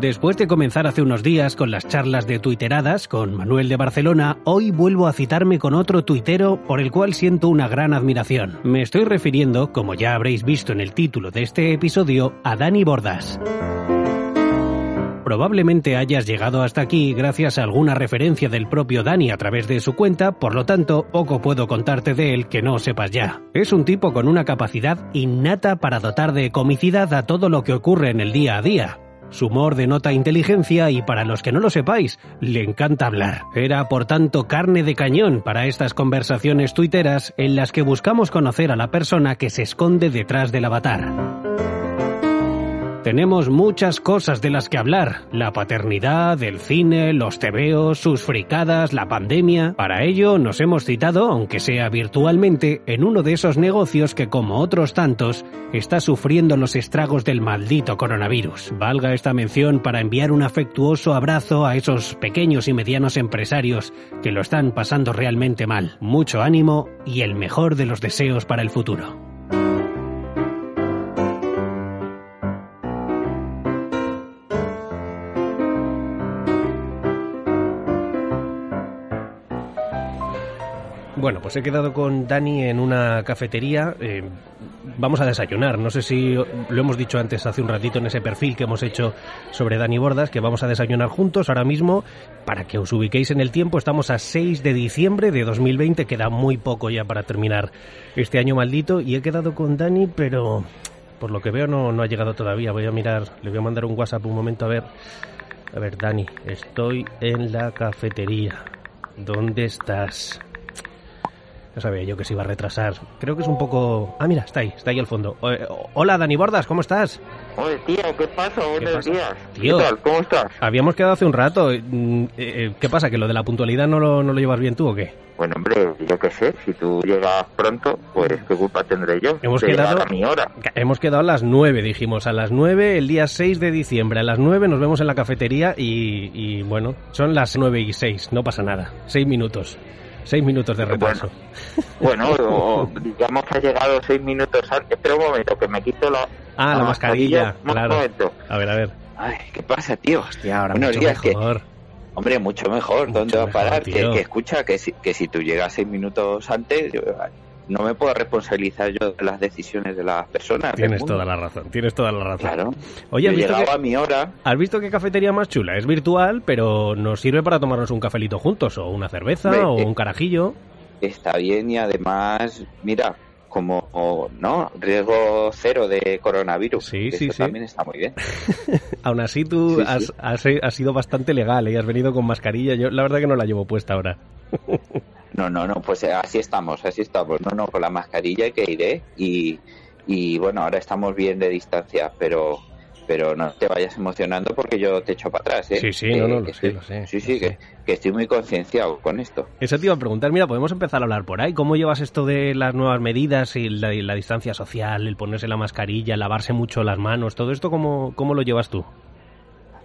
Después de comenzar hace unos días con las charlas de tuiteradas con Manuel de Barcelona, hoy vuelvo a citarme con otro tuitero por el cual siento una gran admiración. Me estoy refiriendo, como ya habréis visto en el título de este episodio, a Dani Bordas. Probablemente hayas llegado hasta aquí gracias a alguna referencia del propio Dani a través de su cuenta, por lo tanto, poco puedo contarte de él que no sepas ya. Es un tipo con una capacidad innata para dotar de comicidad a todo lo que ocurre en el día a día. Su humor denota inteligencia y para los que no lo sepáis, le encanta hablar. Era, por tanto, carne de cañón para estas conversaciones tuiteras en las que buscamos conocer a la persona que se esconde detrás del avatar. Tenemos muchas cosas de las que hablar. La paternidad, el cine, los tebeos, sus fricadas, la pandemia. Para ello nos hemos citado, aunque sea virtualmente, en uno de esos negocios que, como otros tantos, está sufriendo los estragos del maldito coronavirus. Valga esta mención para enviar un afectuoso abrazo a esos pequeños y medianos empresarios que lo están pasando realmente mal. Mucho ánimo y el mejor de los deseos para el futuro. Bueno, pues he quedado con Dani en una cafetería. Eh, vamos a desayunar. No sé si lo hemos dicho antes hace un ratito en ese perfil que hemos hecho sobre Dani Bordas, que vamos a desayunar juntos ahora mismo. Para que os ubiquéis en el tiempo, estamos a 6 de diciembre de 2020. Queda muy poco ya para terminar este año maldito. Y he quedado con Dani, pero por lo que veo no, no ha llegado todavía. Voy a mirar, le voy a mandar un WhatsApp un momento a ver. A ver, Dani, estoy en la cafetería. ¿Dónde estás? No sabía yo que se iba a retrasar. Creo que es un poco... Ah, mira, está ahí, está ahí al fondo. Eh, hola, Dani Bordas, ¿cómo estás? Oye, tío, ¿qué pasa? Buenos días. Tío, ¿Qué tal? ¿Cómo estás? Habíamos quedado hace un rato. Mm, eh, eh, ¿Qué pasa? ¿Que lo de la puntualidad no lo, no lo llevas bien tú o qué? Bueno, hombre, yo qué sé, si tú llegas pronto, pues qué culpa tendré yo. Hemos de quedado- a mi hora. Hemos quedado a las 9, dijimos. A las 9, el día 6 de diciembre. A las 9 nos vemos en la cafetería y, y, bueno, son las 9 y 6. No pasa nada. 6 minutos. 6 minutos de retraso. Bueno, o- o digamos que ha llegado seis minutos antes. Espera un momento, que me quito la, Ah, la mascarilla, Un claro. momento. A ver, a ver. Ay, ¿qué pasa, tío? Hostia, ahora Buenos mucho días, que- mejor. Hombre, mucho mejor. ¿Dónde va a parar? Que, que escucha, que si, que si tú llegas seis minutos antes, yo- no me puedo responsabilizar yo de las decisiones de las personas. Tienes toda la razón, tienes toda la razón. Claro. Oye, ¿has visto, llegado que- a mi hora. ¿has visto qué cafetería más chula? Es virtual, pero nos sirve para tomarnos un cafelito juntos, o una cerveza, Ve, o eh, un carajillo. está bien y además, mira, como no riesgo cero de coronavirus. Sí, sí, sí. también está muy bien. Aún así, tú Sí, has, sí. has- has sido bastante legal y has venido con mascarilla. Yo, la verdad, que no la llevo puesta ahora. No, no, no, pues eh, así estamos, así estamos. No, no, con la mascarilla que iré y, y bueno, ahora estamos bien de distancia, pero pero no te vayas emocionando porque yo te echo para atrás, ¿eh? Sí, sí, no, no, lo sé, estoy- lo sé, Sí, lo sí, sé. que, que estoy muy concienciado con esto. Eso te iba a preguntar. Mira, podemos empezar a hablar por ahí. ¿Cómo llevas esto de las nuevas medidas y la, y la distancia social, el ponerse la mascarilla, lavarse mucho las manos? ¿Todo esto cómo, cómo lo llevas tú?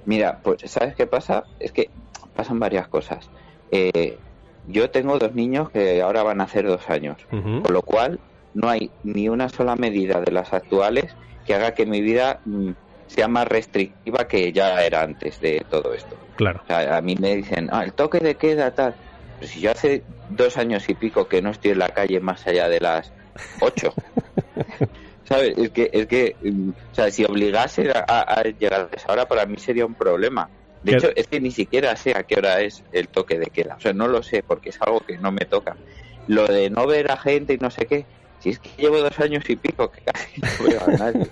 Mira, pues ¿sabes qué pasa? Es que pasan varias cosas. Eh, yo tengo dos niños que ahora van a hacer dos años, con lo cual no hay ni una sola medida de las actuales que haga que mi vida mm, sea más restrictiva que ya era antes de todo esto. Claro. O sea, a mí me dicen, ah, el toque de queda, tal. Pero si yo hace dos años y pico que no estoy en la calle más allá de las ocho. ¿Sabes? Es que, es que, mm, o sea, si obligase a, a- a llegar a esa hora, para mí sería un problema. De ¿Qué- hecho, es que ni siquiera sé a qué hora es el toque de queda. O sea, no lo sé porque es algo que no me toca. Lo de no ver a gente y no sé qué. Si es que llevo dos años y pico que casi no veo a nadie.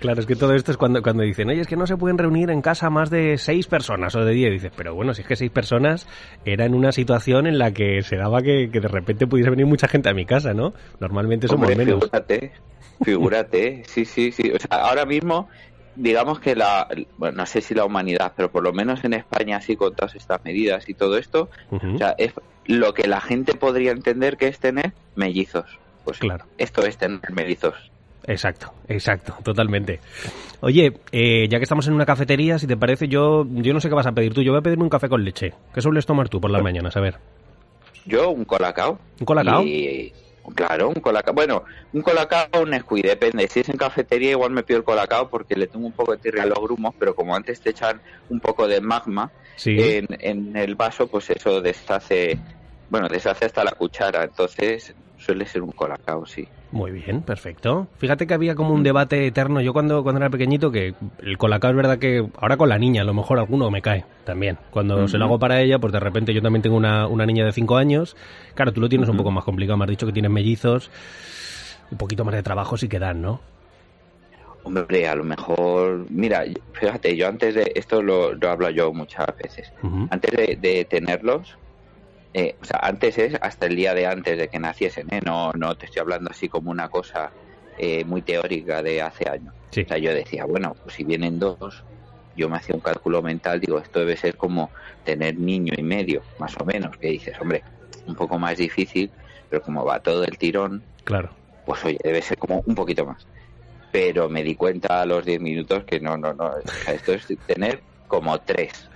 Claro, es que todo esto es cuando, cuando dicen, oye, es que no se pueden reunir en casa más de seis personas o de diez. Dices, pero bueno, si es que seis personas era en una situación en la que se daba que, que de repente pudiese venir mucha gente a mi casa, ¿no? Normalmente somos Hombre, menos. Figúrate, figúrate, sí, sí, sí. O sea, ahora mismo, digamos que la, bueno, no sé si la humanidad, pero por lo menos en España, así con todas estas medidas y todo esto, o sea, es lo que la gente podría entender que es tener mellizos. Pues Claro. esto es tener mellizos. Exacto, exacto, totalmente. Oye, eh, ya que estamos en una cafetería, si te parece, yo, yo no sé qué vas a pedir tú. Yo voy a pedirme un café con leche. ¿Qué sueles tomar tú por las mañanas? A ver. Yo, un colacao. ¿Un colacao? Y, Claro, un colacao. Bueno, un colacao o un Nesquik, depende. Si es en cafetería, igual me pido el colacao porque le tengo un poco de tirria a los grumos, pero como antes te echan un poco de magma en, en, el vaso, pues eso deshace, bueno, deshace hasta la cuchara. Entonces suele ser un colacao, sí. Muy bien, perfecto. Fíjate que había como un debate eterno. Yo cuando, cuando era pequeñito, que el colacao es verdad que ahora con la niña, a lo mejor alguno me cae también. Cuando se lo hago para ella, pues de repente yo también tengo una, una niña de 5 años. Claro, tú lo tienes un poco más complicado. Me has dicho que tienes mellizos. Un poquito más de trabajo sí que dan, ¿no? Hombre, a lo mejor, mira, fíjate, yo antes de, esto lo, lo hablo yo muchas veces, antes de, de tenerlos, eh, o sea, antes es hasta el día de antes de que naciesen, ¿eh? No, no te estoy hablando así como una cosa eh, muy teórica de hace años. O sea, yo decía, bueno, pues si vienen dos, yo me hacía un cálculo mental, digo, esto debe ser como tener niño y medio, más o menos, que dices, hombre, un poco más difícil, pero como va todo el tirón, claro. pues oye, debe ser como un poquito más. Pero me di cuenta a los 10 minutos que no, no, no, esto es tener como tres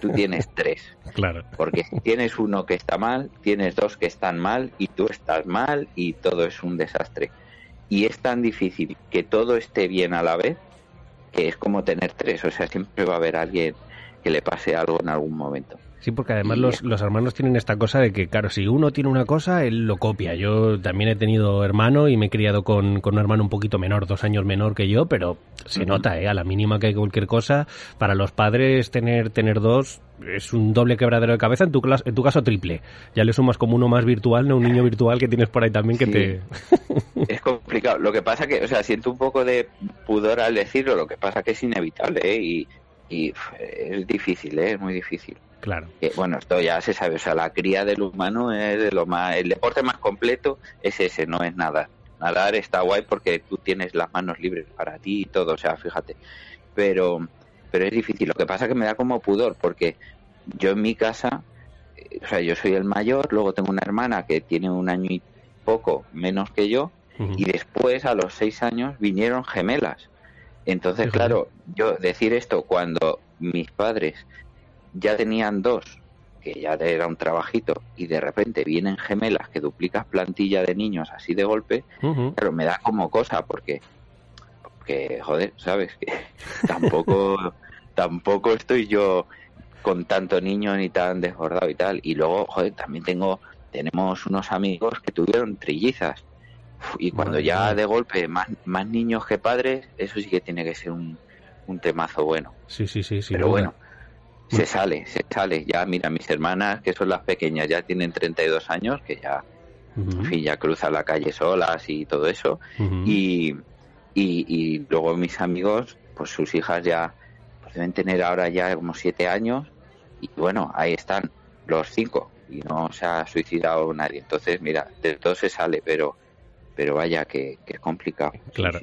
tú tienes tres. Claro. Porque si tienes uno que está mal, tienes dos que están mal y tú estás mal y todo es un desastre. Y es tan difícil que todo esté bien a la vez que es como tener tres. O sea, siempre va a haber alguien que le pase algo en algún momento. Sí, porque además los, los, hermanos tienen esta cosa de que, claro, si uno tiene una cosa, él lo copia. Yo también he tenido hermano y me he criado con, con un hermano un poquito menor, dos años menor que yo, pero se nota, ¿eh? A la mínima que hay cualquier cosa, para los padres tener, tener dos es un doble quebradero de cabeza, en tu, en tu caso triple. Ya le sumas como uno más virtual, no un niño virtual que tienes por ahí también que te... es complicado. Lo que pasa que, o sea, siento un poco de pudor al decirlo, lo que pasa que es inevitable, ¿eh? Y, y es difícil, ¿eh? es muy difícil. Claro. bueno, esto ya se sabe, o sea, la cría del humano es de lo más, el deporte más completo es ese, no es nadar. Nadar está guay porque tú tienes las manos libres para ti y todo, o sea, fíjate. Pero, pero es difícil. Lo que pasa es que me da como pudor porque yo en mi casa, eh, o sea, yo soy el mayor, luego tengo una hermana que tiene un año y poco menos que yo, y después a los seis años vinieron gemelas. Entonces, claro, yo decir esto cuando mis padres ya tenían dos, que ya era un trabajito, y de repente vienen gemelas que duplicas plantilla de niños así de golpe, pero me da como cosa, porque, porque joder, ¿sabes? Que tampoco, tampoco estoy yo con tanto niño ni tan desbordado y tal. Y luego, joder, también tengo, tenemos unos amigos que tuvieron trillizas. Y cuando ya de golpe más, más niños que padres, eso sí que tiene que ser un, un temazo bueno. Sí, sí, sí, sí. Pero bueno, se sale, se sale. Ya, mira, mis hermanas, que son las pequeñas, ya tienen 32 años, que ya, en fin, ya cruzan la calle solas y todo eso. y, y, luego mis amigos, pues sus hijas ya pues deben tener ahora ya como 7 años. Y bueno, ahí están los cinco y no se ha suicidado nadie. Entonces, mira, de todo se sale, pero pero vaya que, es complicado. Claro.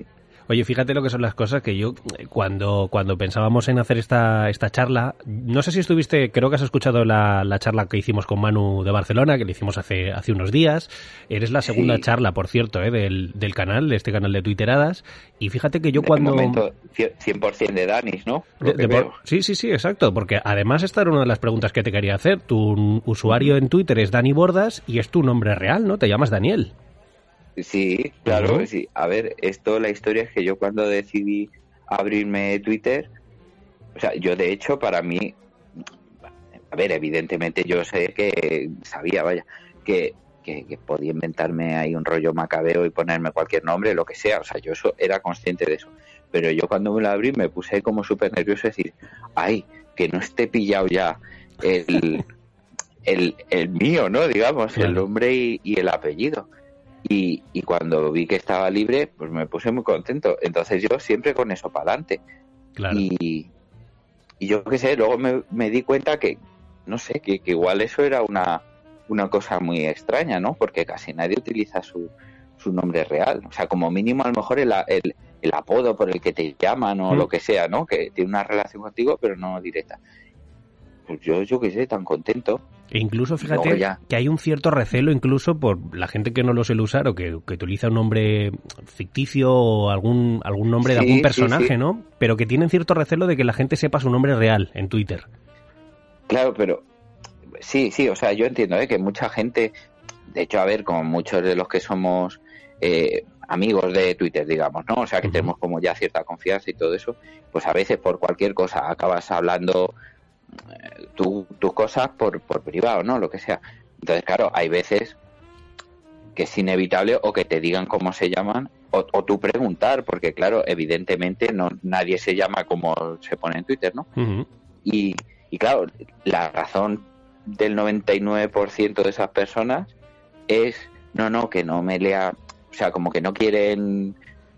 Oye, fíjate lo que son las cosas que yo cuando, cuando pensábamos en hacer esta, esta charla, no sé si estuviste, creo que has escuchado la, la charla que hicimos con Manu de Barcelona, que le hicimos hace, hace unos días. Eres la segunda charla, por cierto, ¿eh? del, del canal, de este canal de Twitteradas. Y fíjate que yo cuando... Momento, 100% de Danis, ¿no? sí, sí, sí, exacto, porque además esta era una de las preguntas que te quería hacer. Tu usuario en Twitter es Dani Bordas y es tu nombre real, ¿no? Te llamas Daniel. Sí, claro, sí. A ver, esto, la historia es que yo cuando decidí abrirme Twitter, o sea, yo de hecho para mí, a ver, evidentemente yo sé que sabía, vaya, que, que, podía inventarme ahí un rollo macabeo y ponerme cualquier nombre, lo que sea, o sea, yo eso, era consciente de eso. Pero yo cuando me lo abrí me puse como súper nervioso decir, ay, que no esté pillado ya el, el, el mío, ¿no? Digamos, el nombre y el apellido. Y, y, cuando vi que estaba libre, pues me puse muy contento. Entonces yo siempre con eso para adelante. Y, y, yo qué sé, luego me, me, di cuenta que, no sé, que, que, igual eso era una, una cosa muy extraña, ¿no? Porque casi nadie utiliza su, su nombre real. O sea, como mínimo a lo mejor el, el, el apodo por el que te llaman o mm. lo que sea, ¿no? Que tiene una relación contigo, pero no directa. Pues yo, yo qué sé, tan contento. E incluso fíjate que hay un cierto recelo incluso por la gente que no lo suele usar o que, utiliza un nombre ficticio o algún, algún nombre de algún personaje, ¿no? Pero que tienen cierto recelo de que la gente sepa su nombre real en Twitter. Claro, pero sí, sí, o sea, yo entiendo ¿eh? que mucha gente de hecho, a ver, como muchos de los que somos eh, amigos de Twitter, digamos, ¿no? O sea, que tenemos como ya cierta confianza y todo eso, pues a veces por cualquier cosa acabas hablando eh, tus cosas por, por privado, ¿no? Lo que sea. Entonces, claro, hay veces que es inevitable o que te digan cómo se llaman o, tú preguntar, porque claro, evidentemente no nadie se llama como se pone en Twitter, ¿no? y, y claro, la razón del 99% de esas personas es, no, no, que no me lea, o sea, como que no quieren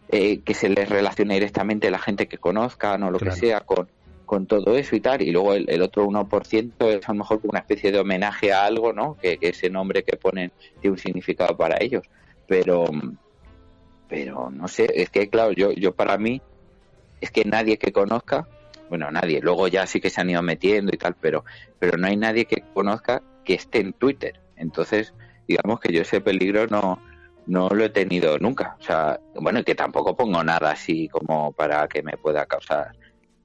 eh, que se les relacione directamente la gente que conozcan o lo que sea con, con todo eso y tal, y luego el, otro 1% es a lo mejor una especie de homenaje a algo, ¿no? Que, ese nombre que ponen tiene un significado para ellos, pero pero no sé, es que claro, yo yo para mí es que nadie que conozca, bueno, nadie, luego ya sí que se han ido metiendo y tal, pero pero no hay nadie que conozca que esté en Twitter. Entonces, digamos que yo ese peligro no no lo he tenido nunca. O sea, bueno, que tampoco pongo nada así como para que me pueda causar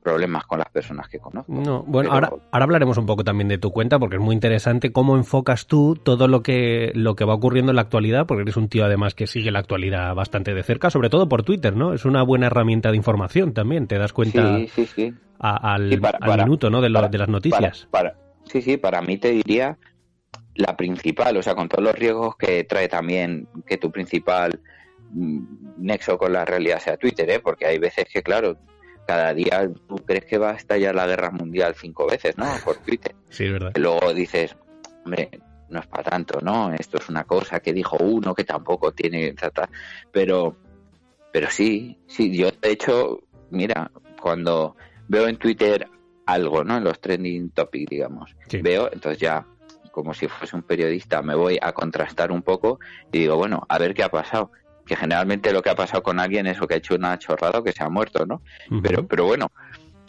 problemas con las personas que conozco. No, bueno, ahora, ahora hablaremos un poco también de tu cuenta porque es muy interesante cómo enfocas tú todo lo que, lo que va ocurriendo en la actualidad, porque eres un tío además que sigue la actualidad bastante de cerca, sobre todo por Twitter, ¿no? Es una buena herramienta de información también, te das cuenta al, minuto, ¿no? De, de las noticias. Para, sí, sí, para mí te diría la principal, o sea, con todos los riesgos que trae también que tu principal mm, nexo con la realidad sea Twitter, ¿eh? porque hay veces que, claro, cada día tú crees que va a estallar la guerra mundial cinco veces, ¿no? Por Twitter. Sí, es verdad. luego dices, hombre, no es para tanto, ¿no? Esto es una cosa que dijo uno que tampoco tiene, pero, pero sí, sí, yo de hecho, mira, cuando veo en Twitter algo, ¿no? En los trending topics, digamos, veo, entonces ya, como si fuese un periodista, me voy a contrastar un poco y digo, bueno, a ver qué ha pasado que generalmente lo que ha pasado con alguien es lo que ha hecho una chorrada o que se ha muerto, ¿no? Pero, pero bueno,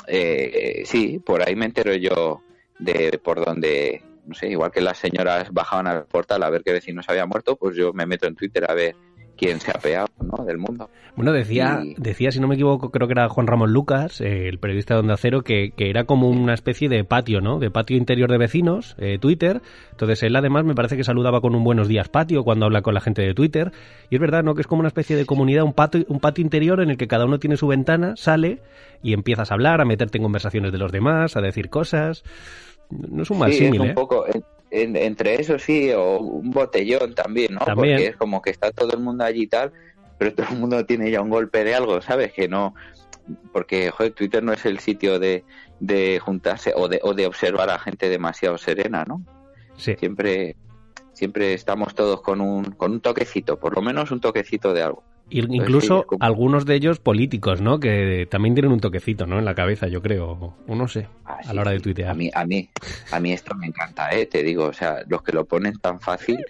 eh, sí, por ahí me entero yo de por donde, no sé, igual que las señoras bajaban al portal a ver qué vecino se había muerto, pues yo me meto en Twitter a ver quién se ha peado ¿no? del mundo. Bueno, decía, decía, si no me equivoco, creo que era Juan Ramón Lucas, eh, el periodista de Onda Cero, que, que, era como una especie de patio, ¿no? De patio interior de vecinos, eh, Twitter. Entonces él además me parece que saludaba con un buenos días patio cuando habla con la gente de Twitter. Y es verdad, ¿no? Que es como una especie de comunidad, un patio, un patio interior en el que cada uno tiene su ventana, sale y empiezas a hablar, a meterte en conversaciones de los demás, a decir cosas. No es un mal sí, un ¿eh? poco, entre eso sí, o un botellón también, ¿no? Porque es como que está todo el mundo allí y tal, pero todo el mundo tiene ya un golpe de algo, ¿sabes? Que no, porque joder, Twitter no es el sitio de, de juntarse o de, o de observar a gente demasiado serena, ¿no? Sí. Siempre, siempre estamos todos con un, con un toquecito, por lo menos un toquecito de algo. Incluso algunos de ellos políticos, ¿no? Que también tienen un toquecito, ¿no? En la cabeza, yo creo. O no sé, ah, a la hora de tuitear. A mí, a mí, a mí esto me encanta, ¿eh? Te digo, o sea, los que lo ponen tan fácil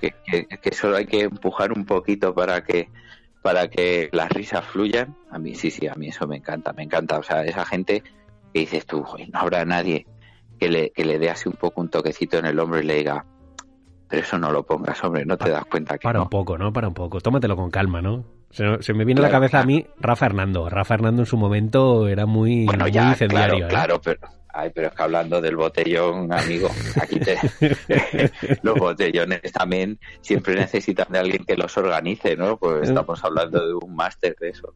que, que, solo hay que empujar un poquito para que para que las risas fluyan. A mí, sí, sí, a mí eso me encanta, me encanta. O sea, esa gente que dices tú, no habrá nadie que le, que le dé así un poco un toquecito en el hombro y le diga, pero eso no lo pongas, hombre, no te das cuenta que Para un poco, ¿no? Para un poco. Tómatelo con calma, ¿no? Se, me viene a la cabeza a mí Rafa Hernando. Rafa Hernando en su momento era muy, bueno, ya, incendiario. Claro, ¿eh? claro, pero, ay, pero es que hablando del botellón, amigo, aquí te, los botellones también siempre necesitan de alguien que los organice, ¿no? Pues estamos hablando de un máster de eso.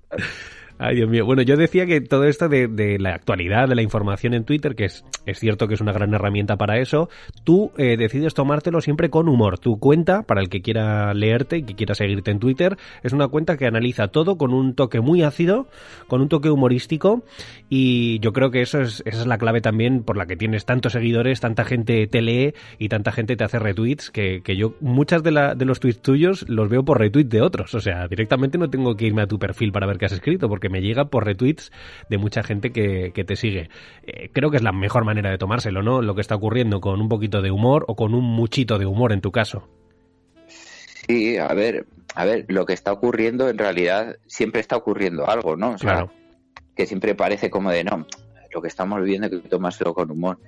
Ay, Dios mío. Bueno, yo decía que todo esto de, la actualidad, de la información en Twitter, que es, es, cierto que es una gran herramienta para eso, tú eh, decides tomártelo siempre con humor. Tu cuenta, para el que quiera leerte y que quiera seguirte en Twitter, es una cuenta que analiza todo con un toque muy ácido, con un toque humorístico, y yo creo que eso es, esa es la clave también por la que tienes tantos seguidores, tanta gente te lee y tanta gente te hace retweets, que, que yo muchas de, la, de los tweets tuyos los veo por retweet de otros. O sea, directamente no tengo que irme a tu perfil para ver qué has escrito, porque me llega por retweets de mucha gente que, te sigue. Eh, creo que es la mejor manera de tomárselo, ¿no? Lo que está ocurriendo con un poquito de humor o con un muchito de humor en tu caso. Sí, a ver, a ver, lo que está ocurriendo en realidad siempre está ocurriendo algo, ¿no? O sea, claro. que siempre parece como de no, lo que estamos viviendo hay que tomárselo con humor.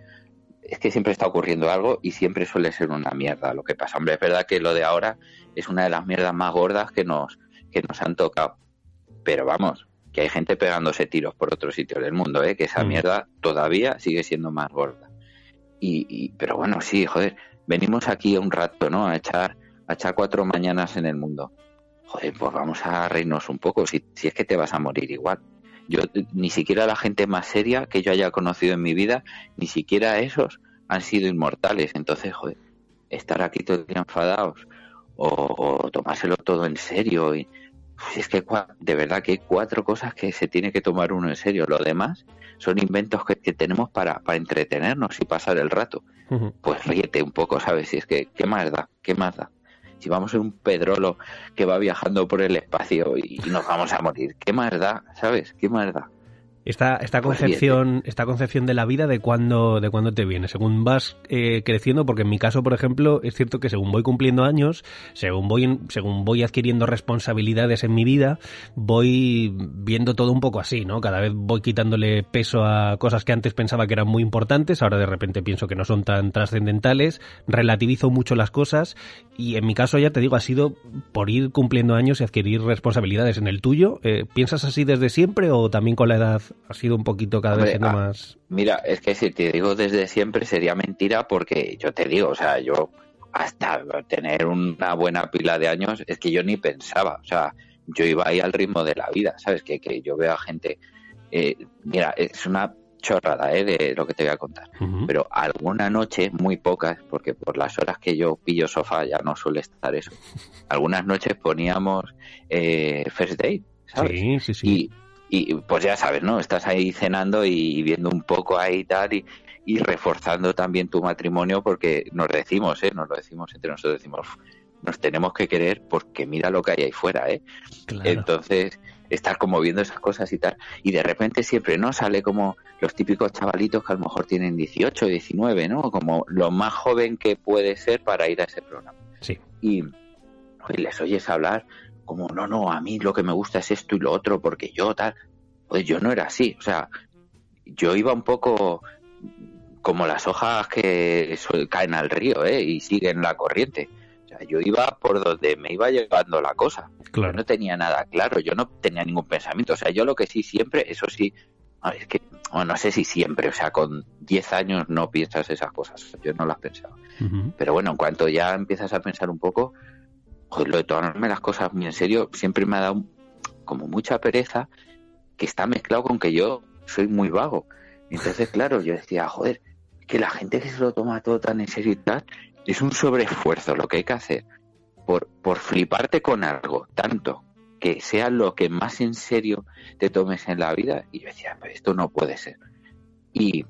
Es que siempre está ocurriendo algo y siempre suele ser una mierda lo que pasa. Hombre, es verdad que lo de ahora es una de las mierdas más gordas que nos, que nos han tocado. Pero vamos, que hay gente pegándose tiros por otros sitios del mundo, ¿eh? que esa mm. mierda todavía sigue siendo más gorda. Y, pero bueno, sí, joder, venimos aquí un rato, ¿no? A echar a echar cuatro mañanas en el mundo. Joder, pues vamos a reírnos un poco, si, si es que te vas a morir igual. Yo, ni siquiera la gente más seria que yo haya conocido en mi vida, ni siquiera esos han sido inmortales. Entonces, joder, estar aquí todo el día enfadados o, tomárselo todo en serio. Y, es que de verdad que hay cuatro cosas que se tiene que tomar uno en serio. Lo demás son inventos que, tenemos para, para, entretenernos y pasar el rato. Pues ríete un poco, ¿sabes? Si es que, ¿qué más da? ¿Qué más da? Si vamos en un pedrolo que va viajando por el espacio y, y nos vamos a morir, ¿qué más da? ¿Sabes? ¿Qué más da? Esta, esta concepción, esta concepción de la vida de cuándo, de cuándo te viene, según vas eh, creciendo, porque en mi caso, por ejemplo, es cierto que según voy cumpliendo años, según voy, según voy adquiriendo responsabilidades en mi vida, voy viendo todo un poco así, ¿no? Cada vez voy quitándole peso a cosas que antes pensaba que eran muy importantes, ahora de repente pienso que no son tan trascendentales, relativizo mucho las cosas y en mi caso ya te digo, ha sido por ir cumpliendo años y adquirir responsabilidades en el tuyo. Eh, ¿Piensas así desde siempre o también con la edad ha sido un poquito cada vez ah, más. Mira, es que si te digo desde siempre sería mentira porque yo te digo, o sea, yo hasta tener una buena pila de años es que yo ni pensaba, o sea, yo iba ahí al ritmo de la vida, ¿sabes? Que, que yo veo a gente, eh, mira, es una chorrada ¿eh? de lo que te voy a contar, pero alguna noche, muy pocas, porque por las horas que yo pillo sofá ya no suele estar eso, algunas noches poníamos eh, First Date, ¿sabes? Sí, sí, sí y pues ya sabes, ¿no? Estás ahí cenando y viendo un poco ahí y tal y, y reforzando también tu matrimonio porque nos decimos, ¿eh? Nos lo decimos entre nosotros, decimos, nos tenemos que querer porque mira lo que hay ahí fuera, ¿eh? Entonces, estar como viendo esas cosas y tal, y de repente siempre, ¿no? Sale como los típicos chavalitos que a lo mejor tienen 18, 19, ¿no? Como lo más joven que puede ser para ir a ese programa. Sí. Y, y les oyes hablar como, no, no, a mí lo que me gusta es esto y lo otro, porque yo tal, pues yo no era así, o sea, yo iba un poco como las hojas que caen al río ¿eh? y siguen la corriente. O sea, yo iba por donde me iba llevando la cosa. Claro. no tenía nada claro, yo no tenía ningún pensamiento. O sea, yo lo que sí siempre, eso sí, es que no sé si siempre, o sea, con 10 años no piensas esas cosas. Yo no las pensaba. Pero bueno, en cuanto ya empiezas a pensar un poco, joder, lo de tomarme las cosas muy en serio siempre me ha dado como mucha pereza que está mezclado con que yo soy muy vago. Entonces, claro, yo decía, joder, que la gente que se lo toma todo tan en serio y tal, es un sobreesfuerzo lo que hay que hacer por, por fliparte con algo, tanto que sea lo que más en serio te tomes en la vida. Y yo decía, esto no puede ser. Y,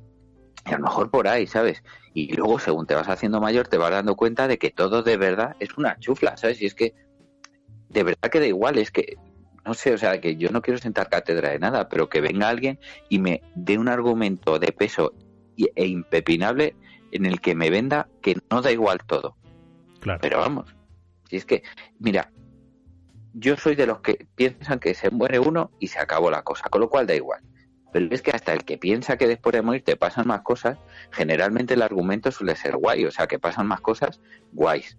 a lo mejor por ahí, ¿sabes? Y luego, según te vas haciendo mayor, te vas dando cuenta de que todo de verdad es una chufla, ¿sabes? Y es que de verdad que da igual, es que, no sé, o sea, que yo no quiero sentar cátedra de nada, pero que venga alguien y me dé un argumento de peso e impepinable en el que me venda que no da igual todo. Claro. Pero vamos, si es que, mira, yo soy de los que piensan que se muere uno y se acabó la cosa, con lo cual da igual. Pero es que hasta el que piensa que después de morir te pasan más cosas, generalmente el argumento suele ser guay, o sea, que pasan más cosas guays.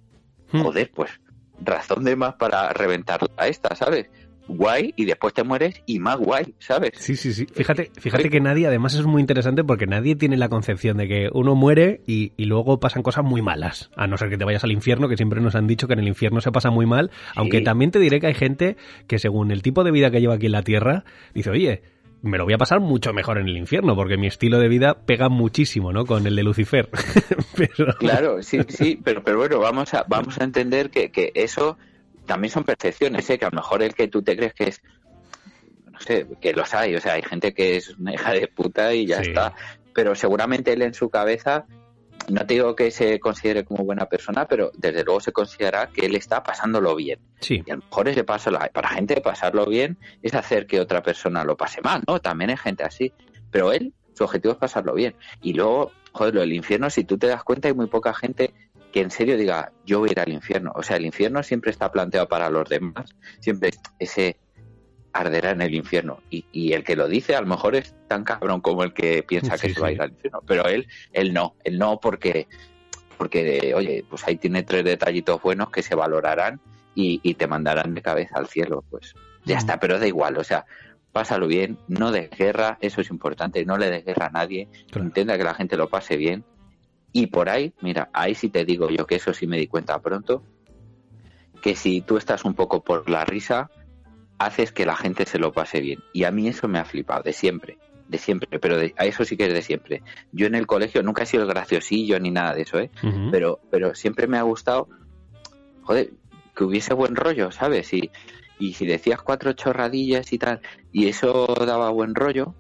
Hmm. Joder, pues razón de más para reventar a esta, ¿sabes? Guay y después te mueres y más guay, ¿sabes? Sí, sí, sí. Fíjate, fíjate que nadie, además es muy interesante porque nadie tiene la concepción de que uno muere y, y, luego pasan cosas muy malas. A no ser que te vayas al infierno, que siempre nos han dicho que en el infierno se pasa muy mal. Aunque también te diré que hay gente que según el tipo de vida que lleva aquí en la Tierra, dice, oye, me lo voy a pasar mucho mejor en el infierno, porque mi estilo de vida pega muchísimo, ¿no? Con el de Lucifer. Claro, sí, sí, pero, pero bueno, vamos a, vamos a entender que, que eso también son percepciones, ¿eh? Que a lo mejor el que tú te crees que es, no sé, que los hay, o sea, hay gente que es una hija de puta y ya está, pero seguramente él en su cabeza no te digo que se considere como buena persona, pero desde luego se considera que él está pasándolo bien. Sí. Y a lo mejor ese paso, para gente pasarlo bien es hacer que otra persona lo pase mal, ¿no? También hay gente así. Pero él, su objetivo es pasarlo bien. Y luego, joder, lo del infierno, si tú te das cuenta, hay muy poca gente que en serio diga, yo voy a ir al infierno. O sea, el infierno siempre está planteado para los demás, siempre ese arderá en el infierno. Y, y, el que lo dice a lo mejor es tan cabrón como el que piensa que se va a ir al infierno. Pero él, él no, él no porque, porque oye, pues ahí tiene tres detallitos buenos que se valorarán y, y te mandarán de cabeza al cielo. Pues ya está, pero da igual, o sea, pásalo bien, no des guerra, eso es importante, no le des guerra a nadie, intenta que la gente lo pase bien. Y por ahí, mira, ahí sí te digo yo que eso sí me di cuenta pronto, que si tú estás un poco por la risa, haces que la gente se lo pase bien. Y a mí eso me ha flipado, de siempre, de siempre, pero a eso sí que es de siempre. Yo en el colegio nunca he sido el graciosillo ni nada de eso, ¿eh? pero, pero siempre me ha gustado, joder, que hubiese buen rollo, ¿sabes? Y, y si decías cuatro chorradillas y tal, y eso daba buen rollo,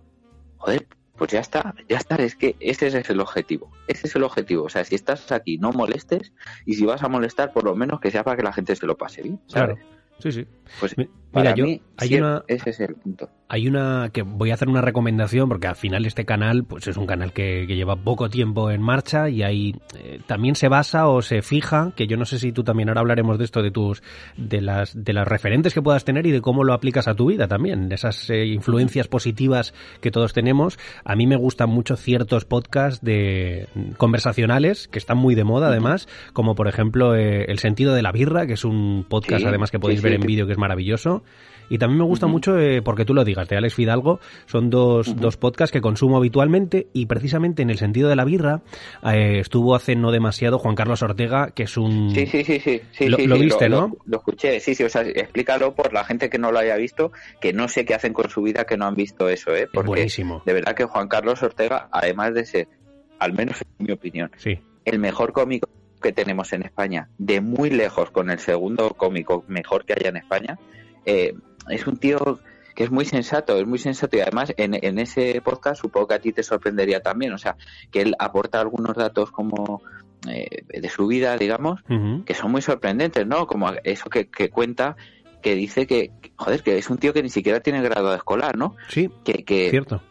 joder, pues ya está, ya está, es que ese es el objetivo, ese es el objetivo, o sea, si estás aquí no molestes y si vas a molestar por lo menos que sea para que la gente se lo pase bien, ¿sabes? Claro. Sí, sí. Pues Mira, yo, hay una, ese es el punto. Hay una que voy a hacer una recomendación porque al final este canal pues es un canal que, lleva poco tiempo en marcha y ahí eh, también se basa o se fija, que yo no sé si tú también ahora hablaremos de esto de tus de las de las referentes que puedas tener y de cómo lo aplicas a tu vida también, de esas eh, influencias positivas que todos tenemos. A mí me gustan mucho ciertos podcasts de conversacionales que están muy de moda además, como por ejemplo eh, El sentido de la birra, que es un podcast además que podéis ver en vídeo que es maravilloso. Y también me gusta mucho, eh, porque tú lo digas, de Alex Fidalgo, son dos, dos podcasts que consumo habitualmente y precisamente en el sentido de la birra eh, estuvo hace no demasiado Juan Carlos Ortega, que es un... Sí, sí, sí, sí. lo, viste, ¿no? Lo, escuché, sí, sí, o sea, explícalo por la gente que no lo haya visto, que no sé qué hacen con su vida que no han visto eso, ¿eh? Porque Buenísimo. De verdad que Juan Carlos Ortega, además de ser, al menos en mi opinión, sí. el mejor cómico que tenemos en España, de muy lejos con el segundo cómico mejor que haya en España, eh, es un tío que es muy sensato, es muy sensato y además en, en, ese podcast supongo que a ti te sorprendería también, o sea, que él aporta algunos datos como eh, de su vida, digamos, que son muy sorprendentes, ¿no? Como eso que, cuenta, que dice que, joder, que es un tío que ni siquiera tiene grado escolar, ¿no? Sí, que, que cierto.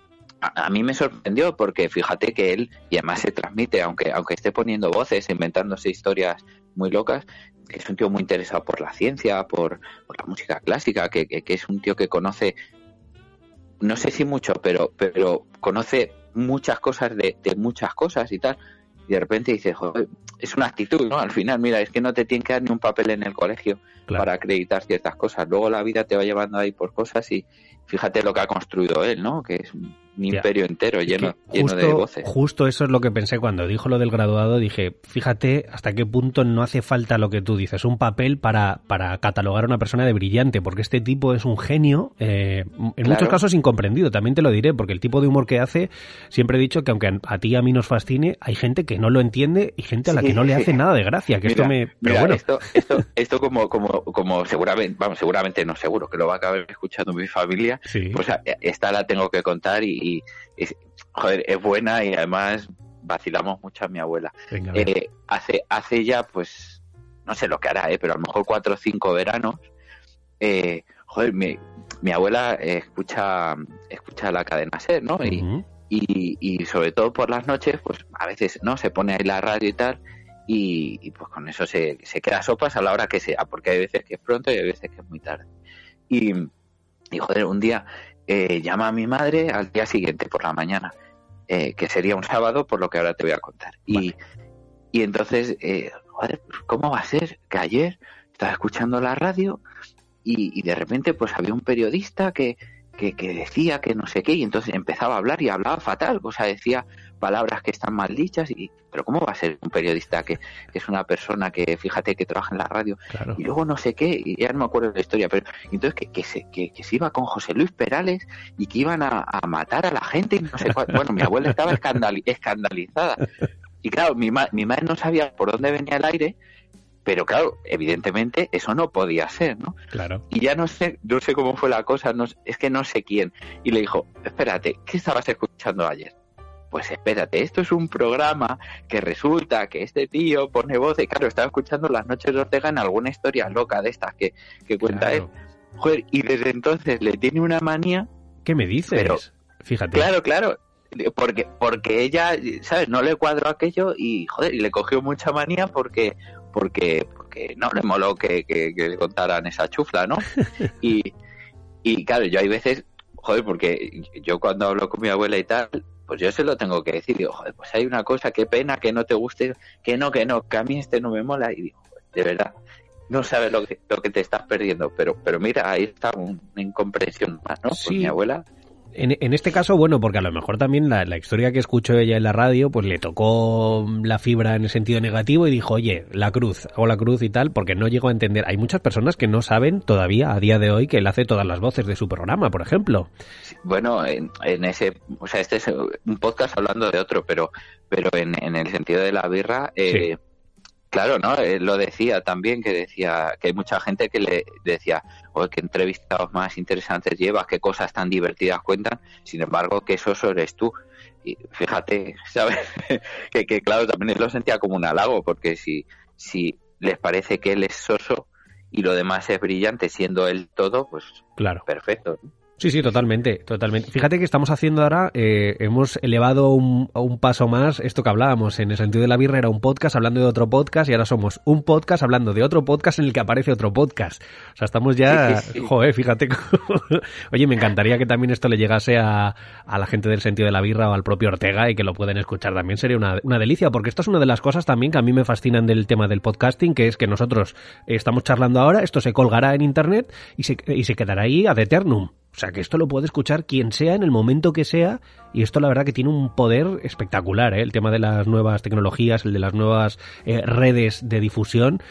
A, a, mí me sorprendió porque fíjate que él, y además se transmite, aunque, aunque esté poniendo voces, inventándose historias muy locas, es un tío muy interesado por la ciencia, por, la música clásica, que, es un tío que conoce, no sé si mucho, pero, pero conoce muchas cosas de, muchas cosas y tal. Y de repente dice, joder, es una actitud, ¿no? Al final, mira, es que no te tiene que dar ni un papel en el colegio para acreditar ciertas cosas. Luego la vida te va llevando ahí por cosas y fíjate lo que ha construido él, ¿no? Que es mi imperio entero lleno, lleno de voces. Justo eso es lo que pensé cuando dijo lo del graduado. Dije, fíjate hasta qué punto no hace falta lo que tú dices, un papel para, para catalogar a una persona de brillante, porque este tipo es un genio, eh, en muchos casos incomprendido, también te lo diré, porque el tipo de humor que hace, siempre he dicho que aunque a ti y a mí nos fascine, hay gente que no lo entiende y gente a la que no le hace nada de gracia, que esto me... Pero bueno. Esto, esto, esto como, como, como seguramente, vamos, seguramente no seguro, que lo va a acabar escuchando mi familia, pues esta la tengo que contar y y, joder, es buena y además vacilamos mucho a mi abuela. Eh, hace, hace ya, pues, no sé lo que hará, eh, pero a lo mejor cuatro o cinco veranos, eh, joder, mi, mi abuela escucha, escucha la cadena SER, ¿no? y, y, sobre todo por las noches, pues a veces, ¿no? Se pone ahí la radio y tal, y, pues con eso se, se queda sopas a la hora que sea, porque hay veces que es pronto y hay veces que es muy tarde. Y, y joder, un día eh, llama a mi madre al día siguiente por la mañana, eh, que sería un sábado, por lo que ahora te voy a contar. Y, y entonces, eh, ¿cómo va a ser que ayer estaba escuchando la radio y, y de repente pues había un periodista que, que, que, decía que no sé qué y entonces empezaba a hablar y hablaba fatal, o sea, decía palabras que están mal dichas y pero cómo va a ser un periodista que, es una persona que fíjate que trabaja en la radio y luego no sé qué y ya no me acuerdo de la historia pero entonces que, que se que, se iba con José Luis Perales y que iban a, matar a la gente y no sé cuál. bueno mi abuela estaba escandalizada y claro mi, mi madre no sabía por dónde venía el aire pero claro, evidentemente eso no podía ser, ¿no? Claro. Y ya no sé, no sé cómo fue la cosa, no, es que no sé quién. Y le dijo, espérate, ¿qué estabas escuchando ayer? Pues espérate, esto es un programa que resulta que este tío pone voz y claro, estaba escuchando las noches de Ortega en alguna historia loca de estas que, que cuenta él. Joder, y desde entonces le tiene una manía. ¿Qué me dices? Pero, Fíjate. Claro, claro. Porque, porque ella, ¿sabes? No le cuadró aquello y, joder, y le cogió mucha manía porque, porque, porque no le moló que, que, que le contaran esa chufla, ¿no? y, y claro, yo hay veces, joder, porque yo cuando hablo con mi abuela y tal, pues yo se lo tengo que decir. Digo, joder, pues hay una cosa, qué pena que no te guste, que no, que no, que a mí este no me mola. Y digo, de verdad, no sabes lo que, lo que te estás perdiendo. Pero, pero mira, ahí está una incomprensión más, ¿no? Pues mi abuela En, este caso, bueno, porque a lo mejor también la, la, historia que escuchó ella en la radio, pues le tocó la fibra en el sentido negativo y dijo, oye, la cruz, hago la cruz y tal, porque no llegó a entender. Hay muchas personas que no saben todavía a día de hoy que él hace todas las voces de su programa, por ejemplo. Bueno, en, ese, o sea, este es un podcast hablando de otro, pero, pero en, en el sentido de la birra, eh, Claro, ¿no? Él lo decía también, que decía que hay mucha gente que le decía, o qué entrevistados más interesantes llevas, qué cosas tan divertidas cuentan, sin embargo, que eso eres tú. Y fíjate, ¿sabes? que, que claro, también lo sentía como un halago, porque si, si les parece que él es soso y lo demás es brillante, siendo él todo, pues claro. perfecto. ¿no? Sí, sí, totalmente, totalmente. Fíjate que estamos haciendo ahora, eh, hemos elevado un, un, paso más esto que hablábamos. En el sentido de la birra era un podcast hablando de otro podcast y ahora somos un podcast hablando de otro podcast en el que aparece otro podcast. O sea, estamos ya, joder, fíjate. Oye, me encantaría que también esto le llegase a, a, la gente del sentido de la birra o al propio Ortega y que lo pueden escuchar también. Sería una, una delicia, porque esto es una de las cosas también que a mí me fascinan del tema del podcasting, que es que nosotros estamos charlando ahora, esto se colgará en internet y se, y se quedará ahí ad eternum. O sea, que esto lo puede escuchar quien sea en el momento que sea y esto la verdad que tiene un poder espectacular, ¿eh? el tema de las nuevas tecnologías, el de las nuevas eh, redes de difusión.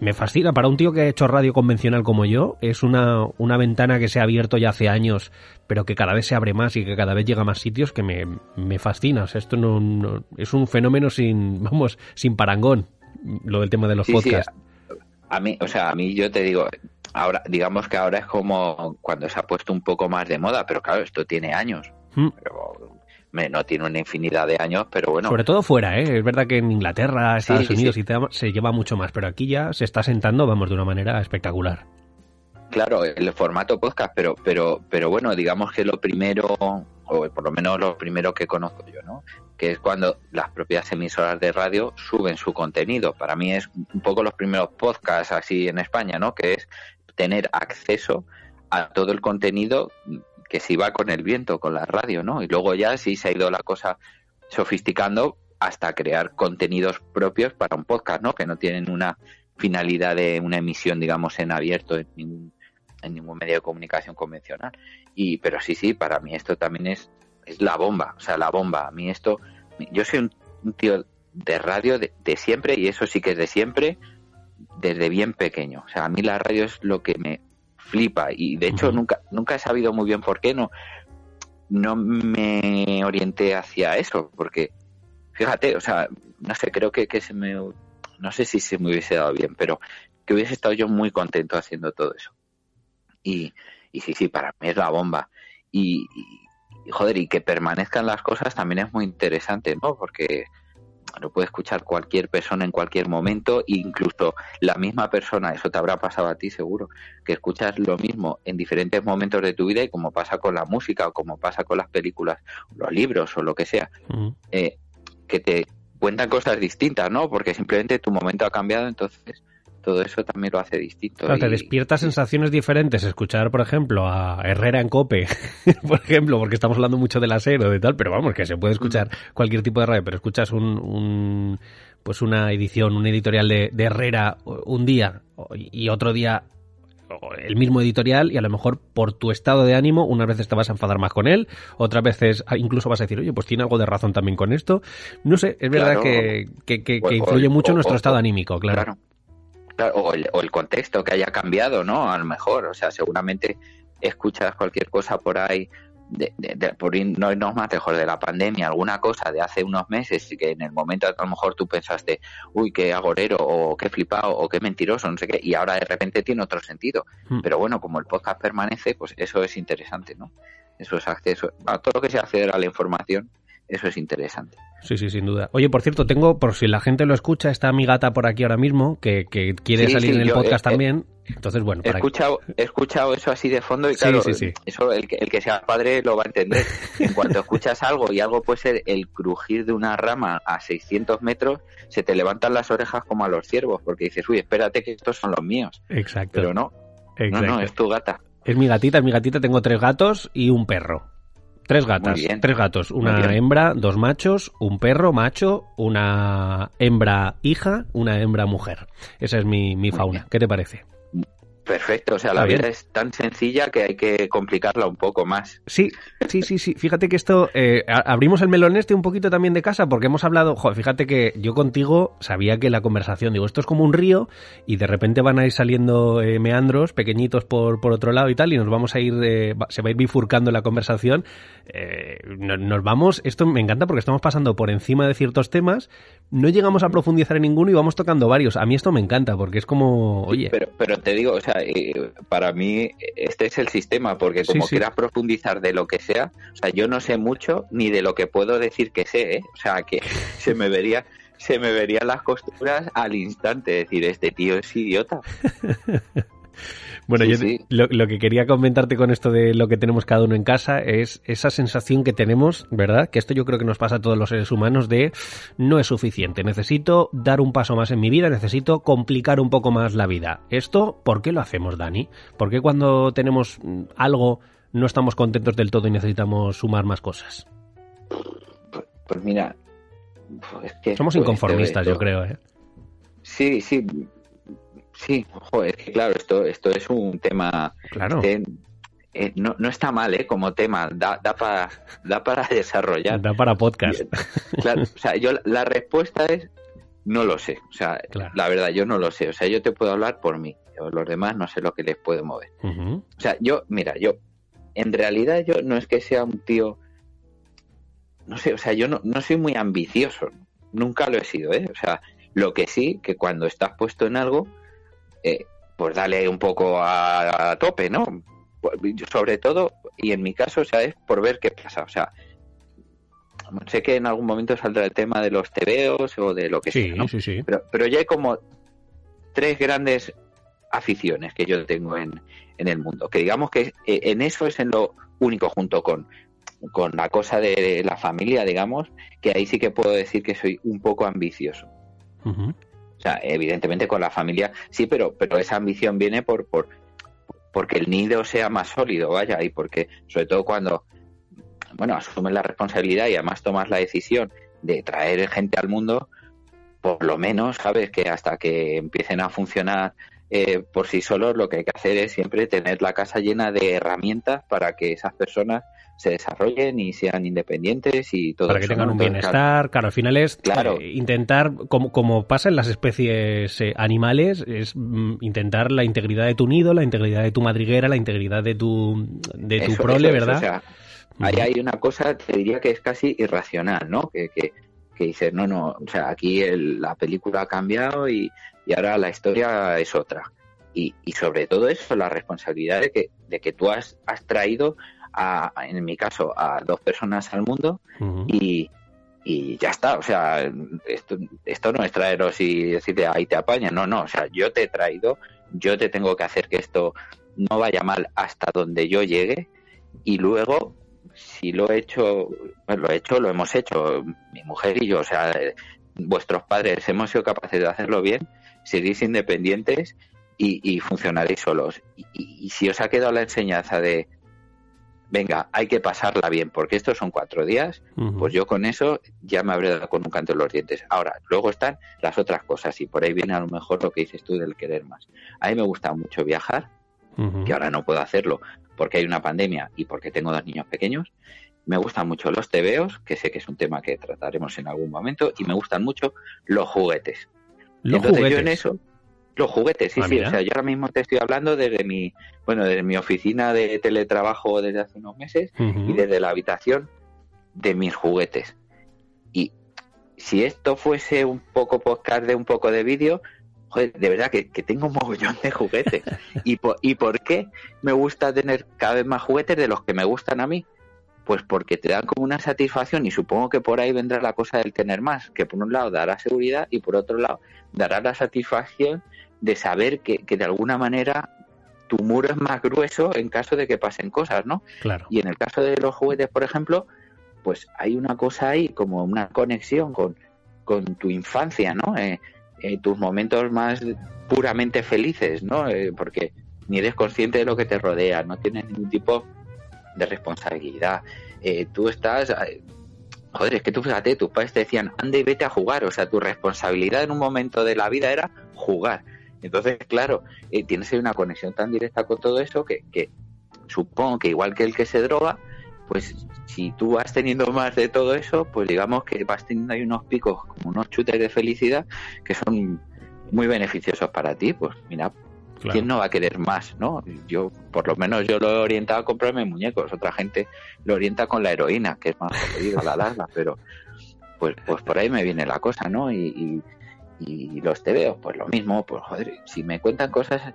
Me fascina. Para un tío que ha hecho radio convencional como yo, es una, una ventana que se ha abierto ya hace años, pero que cada vez se abre más y que cada vez llega a más sitios que me, me fascina. O sea, esto no, es un fenómeno sin, vamos, sin parangón, lo del tema de los podcasts. A mí, o sea, a mí yo te digo, ahora, digamos que ahora es como cuando se ha puesto un poco más de moda, pero claro, esto tiene años. Hmm. no tiene una infinidad de años, pero bueno. Sobre todo fuera, ¿eh? Es verdad que en Inglaterra, Estados Unidos y se lleva mucho más, pero aquí ya se está sentando, vamos, de una manera espectacular. Claro, el formato podcast, pero, pero, pero bueno, digamos que lo primero, o por lo menos lo primero que conozco yo, ¿no? que es cuando las propias emisoras de radio suben su contenido. Para mí es un poco los primeros podcasts así en España, ¿no? Que es tener acceso a todo el contenido que se iba con el viento, con la radio, ¿no? Y luego ya sí se ha ido la cosa sofisticando hasta crear contenidos propios para un podcast, ¿no? Que no tienen una finalidad de una emisión, digamos, en abierto en ningún, en ningún medio de comunicación convencional. Y, pero sí, sí, para mí esto también es es la bomba, o sea, la bomba. A mí esto, yo soy un, tío de radio de, siempre y eso sí que es de siempre, desde bien pequeño. O sea, a mí la radio es lo que me flipa y de hecho nunca, nunca he sabido muy bien por qué no, no me orienté hacia eso, porque fíjate, o sea, no sé, creo que, que se me, no sé si se me hubiese dado bien, pero que hubiese estado yo muy contento haciendo todo eso. Y, y sí, sí, para mí es la bomba. Y, y joder, y que permanezcan las cosas también es muy interesante, ¿no? Porque lo puede escuchar cualquier persona en cualquier momento, incluso la misma persona, eso te habrá pasado a ti seguro, que escuchas lo mismo en diferentes momentos de tu vida y como pasa con la música o como pasa con las películas, los libros o lo que sea, eh, que te cuentan cosas distintas, ¿no? Porque simplemente tu momento ha cambiado, entonces todo eso también lo hace distinto. Te despierta sensaciones diferentes escuchar, por ejemplo, a Herrera en Cope, por ejemplo, porque estamos hablando mucho del acero de tal, pero vamos, que se puede escuchar mm. cualquier tipo de radio, pero escuchas un, pues una edición, un editorial de, Herrera un día y otro día el mismo editorial y a lo mejor por tu estado de ánimo unas veces te vas a enfadar más con él, otras veces ah, incluso vas a decir, oye, pues tiene algo de razón también con esto. No sé, es verdad que, que, influye mucho nuestro estado anímico, claro o, el, contexto que haya cambiado, ¿no? A lo mejor, o sea, seguramente escuchas cualquier cosa por ahí, de, por no irnos más lejos de la pandemia, alguna cosa de hace unos meses que en el momento a lo mejor tú pensaste, uy, qué agorero, o qué flipado, o qué mentiroso, no sé qué, y ahora de repente tiene otro sentido. Hmm. Pero bueno, como el podcast permanece, pues eso es interesante, ¿no? Eso es acceso a todo lo que sea acceder a la información eso es interesante. Sí, sí, sin duda. Oye, por cierto, tengo, por si la gente lo escucha, está mi gata por aquí ahora mismo, que, quiere salir en el podcast también. Entonces, bueno, he escuchado, he escuchado eso así de fondo y claro, eso el que, el que sea padre lo va a entender. En cuanto escuchas algo y algo puede ser el crujir de una rama a 600 metros, se te levantan las orejas como a los ciervos, porque dices, uy, espérate que estos son los míos. Exacto. Pero no, no, no, es tu gata. Es mi gatita, es mi gatita, tengo tres gatos y un perro. Tres gatas, tres gatos, una hembra, dos machos, un perro macho, una hembra hija, una hembra mujer. Esa es mi, mi fauna. ¿Qué te parece? Perfecto, o sea, la vida es tan sencilla que hay que complicarla un poco más. Sí, sí, sí, sí. Fíjate que esto, eh, abrimos el melón este un poquito también de casa porque hemos hablado, joder, fíjate que yo contigo sabía que la conversación, digo, esto es como un río y de repente van a ir saliendo eh, meandros pequeñitos por, por otro lado y tal y nos vamos a ir, eh, se va a ir bifurcando la conversación. Nos vamos, esto me encanta porque estamos pasando por encima de ciertos temas, no llegamos a profundizar en ninguno y vamos tocando varios. A mí esto me encanta porque es como, oye. pero, pero te digo, o sea, para mí este es el sistema, porque como quieras profundizar de lo que sea, o sea, yo no sé mucho ni de lo que puedo decir que sé, ¿eh? o sea, que se me vería se me verían las costuras al instante, decir, este tío es idiota. Bueno, yo Lo, que quería comentarte con esto de lo que tenemos cada uno en casa es esa sensación que tenemos, ¿verdad? Que esto yo creo que nos pasa a todos los seres humanos de no es suficiente, necesito dar un paso más en mi vida, necesito complicar un poco más la vida. Esto, ¿por qué lo hacemos, Dani? ¿Por qué cuando tenemos algo no estamos contentos del todo y necesitamos sumar más cosas? Pues, mira, es que somos inconformistas, yo creo, ¿eh? Sí, sí, Sí, joder, que claro, esto, esto es un tema. Claro. Eh, no, no, está mal, ¿eh? Como tema, da, da, para, da para desarrollar. Da para podcast. Claro, o sea, yo la respuesta es no lo sé. O sea, la verdad, yo no lo sé. O sea, yo te puedo hablar por mí. Los demás no sé lo que les puedo mover. O sea, yo, mira, yo, en realidad yo no es que sea un tío, no sé, o sea, yo no, no soy muy ambicioso. Nunca lo he sido, ¿eh? O sea, lo que sí, que cuando estás puesto en algo, eh, pues dale un poco a, tope, ¿no? Sobre todo, y en mi caso, o sea, es por ver qué pasa. O sea, sé que en algún momento saldrá el tema de los tebeos o de lo que sea, ¿no? Sí, sí. Pero, pero ya hay como tres grandes aficiones que yo tengo en, en el mundo. Que digamos que eh, en eso es en lo único junto con, con la cosa de la familia, digamos, que ahí sí que puedo decir que soy un poco ambicioso. O sea, evidentemente con la familia sí, pero, pero esa ambición viene por, por porque el nido sea más sólido, vaya, y porque sobre todo cuando, bueno, asumes la responsabilidad y además tomas la decisión de traer gente al mundo, por lo menos, sabes que hasta que empiecen a funcionar eh, por sí solos, lo que hay que hacer es siempre tener la casa llena de herramientas para que esas personas se desarrollen y sean independientes y todo Para que tengan un bienestar, claro, al final es claro. Eh, intentar, como, como pasa en las especies eh, animales, es mm, intentar la integridad de tu nido, la integridad de tu madriguera, la integridad de tu, de tu prole, ¿verdad? o sea, ahí hay una cosa, te diría que es casi irracional, ¿no? Que, que, que dices, no, no, o sea, aquí la película ha cambiado y, y ahora la historia es otra. Y, y, sobre todo eso, la responsabilidad de que, de que tú has, has traído en mi caso, a dos personas al mundo y, y ya está. O sea, esto, esto no es traeros y decirte ahí te apaña. No, no. O sea, yo te he traído, yo te tengo que hacer que esto no vaya mal hasta donde yo llegue y luego si lo he hecho, pues lo he hecho, lo hemos hecho, mi mujer y yo, o sea, vuestros padres hemos sido capaces de hacerlo bien, seguís independientes y, y funcionaréis solos. y, si os ha quedado la enseñanza de, venga, hay que pasarla bien, porque estos son cuatro días, pues yo con eso ya me habré dado con un canto en los dientes. Ahora, luego están las otras cosas, y por ahí viene a lo mejor lo que dices tú del querer más. A mí me gusta mucho viajar, que ahora no puedo hacerlo porque hay una pandemia y porque tengo dos niños pequeños. Me gustan mucho los tebeos, que sé que es un tema que trataremos en algún momento, y me gustan mucho los juguetes. Los Entonces juguetes. yo en eso los juguetes, sí, ah, sí. O sea, yo ahora mismo te estoy hablando desde mi, bueno, desde mi oficina de teletrabajo desde hace unos meses y desde la habitación de mis juguetes. Y si esto fuese un poco podcast de un poco de vídeo, joder, de verdad que, tengo un mogollón de juguetes. ¿Y ¿Y por qué me gusta tener cada vez más juguetes de los que me gustan a mí? Pues porque te dan como una satisfacción y supongo que por ahí vendrá la cosa del tener más, que por un lado dará seguridad y por otro lado dará la satisfacción de saber que, que de alguna manera tu muro es más grueso en caso de que pasen cosas, ¿no? Claro. Y en el caso de los juguetes, por ejemplo, pues hay una cosa ahí como una conexión con, con tu infancia, ¿no? Eh, eh, tus momentos más puramente felices, ¿no? Eh, porque ni eres consciente de lo que te rodea, no tienes ningún tipo de responsabilidad. tú estás joder, es que tú fíjate, tus padres te decían, ande y vete a jugar, o sea, tu responsabilidad en un momento de la vida era jugar. Entonces, claro, eh, tienes una conexión tan directa con todo eso que, que supongo que igual que el que se droga, pues si tú vas teniendo más de todo eso, pues digamos que vas teniendo ahí unos picos, como unos chutes de felicidad que son muy beneficiosos para ti. Pues mira, ¿quién no va a querer más, no? Yo, por lo menos yo lo he orientado a comprarme muñecos, otra gente lo orienta con la heroína, que es más jodido a la larga, pero pues, pues por ahí me viene la cosa, ¿no? Y, y, los te veo, pues lo mismo, pues joder, si me cuentan cosas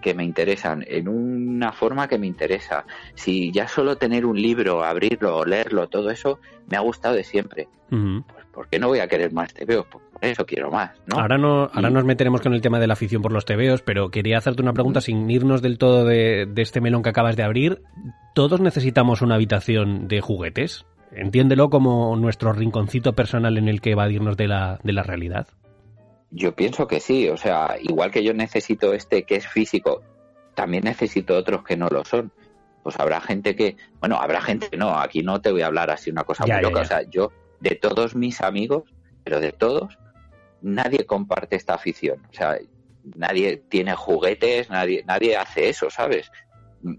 que me interesan, en una forma que me interesa. Si ya solo tener un libro, abrirlo, leerlo, todo eso, me ha gustado de siempre. Pues ¿por qué no voy a querer más tebeos? Pues por eso quiero más, ¿no? Ahora, no, ahora nos meteremos con el tema de la afición por los tebeos, pero quería hacerte una pregunta sin irnos del todo de, de este melón que acabas de abrir. ¿Todos necesitamos una habitación de juguetes? Entiéndelo como nuestro rinconcito personal en el que evadirnos de la, de la realidad. Yo pienso que sí, o sea, igual que yo necesito este que es físico, también necesito otros que no lo son. Pues habrá gente que, bueno, habrá gente que no, aquí no te voy a hablar así una cosa muy loca, o sea, yo de todos mis amigos, pero de todos, nadie comparte esta afición, o sea, nadie tiene juguetes, nadie nadie hace eso, ¿sabes?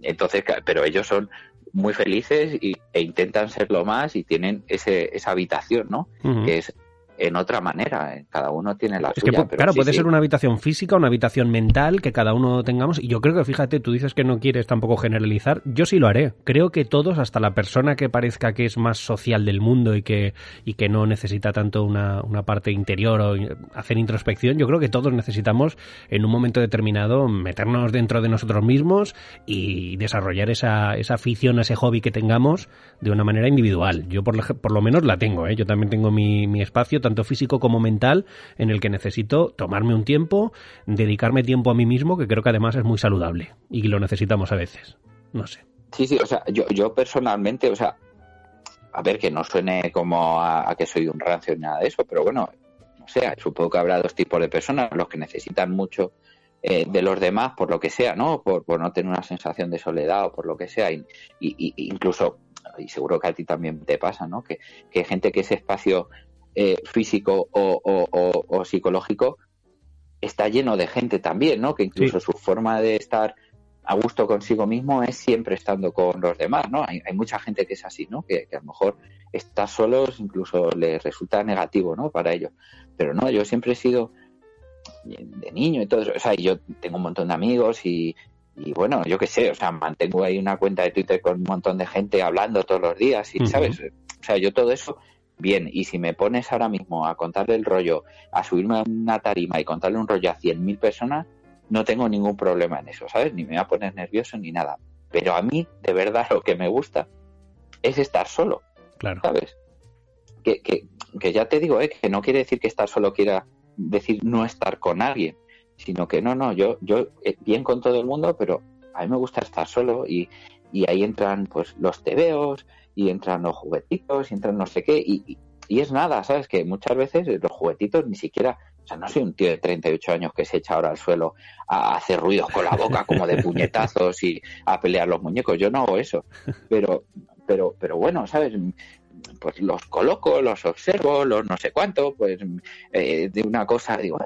Entonces, pero ellos son muy felices y, e intentan serlo más y tienen ese, esa habitación, ¿no? Que es en otra manera. ¿eh? Cada uno tiene la suya. claro, puede ser una habitación física, una habitación mental que cada uno tengamos. Y yo creo que, fíjate, tú dices que no quieres tampoco generalizar. Yo sí lo haré. Creo que todos, hasta la persona que parezca que es más social del mundo y que, y que no necesita tanto una, una parte interior o hacer introspección, yo creo que todos necesitamos en un momento determinado meternos dentro de nosotros mismos y desarrollar esa, esa afición, ese hobby que tengamos de una manera individual. Yo por, por lo menos la tengo, ¿eh? yo también tengo mi, mi espacio tanto físico como mental, en el que necesito tomarme un tiempo, dedicarme tiempo a mí mismo, que creo que además es muy saludable y lo necesitamos a veces. No sé. Sí, sí, o sea, yo, yo personalmente, o sea, a ver, que no suene como a, que soy un rancio ni nada de eso, pero bueno, o sea, supongo que habrá dos tipos de personas, los que necesitan mucho eh, de los demás por lo que sea, ¿no? Por, no tener una sensación de soledad o por lo que sea, y, incluso, y seguro que a ti también te pasa, ¿no? Que, que gente que ese espacio eh, físico o, psicológico está lleno de gente también, ¿no? Que incluso su forma de estar a gusto consigo mismo es siempre estando con los demás, ¿no? Hay, mucha gente que es así, ¿no? Que, a lo mejor estar solos incluso les resulta negativo, ¿no? Para ellos. Pero no, yo siempre he sido de niño y todo, o sea, yo tengo un montón de amigos y, y bueno, yo qué sé, o sea, mantengo ahí una cuenta de Twitter con un montón de gente hablando todos los días y, ¿sabes? O sea, yo todo eso bien, y si me pones ahora mismo a contarle el rollo, a subirme a una tarima y contarle un rollo a 100.000 personas, no tengo ningún problema en eso, ¿sabes? Ni me voy a poner nervioso ni nada. Pero a mí, de verdad, lo que me gusta es estar solo. Claro. ¿Sabes? Que, que, que ya te digo, ¿eh? que no quiere decir que estar solo quiera decir no estar con alguien, sino que no, no, yo, yo eh, bien con todo el mundo, pero a mí me gusta estar solo y, y ahí entran pues los tebeos, y entran los juguetitos y entran no sé qué y, y, es nada, ¿sabes? Que muchas veces los juguetitos ni siquiera, o sea, no soy un tío de 38 años que se echa ahora al suelo a hacer ruidos con la boca como de puñetazos y a pelear los muñecos, yo no hago eso, pero, pero, pero bueno, ¿sabes? pues los coloco, los observo, los no sé cuánto, pues eh, de una cosa digo,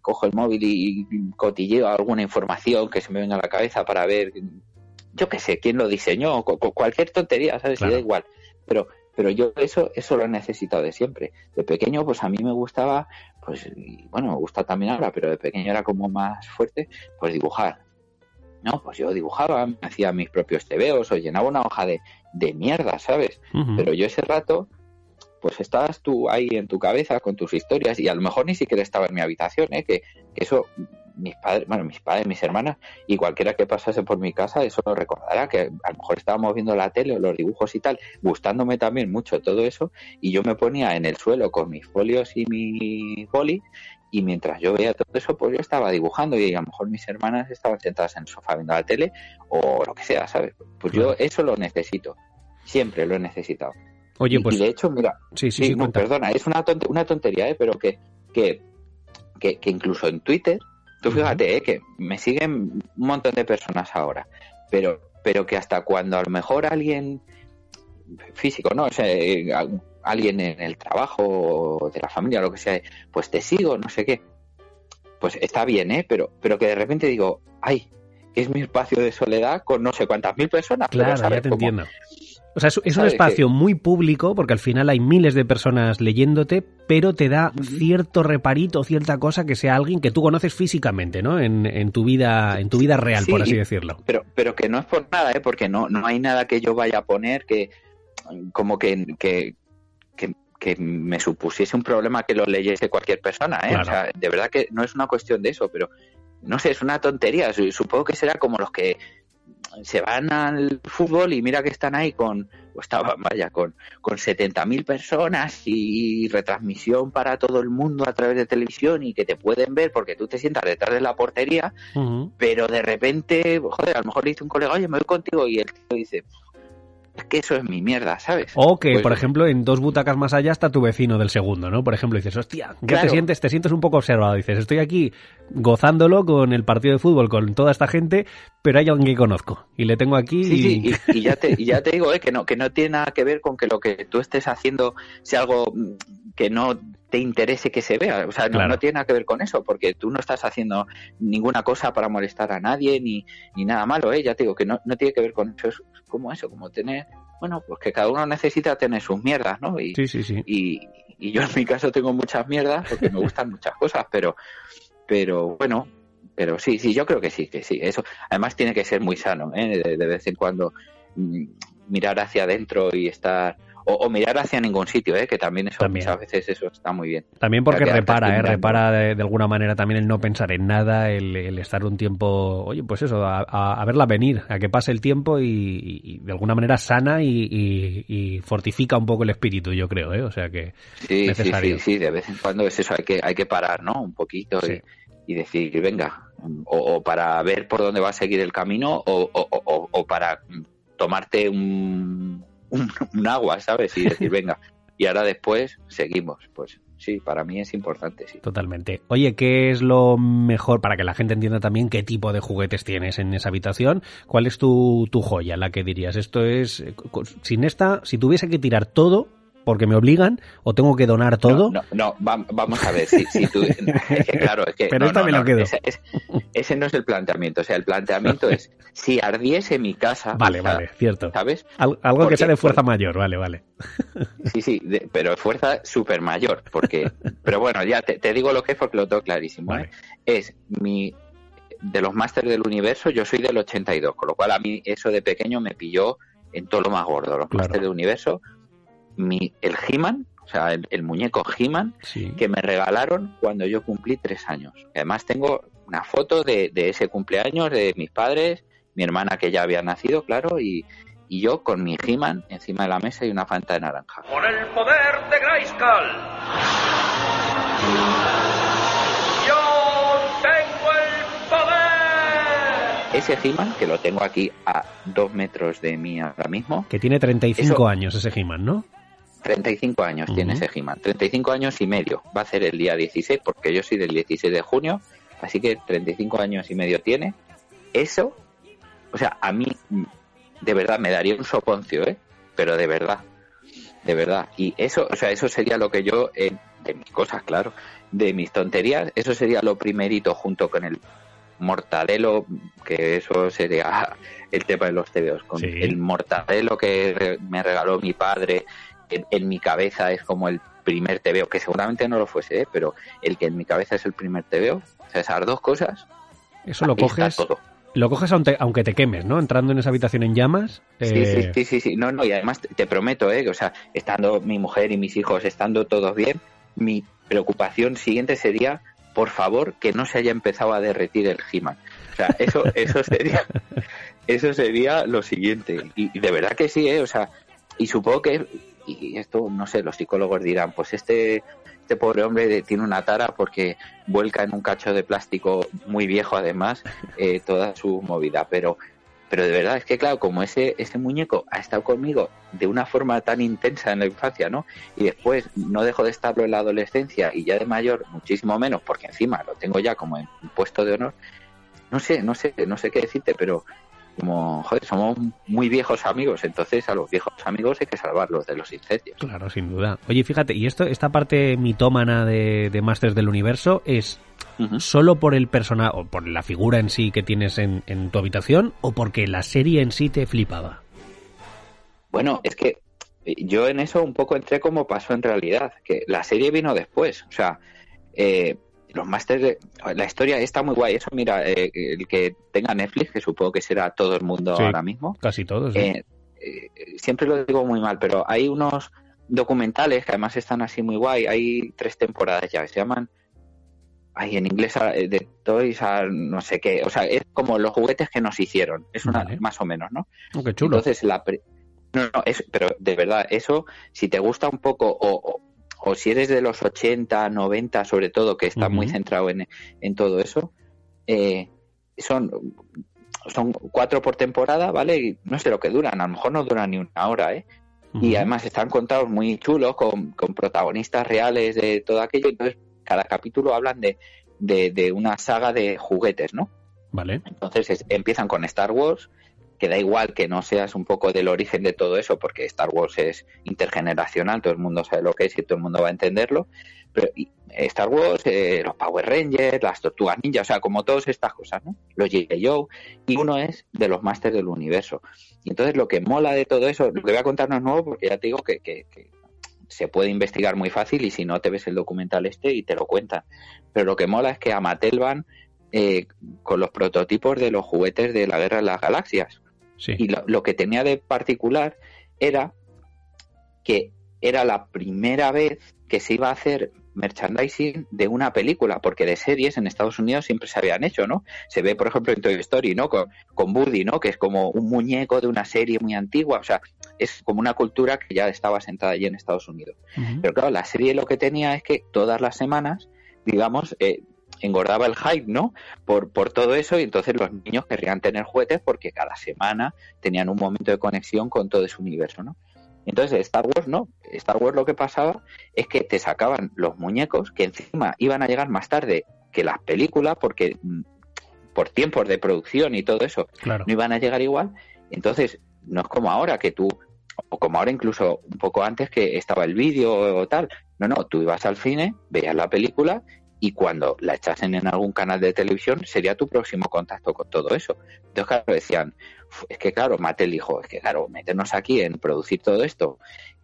cojo el móvil y cotilleo alguna información que se me venga a la cabeza para ver yo qué sé, quién lo diseñó, cualquier tontería, ¿sabes? da igual. Pero, pero yo eso, eso lo he necesitado de siempre. De pequeño, pues a mí me gustaba, pues, bueno, me gusta también ahora, pero de pequeño era como más fuerte, pues dibujar. No, pues yo dibujaba, me hacía mis propios tebeos o llenaba una hoja de, de mierda, ¿sabes? Pero yo ese rato, pues estabas tú ahí en tu cabeza con tus historias y a lo mejor ni siquiera estaba en mi habitación, ¿eh? que, que eso mis padres, bueno, mis padres, mis hermanas y cualquiera que pasase por mi casa, eso lo recordará, que a lo mejor estábamos viendo la tele o los dibujos y tal, gustándome también mucho todo eso, y yo me ponía en el suelo con mis folios y mi boli, y mientras yo veía todo eso, pues yo estaba dibujando y a lo mejor mis hermanas estaban sentadas en el sofá viendo la tele o lo que sea, ¿sabes? Pues yo eso lo necesito, siempre lo he necesitado. Oye, pues... Y de hecho, mira, sí, sí, sí, perdona, es una, una tontería, ¿eh? pero que, que, que, que incluso en Twitter Tú fíjate eh, que me siguen un montón de personas ahora, pero, pero que hasta cuando a lo mejor alguien físico, ¿no? O sea, eh, alguien en el trabajo, de la familia, lo que sea, pues te sigo, no sé qué. pues está bien, ¿eh? Pero, pero que de repente digo, ay, que es mi espacio de soledad con no sé cuántas mil personas. Claro, ya te entiendo. O sea, es, un espacio muy público porque al final hay miles de personas leyéndote, pero te da cierto reparito, cierta cosa que sea alguien que tú conoces físicamente, ¿no? En, en tu vida, en tu vida real, por así decirlo. Pero, pero que no es por nada, ¿eh? Porque no, no hay nada que yo vaya a poner que como que, que, que, me supusiese un problema que lo leyese cualquier persona, ¿eh? O sea, de verdad que no es una cuestión de eso, pero no sé, es una tontería. Supongo que será como los que se van al fútbol y mira que están ahí con, o estaban, vaya, con, con 70.000 personas y retransmisión para todo el mundo a través de televisión y que te pueden ver porque tú te sientas detrás de la portería, pero de repente, joder, a lo mejor le dice un colega, oye, me voy contigo y el tío dice, es que eso es mi mierda, ¿sabes? O que, pues por ejemplo, en dos butacas más allá está tu vecino del segundo, ¿no? Por ejemplo, dices, hostia, ¿qué te sientes? Te sientes un poco observado. Dices, estoy aquí gozándolo con el partido de fútbol, con toda esta gente, pero hay alguien que conozco y le tengo aquí. Sí, y... Sí, y, ya te, ya te digo, ¿eh? que no, que no tiene nada que ver con que lo que tú estés haciendo sea algo que no te interese que se vea. O sea, no, tiene nada que ver con eso, porque tú no estás haciendo ninguna cosa para molestar a nadie ni, ni nada malo, ¿eh? Ya te digo que no, no tiene que ver con eso. Es como eso, como tener, bueno, pues que cada uno necesita tener sus mierdas, ¿no? Y, sí, sí, sí. Y, y yo en mi caso tengo muchas mierdas porque me gustan muchas cosas, pero, pero bueno, pero sí, sí, yo creo que sí, que sí. Eso, además tiene que ser muy sano, ¿eh? de, de vez en cuando mm, mirar hacia adentro y estar o, mirar hacia ningún sitio, ¿eh? que también eso muchas veces eso está muy bien. También porque repara, ¿eh? repara de, alguna manera también el no pensar en nada, el, estar un tiempo, oye, pues eso, a, verla venir, a que pase el tiempo y, de alguna manera sana y, fortifica un poco el espíritu, yo creo, ¿eh? o sea que sí, necesario. Sí, sí, de vez en cuando es eso, hay que, hay que parar, ¿no? Un poquito y, decir, venga, o, para ver por dónde va a seguir el camino o, o para tomarte un, un, agua, ¿sabes? Y decir, venga, y ahora después seguimos. Pues sí, para mí es importante, sí. Totalmente. Oye, ¿qué es lo mejor para que la gente entienda también qué tipo de juguetes tienes en esa habitación? ¿Cuál es tu, tu joya, la que dirías? Esto es, eh, sin esta, si tuviese que tirar todo, porque me obligan o tengo que donar todo. No, no, vamos a ver. Si, tú, claro, es que. Pero esta me lo quedo. Ese, no es el planteamiento. O sea, el planteamiento es: si ardiese mi casa. Vale, vale, cierto. ¿Sabes? algo que sea de fuerza mayor, vale, vale. Sí, sí, pero fuerza super mayor. Porque, pero bueno, ya te, digo lo que es porque lo tengo clarísimo. ¿eh? Es mi. De los másteres del universo, yo soy del 82, con lo cual a mí eso de pequeño me pilló en todo lo más gordo. Los másteres del universo, mi, el He-Man, o sea, el, muñeco He-Man, que me regalaron cuando yo cumplí tres años. Además tengo una foto de, ese cumpleaños de mis padres, mi hermana que ya había nacido, claro, y, y yo con mi He-Man encima de la mesa y una fanta de naranja. ¡Con el poder de Grayskull! ¡Yo tengo el poder! Ese He-Man, que lo tengo aquí a dos metros de mí ahora mismo. Que tiene 35 años ese He-Man, ¿no? 35 años tiene ese He-Man, 35 años y medio. Va a ser el día 16, porque yo soy del 16 de junio, así que 35 años y medio tiene. Eso, o sea, a mí de verdad me daría un soponcio, ¿eh? Pero de verdad, de verdad. Y eso, o sea, eso sería lo que yo, eh, de mis cosas, claro, de mis tonterías, eso sería lo primerito junto con el mortadelo, que eso sería el tema de los tebeos, con el mortadelo que me regaló mi padre en, mi cabeza es como el primer veo que seguramente no lo fuese, ¿eh? pero el que en mi cabeza es el primer veo o sea, esas dos cosas. Eso lo coges. Lo coges aunque, te quemes, ¿no? Entrando en esa habitación en llamas. Eh, sí, sí, sí, No, no, y además te, prometo, ¿eh? O sea, estando mi mujer y mis hijos, estando todos bien, mi preocupación siguiente sería, por favor, que no se haya empezado a derretir el he -Man. O sea, eso, eso sería, eso sería lo siguiente. Y, y de verdad que sí, ¿eh? O sea, y supongo que y esto, no sé, los psicólogos dirán, pues este, este pobre hombre tiene una tara porque vuelca en un cacho de plástico muy viejo además eh, toda su movida, pero pero de verdad es que claro, como ese ese muñeco ha estado conmigo de una forma tan intensa en la infancia, ¿no? Y después no dejo de estarlo en la adolescencia y ya de mayor muchísimo menos porque encima lo tengo ya como en puesto de honor. No sé, no sé, no sé qué decirte, pero como, joder, somos muy viejos amigos, entonces a los viejos amigos hay que salvarlos de los incendios. Claro, sin duda. Oye, fíjate, y esto, esta parte mitómana de, de Masters del Universo es solo por el personaje o por la figura en sí que tienes en, en tu habitación o porque la serie en sí te flipaba? Bueno, es que yo en eso un poco entré como pasó en realidad, que la serie vino después, o sea, eh, los másteres de... La historia está muy guay, eso mira, eh, el que tenga Netflix, que supongo que será todo el mundo ahora mismo. Casi todos. Eh, eh, siempre lo digo muy mal, pero hay unos documentales que además están así muy guay, hay tres temporadas ya, se llaman... Ay, en inglés de Toys a no sé qué, o sea, es como los juguetes que nos hicieron, es una Vale. más o menos, ¿no? Oh, qué chulo. Entonces, la pri- no, no, es, pero de verdad, eso, si te gusta un poco, o, o, o si eres de los 80, 90, sobre todo, que está muy centrado en, en todo eso, eh, son, son cuatro por temporada, ¿vale? Y no sé lo que duran, a lo mejor no duran ni una hora, ¿eh? Y además están contados muy chulos, con, con protagonistas reales de todo aquello, entonces cada capítulo hablan de, de, de una saga de juguetes, ¿no? Vale. Entonces es- empiezan con Star Wars, que da igual que no seas un poco del origen de todo eso, porque Star Wars es intergeneracional, todo el mundo sabe lo que es y todo el mundo va a entenderlo. Pero Star Wars, eh, los Power Rangers, las Tortugas Ninja, o sea, como todas estas cosas, ¿no? Los G.I. Joe, y uno es de los Masters del Universo. Y entonces lo que mola de todo eso, lo que voy a contar no es nuevo, porque ya te digo que se puede investigar muy fácil y si no te ves el documental este y te lo cuentan. Pero lo que mola es que a Mattel van eh, con los prototipos de los juguetes de la Guerra de las Galaxias. Sí. Y lo, lo que tenía de particular era que era la primera vez que se iba a hacer merchandising de una película, porque de series en Estados Unidos siempre se habían hecho, ¿no? Se ve, por ejemplo, en Toy Story, ¿no? Con, con Woody, ¿no? Que es como un muñeco de una serie muy antigua, o sea, es como una cultura que ya estaba sentada allí en Estados Unidos. Pero claro, la serie lo que tenía es que todas las semanas, digamos, eh, engordaba el hype, ¿no? Por, por todo eso y entonces los niños querrían tener juguetes porque cada semana tenían un momento de conexión con todo ese universo, ¿no? Entonces Star Wars no, Star Wars lo que pasaba es que te sacaban los muñecos que encima iban a llegar más tarde que las películas porque mm, por tiempos de producción y todo eso Claro. no iban a llegar igual. Entonces, no es como ahora que tú, o como ahora incluso un poco antes que estaba el vídeo o tal. No, no, tú ibas al cine, veías la película y cuando la echasen en algún canal de televisión sería tu próximo contacto con todo eso. Entonces, claro, decían, "Uf, es que claro, Mattel dijo, es que claro, meternos aquí en producir todo esto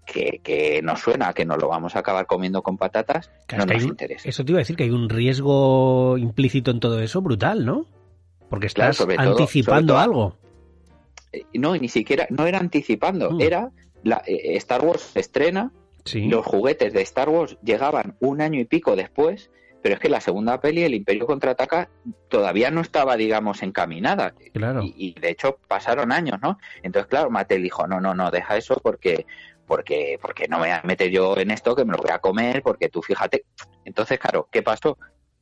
que, que nos suena, que nos lo vamos a acabar comiendo con patatas, Claro, no nos un- interesa. Eso te iba a decir que hay un riesgo implícito en todo eso brutal, ¿no? Porque Claro, estás todo- anticipando sobre todo- algo. Eh, No, ni siquiera, no era anticipando, Mm. era la, eh, Star Wars se estrena, Sí. Los juguetes de Star Wars llegaban un año y pico después, pero es que la segunda peli, El Imperio contraataca, todavía no estaba, digamos, encaminada. Claro. Y, y, de hecho pasaron años, ¿no? Entonces, claro, Mattel dijo, no, no, no, deja eso porque porque porque no me voy a meter yo en esto, que me lo voy a comer, porque tú fíjate. Entonces, claro, ¿qué pasó?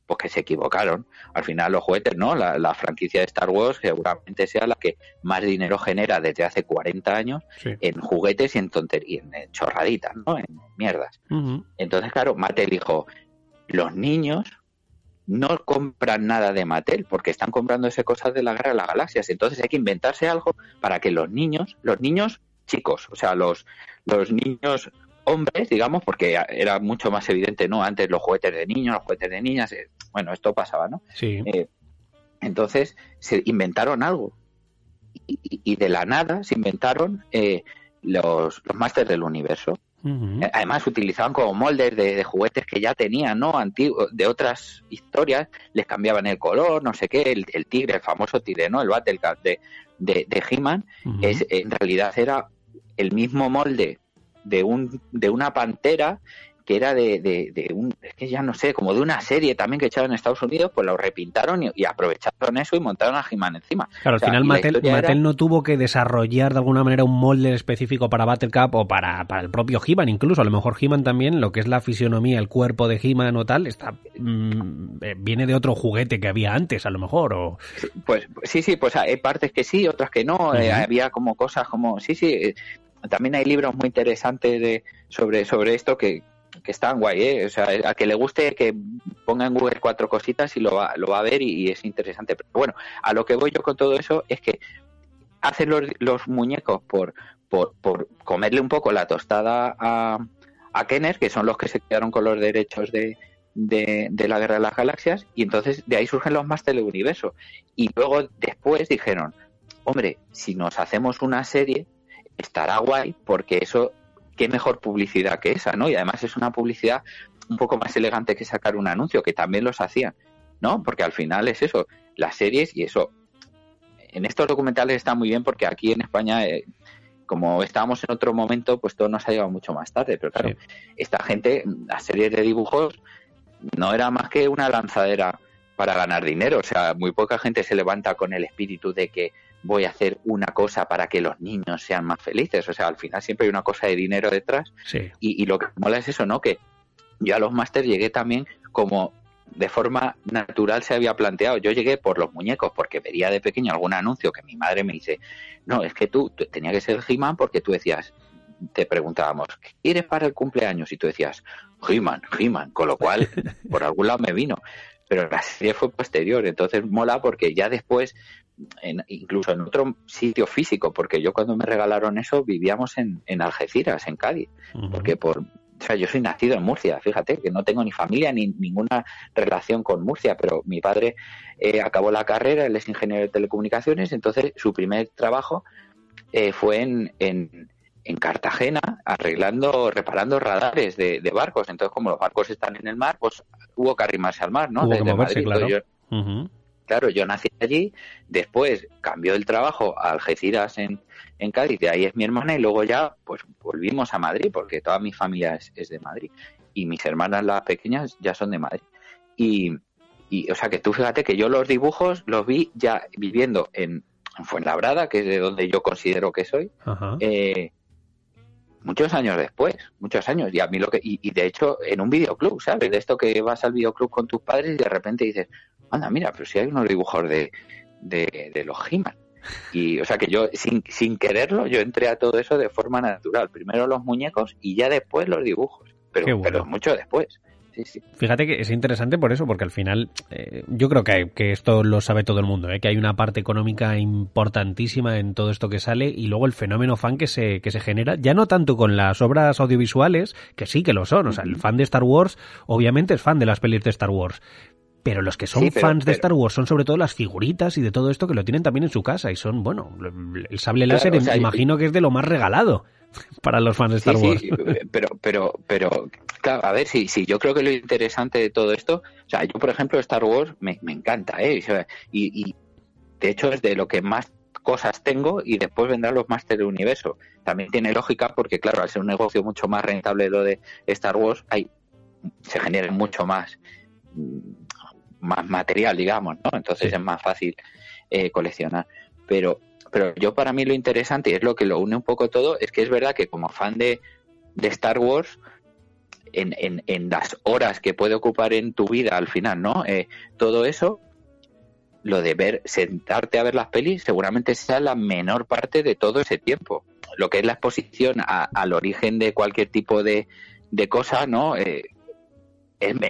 Pues que se equivocaron. Al final los juguetes, ¿no? La, la franquicia de Star Wars seguramente sea la que más dinero genera desde hace 40 años Sí. en juguetes y en tonterías, en chorraditas, ¿no? En mierdas. Entonces, claro, Mattel dijo, los niños no compran nada de Mattel porque están comprando ese cosas de la guerra de las galaxias. Entonces hay que inventarse algo para que los niños, los niños chicos, o sea, los, los niños hombres, digamos, porque era mucho más evidente, ¿no? Antes los juguetes de niños, los juguetes de niñas, eh, bueno, esto pasaba, ¿no? Sí. Eh, entonces se inventaron algo. Y, de la nada se inventaron eh, los, los Masters del Universo. Además utilizaban como moldes de, de juguetes que ya tenían, ¿no? Antiguos, de otras historias, les cambiaban el color, no sé qué, el, el tigre, el famoso tigre, ¿no? El Battle Cat de, de, de He-Man, es, en realidad era el mismo molde de un de una pantera que era de, de, de un, es que ya no sé, como de una serie también que echaban en Estados Unidos, pues lo repintaron y, y aprovecharon eso y montaron a He-Man encima. Claro, al O sea, final Mattel, historia Mattel era- no tuvo que desarrollar de alguna manera un molde específico para Battle Cup o para, para el propio He-Man, incluso. A lo mejor He-Man también, lo que es la fisionomía, el cuerpo de He-Man o tal, está, mm, eh, viene de otro juguete que había antes, a lo mejor. O... Pues sí, sí, pues hay partes que sí, otras que no. eh, había como cosas como, sí, sí. eh, también hay libros muy interesantes de, sobre, sobre esto que, que están guay, ¿eh? O sea, a que le guste que ponga en Google cuatro cositas y lo va, lo va a ver y, es interesante. Pero bueno, a lo que voy yo con todo eso es que hacen los, los muñecos por, por, por comerle un poco la tostada a, a Kenner, que son los que se quedaron con los derechos de, de, de, la Guerra de las Galaxias y entonces de ahí surgen los Máster del Universo. Y luego después dijeron, hombre, si nos hacemos una serie, estará guay porque eso, qué mejor publicidad que esa, ¿no? Y además es una publicidad un poco más elegante que sacar un anuncio, que también los hacían, ¿no? Porque al final es eso, las series y eso. En estos documentales está muy bien porque aquí en España, eh, como estábamos en otro momento, pues todo nos ha llegado mucho más tarde. Pero claro, esta gente, las series de dibujos, no era más que una lanzadera para ganar dinero. O sea, muy poca gente se levanta con el espíritu de que voy a hacer una cosa para que los niños sean más felices. O sea, al final siempre hay una cosa de dinero detrás. Y, y, lo que mola es eso, ¿no? Que yo a los máster llegué también como de forma natural se había planteado. Yo llegué por los muñecos porque vería de pequeño algún anuncio que mi madre me dice, no, es que tú, tenía que ser He-Man porque tú decías, te preguntábamos, ¿qué quieres para el cumpleaños? Y tú decías, He-Man, He-Man, con lo cual por algún lado me vino. Pero la serie fue posterior, entonces mola porque ya después, en, incluso en otro sitio físico, porque yo cuando me regalaron eso vivíamos en, en Algeciras, en Cádiz, porque por o sea, yo soy nacido en Murcia, fíjate, que no tengo ni familia ni ninguna relación con Murcia, pero mi padre eh, acabó la carrera, él es ingeniero de telecomunicaciones, entonces su primer trabajo eh, fue en, en, Cartagena arreglando, reparando radares de, barcos. Entonces, como los barcos están en el mar, pues hubo que arrimarse al mar, ¿no? Desde Madrid, claro. Yo, Claro, yo nací allí, después cambió el trabajo a Algeciras en, en Cádiz, de ahí es mi hermana, y luego ya pues volvimos a Madrid, porque toda mi familia es, de Madrid, y mis hermanas las pequeñas ya son de Madrid. Y, y, o sea que tú fíjate que yo los dibujos los vi ya viviendo en, Fuenlabrada, que es de donde yo considero que soy, eh, muchos años después, muchos años, y a mí lo que, y, y, de hecho en un videoclub, ¿sabes? De esto que vas al videoclub con tus padres y de repente dices, anda, mira, pero si hay unos dibujos de, de, los He-Man. Y, o sea, que yo, sin, sin quererlo, yo entré a todo eso de forma natural. Primero los muñecos y ya después los dibujos. Pero, pero mucho después. Fíjate que es interesante por eso, porque al final eh, yo creo que, que, esto lo sabe todo el mundo, ¿eh? que hay una parte económica importantísima en todo esto que sale y luego el fenómeno fan que se, que se genera, ya no tanto con las obras audiovisuales, que sí que lo son, o sea, el fan de Star Wars obviamente es fan de las pelis de Star Wars, pero los que son fans de Star Wars son sobre todo las figuritas y de todo esto que lo tienen también en su casa y son, bueno, el sable láser imagino que es de lo más regalado para los fans de Star Wars. Sí, pero, pero, pero, claro, a ver, si sí, yo creo que lo interesante de todo esto, o sea, yo por ejemplo Star Wars me, me encanta, ¿eh? Y, y de hecho es de lo que más cosas tengo y después vendrán los máster del universo. También tiene lógica porque, claro, al ser un negocio mucho más rentable lo de Star Wars, hay, se genera mucho más más material, digamos, ¿no? Entonces es más fácil eh, coleccionar. Pero, pero yo para mí lo interesante, y es lo que lo une un poco todo, es que es verdad que como fan de, de Star Wars, en, en, en, las horas que puede ocupar en tu vida al final, ¿no? Eh, todo eso, lo de ver, sentarte a ver las pelis, seguramente sea la menor parte de todo ese tiempo. Lo que es la exposición al origen de cualquier tipo de, de cosa, ¿no? Eh,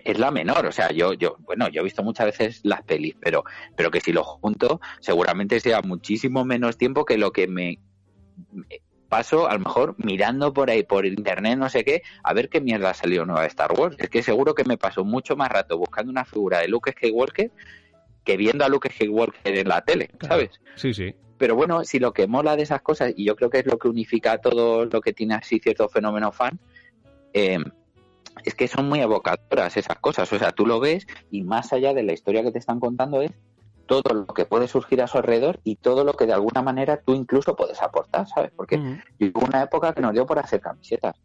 es, la menor. O sea, yo, yo, bueno, yo he visto muchas veces las pelis, pero, pero que si lo junto, seguramente sea muchísimo menos tiempo que lo que me, paso, a lo mejor mirando por ahí, por internet, no sé qué, a ver qué mierda ha salido nueva de Star Wars. Es que seguro que me paso mucho más rato buscando una figura de Luke Skywalker que viendo a Luke Skywalker en la tele, ¿sabes? Sí, sí. Pero bueno, si lo que mola de esas cosas, y yo creo que es lo que unifica todo lo que tiene así cierto fenómeno fan, eh, es que son muy evocadoras esas cosas. O sea, tú lo ves y más allá de la historia que te están contando es todo lo que puede surgir a su alrededor y todo lo que de alguna manera tú incluso puedes aportar, ¿sabes? Porque hubo una época que nos dio por hacer camisetas.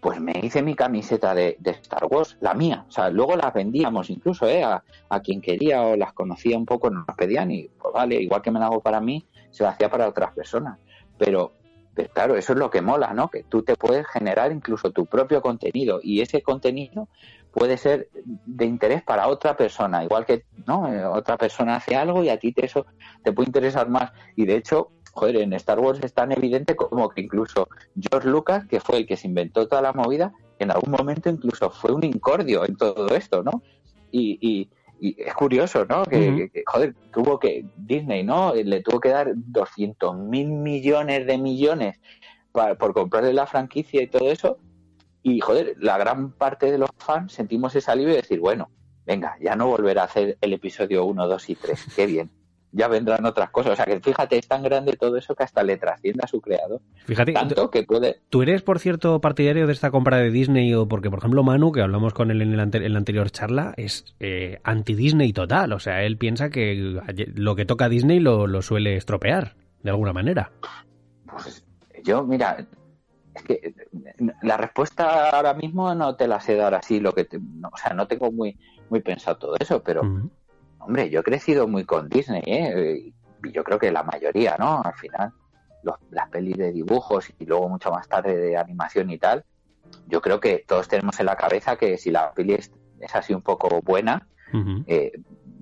pues me hice mi camiseta de, Star Wars, la mía. O sea, luego las vendíamos incluso ¿eh? a, a quien quería o las conocía un poco, nos las pedían y, pues vale, igual que me la hago para mí, se la hacía para otras personas. Pero pero claro, eso es lo que mola, ¿no? Que tú te puedes generar incluso tu propio contenido y ese contenido puede ser de interés para otra persona, igual que, ¿no? Eh, otra persona hace algo y a ti te, eso te puede interesar más. Y de hecho, joder, en Star Wars es tan evidente como que incluso George Lucas, que fue el que se inventó toda la movida, en algún momento incluso fue un incordio en todo esto, ¿no? Y, y, y es curioso, ¿no? Que, joder, tuvo que, Disney, ¿no? Le tuvo que dar 200 mil millones de millones por comprarle la franquicia y todo eso. Y, joder, la gran parte de los fans sentimos ese alivio de decir, bueno, venga, ya no volverá a hacer el episodio 1, 2 y 3, qué bien. Ya vendrán otras cosas. O sea que fíjate, es tan grande todo eso que hasta le trasciende a su creador. Fíjate, Tanto que puede. ¿Tú eres, por cierto, partidario de esta compra de Disney? o Porque, por ejemplo, Manu, que hablamos con él en, el en la anterior charla, es eh, anti-Disney total. O sea, él piensa que lo que toca Disney lo, lo suele estropear, de alguna manera. Pues yo, mira, es que eh, la respuesta ahora mismo no te la sé dar así, lo que te- no, o sea, no tengo muy, muy pensado todo eso, pero. Hombre, yo he crecido muy con Disney, ¿eh? Y yo creo que la mayoría, ¿no? Al final, los- las pelis de dibujos y luego mucho más tarde de animación y tal, yo creo que todos tenemos en la cabeza que si la peli es, es así un poco buena, eh,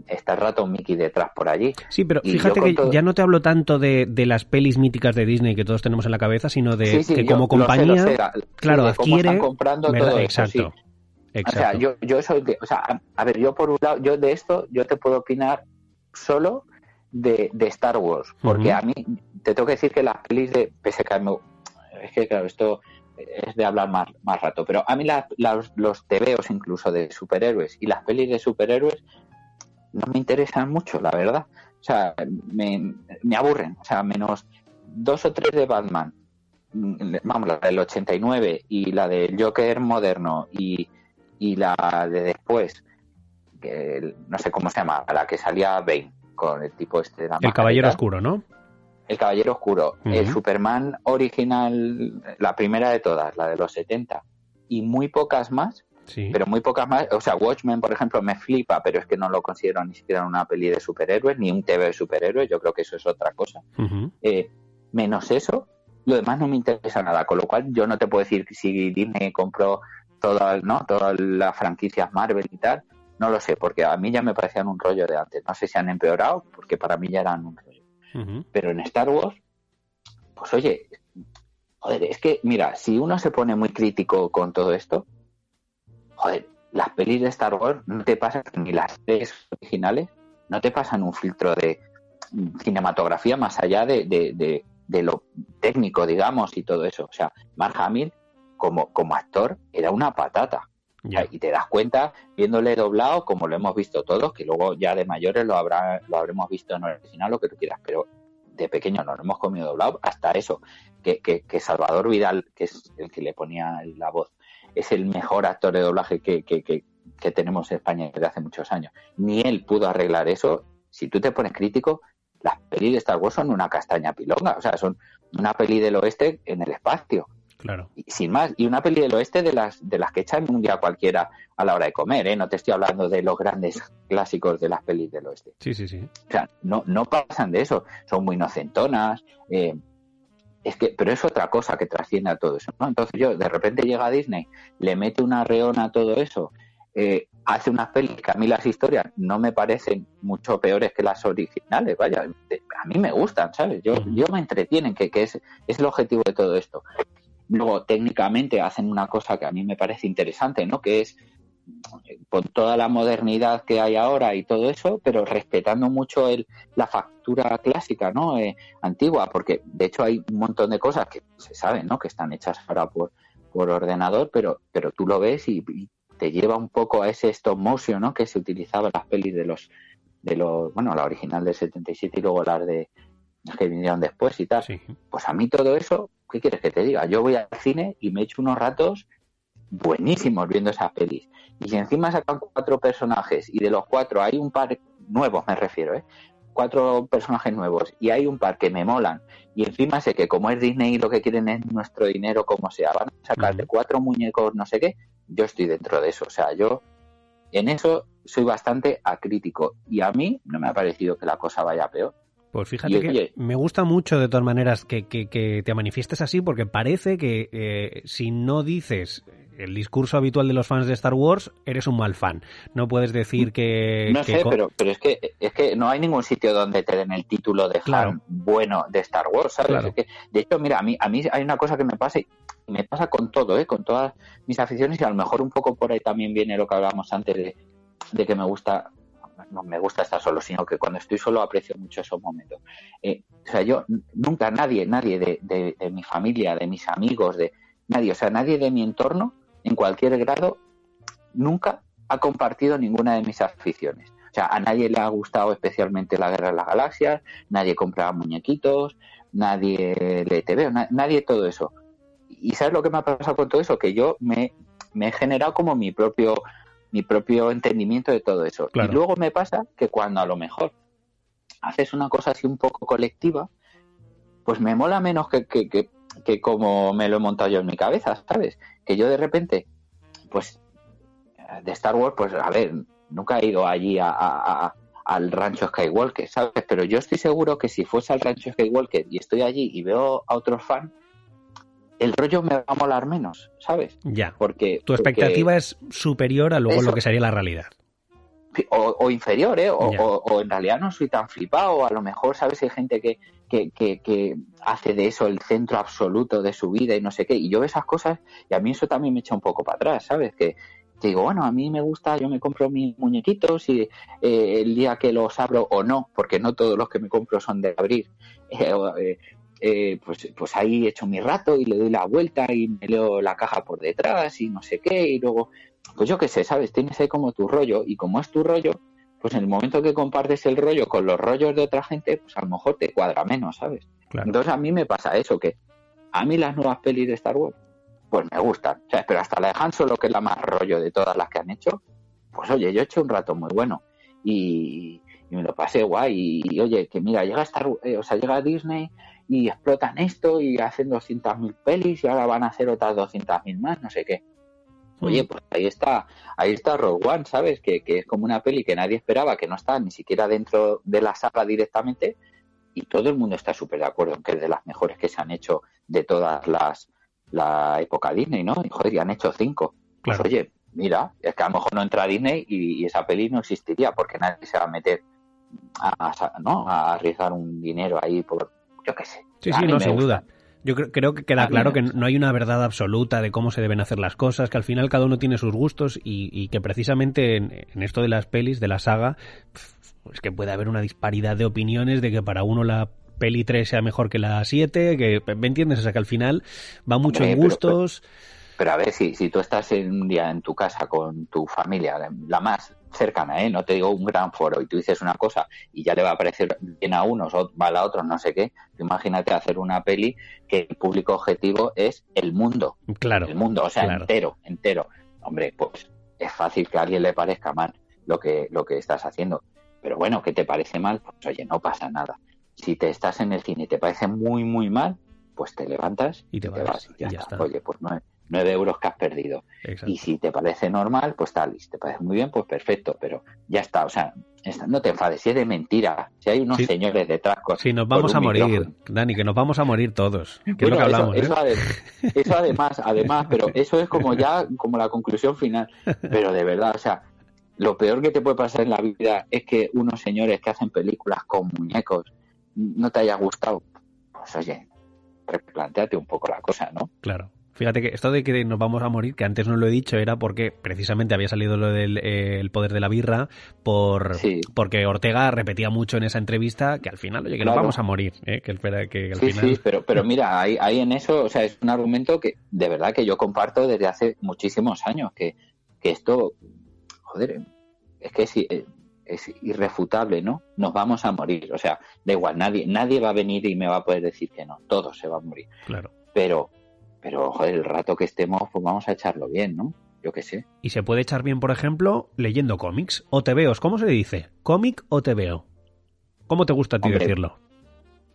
está el rato Mickey detrás por allí. Sí, pero Y fíjate que todo- ya no te hablo tanto de, de las pelis míticas de Disney que todos tenemos en la cabeza, sino de Sí, sí, que como lo sé, compañía, lo sé, la- sí, claro, de cómo están adquiere... comprando ¿verdad? todo eso, sí. Exacto. O sea, yo, yo soy de, o sea, a, ver, yo por un lado, yo de esto, yo te puedo opinar solo de, de Star Wars, porque a mí, te tengo que decir que las pelis de, pese que me- es que claro, esto es de hablar más, más rato, pero a mí la- las- los tebeos incluso de superhéroes y las pelis de superhéroes no me interesan mucho, la verdad. O sea, me, me aburren, o sea, menos dos o tres de Batman, mm, vamos, la del 89 y la del Joker moderno y, y la de después, que no sé cómo se llama, la que salía Bane con el tipo este de la El Caballero. Oscuro, ¿no? El Caballero Oscuro, el Superman original, la primera de todas, la de los 70, y muy pocas más, Sí. pero muy pocas más. O sea, Watchmen, por ejemplo, me flipa, pero es que no lo considero ni siquiera una peli de superhéroes, ni un TV de superhéroes, yo creo que eso es otra cosa. Eh, menos eso, lo demás no me interesa nada, con lo cual yo no te puedo decir si Disney compró todas, ¿no? todas las franquicias Marvel y tal, no lo sé, porque a mí ya me parecían un rollo de antes. No sé si han empeorado, porque para mí ya eran un rollo. Pero en Star Wars, pues oye, joder, es que, mira, si uno se pone muy crítico con todo esto, joder, las pelis de Star Wars no te pasan, ni las series originales, no te pasan un filtro de cinematografía más allá de, de, de- de lo técnico, digamos, y todo eso. O sea, Mark Hamill, como, como actor, era una patata. Y te das cuenta viéndole doblado, como lo hemos visto todos, que luego ya de mayores lo habrá, lo habremos visto en original, lo que tú quieras, pero de pequeño nos lo hemos comido doblado, hasta eso, que, que, que Salvador Vidal, que es el que le ponía la voz, es el mejor actor de doblaje que, que tenemos en España desde hace muchos años. Ni él pudo arreglar eso. Si tú te pones crítico, las pelis de Star Wars son una castaña pilonga, o sea, son una peli del oeste en el espacio Claro. y sin más, y una peli del oeste de las de las que echan un día cualquiera a la hora de comer, ¿eh? No te estoy hablando de los grandes clásicos de las pelis del oeste. Sí, sí, sí. O sea, no, no pasan de eso, son muy inocentonas, eh, es que, pero es otra cosa que trasciende a todo eso, ¿no? Entonces yo, de repente llega Disney, le mete una reona a todo eso, eh, hace unas pelis que a mí las historias no me parecen mucho peores que las originales, vaya, a mí me gustan, ¿sabes? Yo, yo me entretienen, que, que es, es el objetivo de todo esto. Luego, técnicamente hacen una cosa que a mí me parece interesante, ¿no? Que es con toda la modernidad que hay ahora y todo eso, pero respetando mucho el, la factura clásica, ¿no? Eh, antigua, porque de hecho hay un montón de cosas que se saben, ¿no? Que están hechas ahora por, por ordenador, pero, pero tú lo ves y, y te lleva un poco a ese stop motion, ¿no? Que se utilizaba en las pelis de los, de los, bueno, la original del 77 y luego las de las que vinieron después y tal. Sí. Pues a mí todo eso, ¿qué quieres que te diga? Yo voy al cine y me echo unos ratos buenísimos viendo esas pelis. Y si encima sacan cuatro personajes y de los cuatro hay un par nuevos, me refiero, ¿eh? Cuatro personajes nuevos y hay un par que me molan y encima sé que como es Disney y lo que quieren es nuestro dinero como sea, van a sacar de cuatro muñecos no sé qué, yo estoy dentro de eso. O sea, yo en eso soy bastante acrítico y a mí no me ha parecido que la cosa vaya peor. Pues fíjate Y, que oye- me gusta mucho de todas maneras que, que- que te manifiestes así porque parece que eh, si no dices el discurso habitual de los fans de Star Wars, eres un mal fan. No puedes decir que... No que sé, pero, pero es que es que no hay ningún sitio donde te den el título de fan Claro. bueno de Star Wars, ¿sabes? Claro. Es que, de hecho, mira, a mí, a mí hay una cosa que me pasa y me pasa con todo, ¿eh? con todas mis aficiones y a lo mejor un poco por ahí también viene lo que hablábamos antes de, de que me gusta no me gusta estar solo, sino que cuando estoy solo aprecio mucho esos momentos. Eh, o sea, yo nunca nadie, nadie de mi familia, de mis amigos, de nadie, o sea, nadie de mi entorno en cualquier grado, nunca ha compartido ninguna de mis aficiones. O sea, a nadie le ha gustado especialmente la Guerra de las Galaxias, nadie compraba muñequitos, nadie le te veo, nadie todo eso. ¿Y sabes lo que me ha pasado con todo eso? Que yo me, me he generado como mi propio mi propio entendimiento de todo eso. Y luego me pasa que cuando a lo mejor haces una cosa así un poco colectiva, pues me mola menos que, que, que, como me lo he montado yo en mi cabeza, ¿sabes? Que yo de repente, pues, de Star Wars, pues, a ver, nunca he ido allí a, al rancho Skywalker, ¿sabes? Pero yo estoy seguro que si fuese al rancho Skywalker y estoy allí y veo a otros fans, el rollo me va a molar menos, ¿sabes? Ya. Porque tu expectativa es superior a luego lo que sería la realidad. O, inferior, ¿eh? O, en realidad no soy tan flipado, o a lo mejor, ¿sabes? Hay gente que, que, que, hace de eso el centro absoluto de su vida y no sé qué. Y yo veo esas cosas y a mí eso también me echa un poco para atrás, ¿sabes? Que, digo, bueno, a mí me gusta, yo me compro mis muñequitos y eh, el día que los abro o no, porque no todos los que me compro son de abrir, eh, eh, eh, pues, pues ahí echo mi rato y le doy la vuelta y me leo la caja por detrás y no sé qué, y luego, pues yo qué sé, ¿sabes? Tienes ahí como tu rollo, y como es tu rollo, pues en el momento que compartes el rollo con los rollos de otra gente, pues a lo mejor te cuadra menos, ¿sabes? Entonces a mí me pasa eso, que a mí las nuevas pelis de Star Wars, pues me gustan, ¿sabes? Pero hasta la de Han Solo, que es la más rollo de todas las que han hecho, pues oye, yo he hecho un rato muy bueno. Y, me lo pasé guay. Y, oye, que mira, llega Star, eh, o sea, llega Disney y explotan esto y hacen 200.000 pelis y ahora van a hacer otras 200.000 más, no sé qué. Oye, mm. pues ahí está, ahí está Rogue One, ¿sabes? Que, que es como una peli que nadie esperaba, que no está ni siquiera dentro de la saga directamente y todo el mundo está súper de acuerdo en que es de las mejores que se han hecho de todas las la época Disney, ¿no? Y joder, y han hecho cinco. Pues oye, mira, es que a lo mejor no entra Disney y, esa peli no existiría porque nadie se va a meter a, ¿no? a arriesgar un dinero ahí por, yo qué sé. Sí, sí, no, sin duda. Yo creo, que queda claro que no hay una verdad absoluta de cómo se deben hacer las cosas, que al final cada uno tiene sus gustos y, que precisamente en, esto de las pelis, de la saga, es que puede haber una disparidad de opiniones de que para uno la peli 3 sea mejor que la 7, que ¿me entiendes? O sea que al final va mucho en gustos. Pero, a ver, si, si tú estás en un día en tu casa con tu familia, la más cercana, ¿eh? No te digo un gran foro y tú dices una cosa y ya le va a parecer bien a unos o mal a otros, no sé qué. Imagínate hacer una peli que el público objetivo es el mundo. Claro. El mundo, o sea, entero, entero. Hombre, pues es fácil que a alguien le parezca mal lo que, lo que estás haciendo. Pero bueno, ¿qué te parece mal? Pues oye, no pasa nada. Si te estás en el cine y te parece muy, muy mal, pues te levantas y te, vas, y ya, está. Oye, pues no, 9 euros que has perdido. Y si te parece normal, pues tal. Y si te parece muy bien, pues perfecto. Pero ya está. O sea, no te enfades. Si es de mentira, si hay unos señores detrás. Con, sí, nos vamos a morir, Dani, que nos vamos a morir todos. Que es lo que hablamos. Eso, ¿eh? eso, además, además, pero eso es como ya, como la conclusión final. Pero de verdad, o sea, lo peor que te puede pasar en la vida es que unos señores que hacen películas con muñecos no te haya gustado. Pues oye, replanteate un poco la cosa, ¿no? Claro. Fíjate que esto de que nos vamos a morir, que antes no lo he dicho, era porque precisamente había salido lo del eh, poder de la birra, por porque Ortega repetía mucho en esa entrevista que al final, oye, que nos vamos a morir, ¿eh? que, espera, que, al sí, final... Sí, pero, pero mira, hay, hay en eso, o sea, es un argumento que de verdad que yo comparto desde hace muchísimos años, que, que esto, joder, es que sí, eh, es irrefutable, ¿no? Nos vamos a morir, o sea, da igual, nadie, nadie va a venir y me va a poder decir que no, todos se van a morir. Claro. Pero pero joder, el rato que estemos, pues vamos a echarlo bien, ¿no? Yo qué sé. Y se puede echar bien, por ejemplo, leyendo cómics o tebeos. ¿Cómo se dice? ¿Cómic o tebeo? ¿Cómo te gusta a ti decirlo?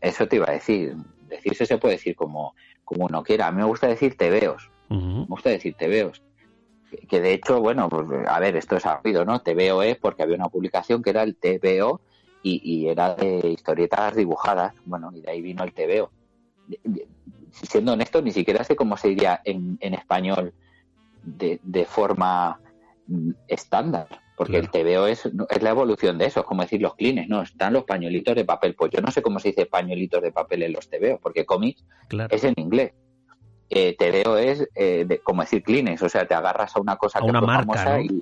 Eso te iba a decir. Decirse se puede decir como, como uno quiera. A mí me gusta decir tebeos. Me gusta decir tebeos. Que, de hecho, bueno, pues a ver, esto es sabido, ¿no? TVO es porque había una publicación que era el TVO y, y era de historietas dibujadas. Bueno, y de ahí vino el TVO siendo honesto, ni siquiera sé cómo se diría en, en español de, de, forma mm, estándar, porque el TVO es, es la evolución de eso, es como decir los clines, ¿no? Están los pañuelitos de papel. Pues yo no sé cómo se dice pañuelitos de papel en los TVO, porque cómics es en inglés. Eh, TVO es eh, como decir clines, o sea, te agarras a una cosa a una marca, y,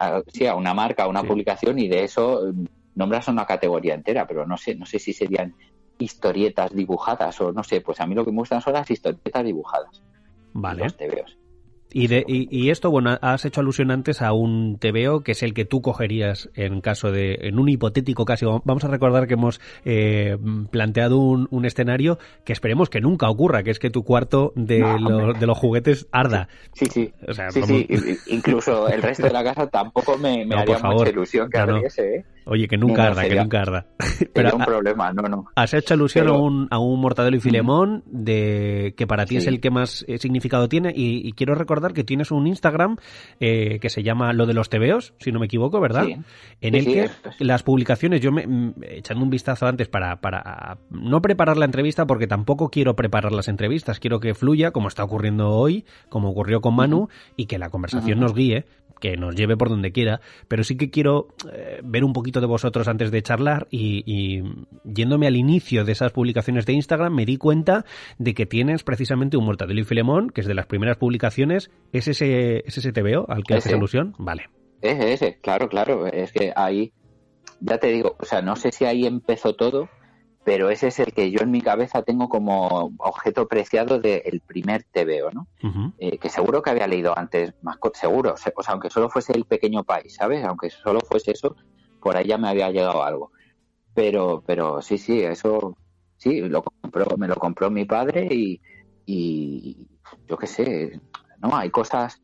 a, sí, a una marca, a una publicación y de eso mm, nombras a una categoría entera, pero no sé, no sé si serían historietas dibujadas o no sé, pues a mí lo que me gustan son las historietas dibujadas. Vale. Los tebeos. Y, de, y, esto, bueno, has hecho alusión antes a un TVO que es el que tú cogerías en caso de, en un hipotético caso. Vamos a recordar que hemos eh, planteado un, un, escenario que esperemos que nunca ocurra, que es que tu cuarto de, los, de los juguetes arda. Sí, sí. O sea, sí, sí. Incluso el resto de la casa tampoco me, me haría mucha ilusión que no, ¿eh? Oye, que nunca arda, que nunca arda. Pero un problema, no, no. Has hecho alusión a, un, a un mortadelo y filemón de que para ti es el que más eh, significado tiene y, y quiero recordar que tienes un Instagram eh, que se llama Lo de los TVOs, si no me equivoco, ¿verdad? En el que las publicaciones, yo me, mm, echando un vistazo antes para, para no preparar la entrevista, porque tampoco quiero preparar las entrevistas, quiero que fluya como está ocurriendo hoy, como ocurrió con Manu, y que la conversación nos guíe, que nos lleve por donde quiera, pero sí que quiero eh, ver un poquito de vosotros antes de charlar y, yéndome al inicio de esas publicaciones de Instagram me di cuenta de que tienes precisamente un Mortadelo y Filemón, que es de las primeras publicaciones, ¿es ese, es ese TVO al que haces alusión? Vale. Ese, ese, claro, claro, es que ahí, ya te digo, o sea, no sé si ahí empezó todo, pero ese es el que yo en mi cabeza tengo como objeto preciado del primer TVO, ¿no? Eh, que seguro que había leído antes, más seguro, o sea, aunque solo fuese el pequeño país, ¿sabes? Aunque solo fuese eso, por ahí ya me había llegado algo. Pero, pero sí, sí, eso, sí, lo compró, me lo compró mi padre y, y yo qué sé, ¿no? Hay cosas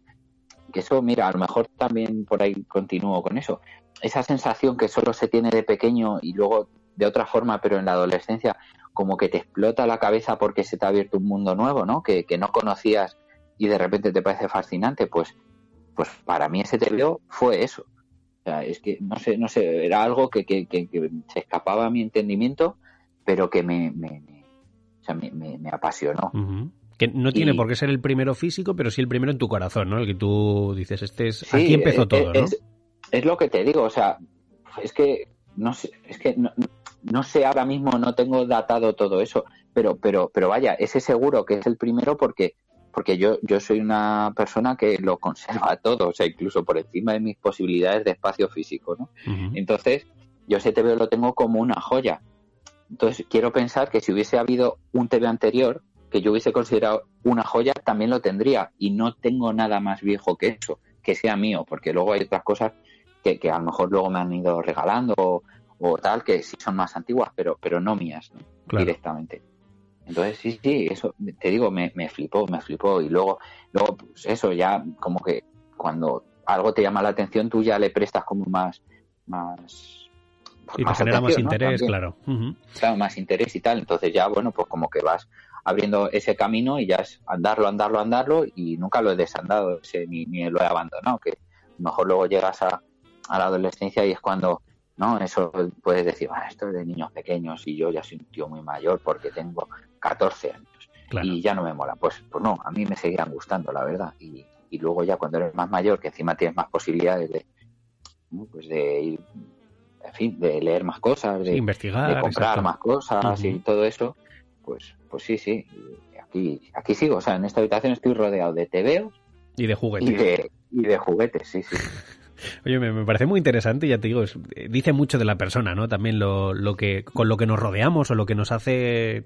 que eso, mira, a lo mejor también por ahí continúo con eso. Esa sensación que solo se tiene de pequeño y luego de otra forma, pero en la adolescencia, como que te explota la cabeza porque se te ha abierto un mundo nuevo, ¿no? Que, no conocías y de repente te parece fascinante, pues, pues para mí ese TVO fue eso. O sea, es que, no sé, no sé, era algo que, que, se escapaba a mi entendimiento, pero que me, me, o sea, me, me, apasionó. Que no tiene por qué ser el primero físico, pero sí el primero en tu corazón, ¿no? El que tú dices, este es... aquí empezó eh, todo, ¿no? Es, es, lo que te digo, o sea, es que, no sé, es que no, no sé ahora mismo, no tengo datado todo eso, pero, pero, pero vaya, ese seguro que es el primero porque, porque yo, yo soy una persona que lo conserva todo, o sea, incluso por encima de mis posibilidades de espacio físico, ¿no? Entonces, yo ese TV lo tengo como una joya. Entonces, quiero pensar que si hubiese habido un TV anterior que yo hubiese considerado una joya, también lo tendría. Y no tengo nada más viejo que eso, que sea mío, porque luego hay otras cosas que, que a lo mejor luego me han ido regalando o tal, que sí son más antiguas, pero, pero no mías, directamente. Entonces, sí, sí, eso, te digo, me, me flipó, me flipó. Y luego, luego, pues eso, ya como que cuando algo te llama la atención, tú ya le prestas como más, más, y te genera más interés, claro. Claro, más interés y tal. Entonces ya, bueno, pues como que vas abriendo ese camino y ya es andarlo, andarlo, andarlo y nunca lo he desandado, ni, ni lo he abandonado, que mejor luego llegas a, a la adolescencia y es cuando ¿no? Eso puedes decir, ah, esto es de niños pequeños y yo ya soy un tío muy mayor porque tengo 14 años y ya no me mola. Pues, pues no, a mí me seguían gustando, la verdad. Y, y luego ya cuando eres más mayor, que encima tienes más posibilidades de, pues de ir, en fin, de leer más cosas, de, investigar, de comprar más cosas y todo eso, pues, pues sí, sí. Aquí, aquí sigo, o sea, en esta habitación estoy rodeado de tebeos y de juguetes. Y de, y de juguetes, sí, sí. Oye, me, parece muy interesante, ya te digo, dice mucho de la persona, ¿no? También lo, lo que, con lo que nos rodeamos o lo que nos hace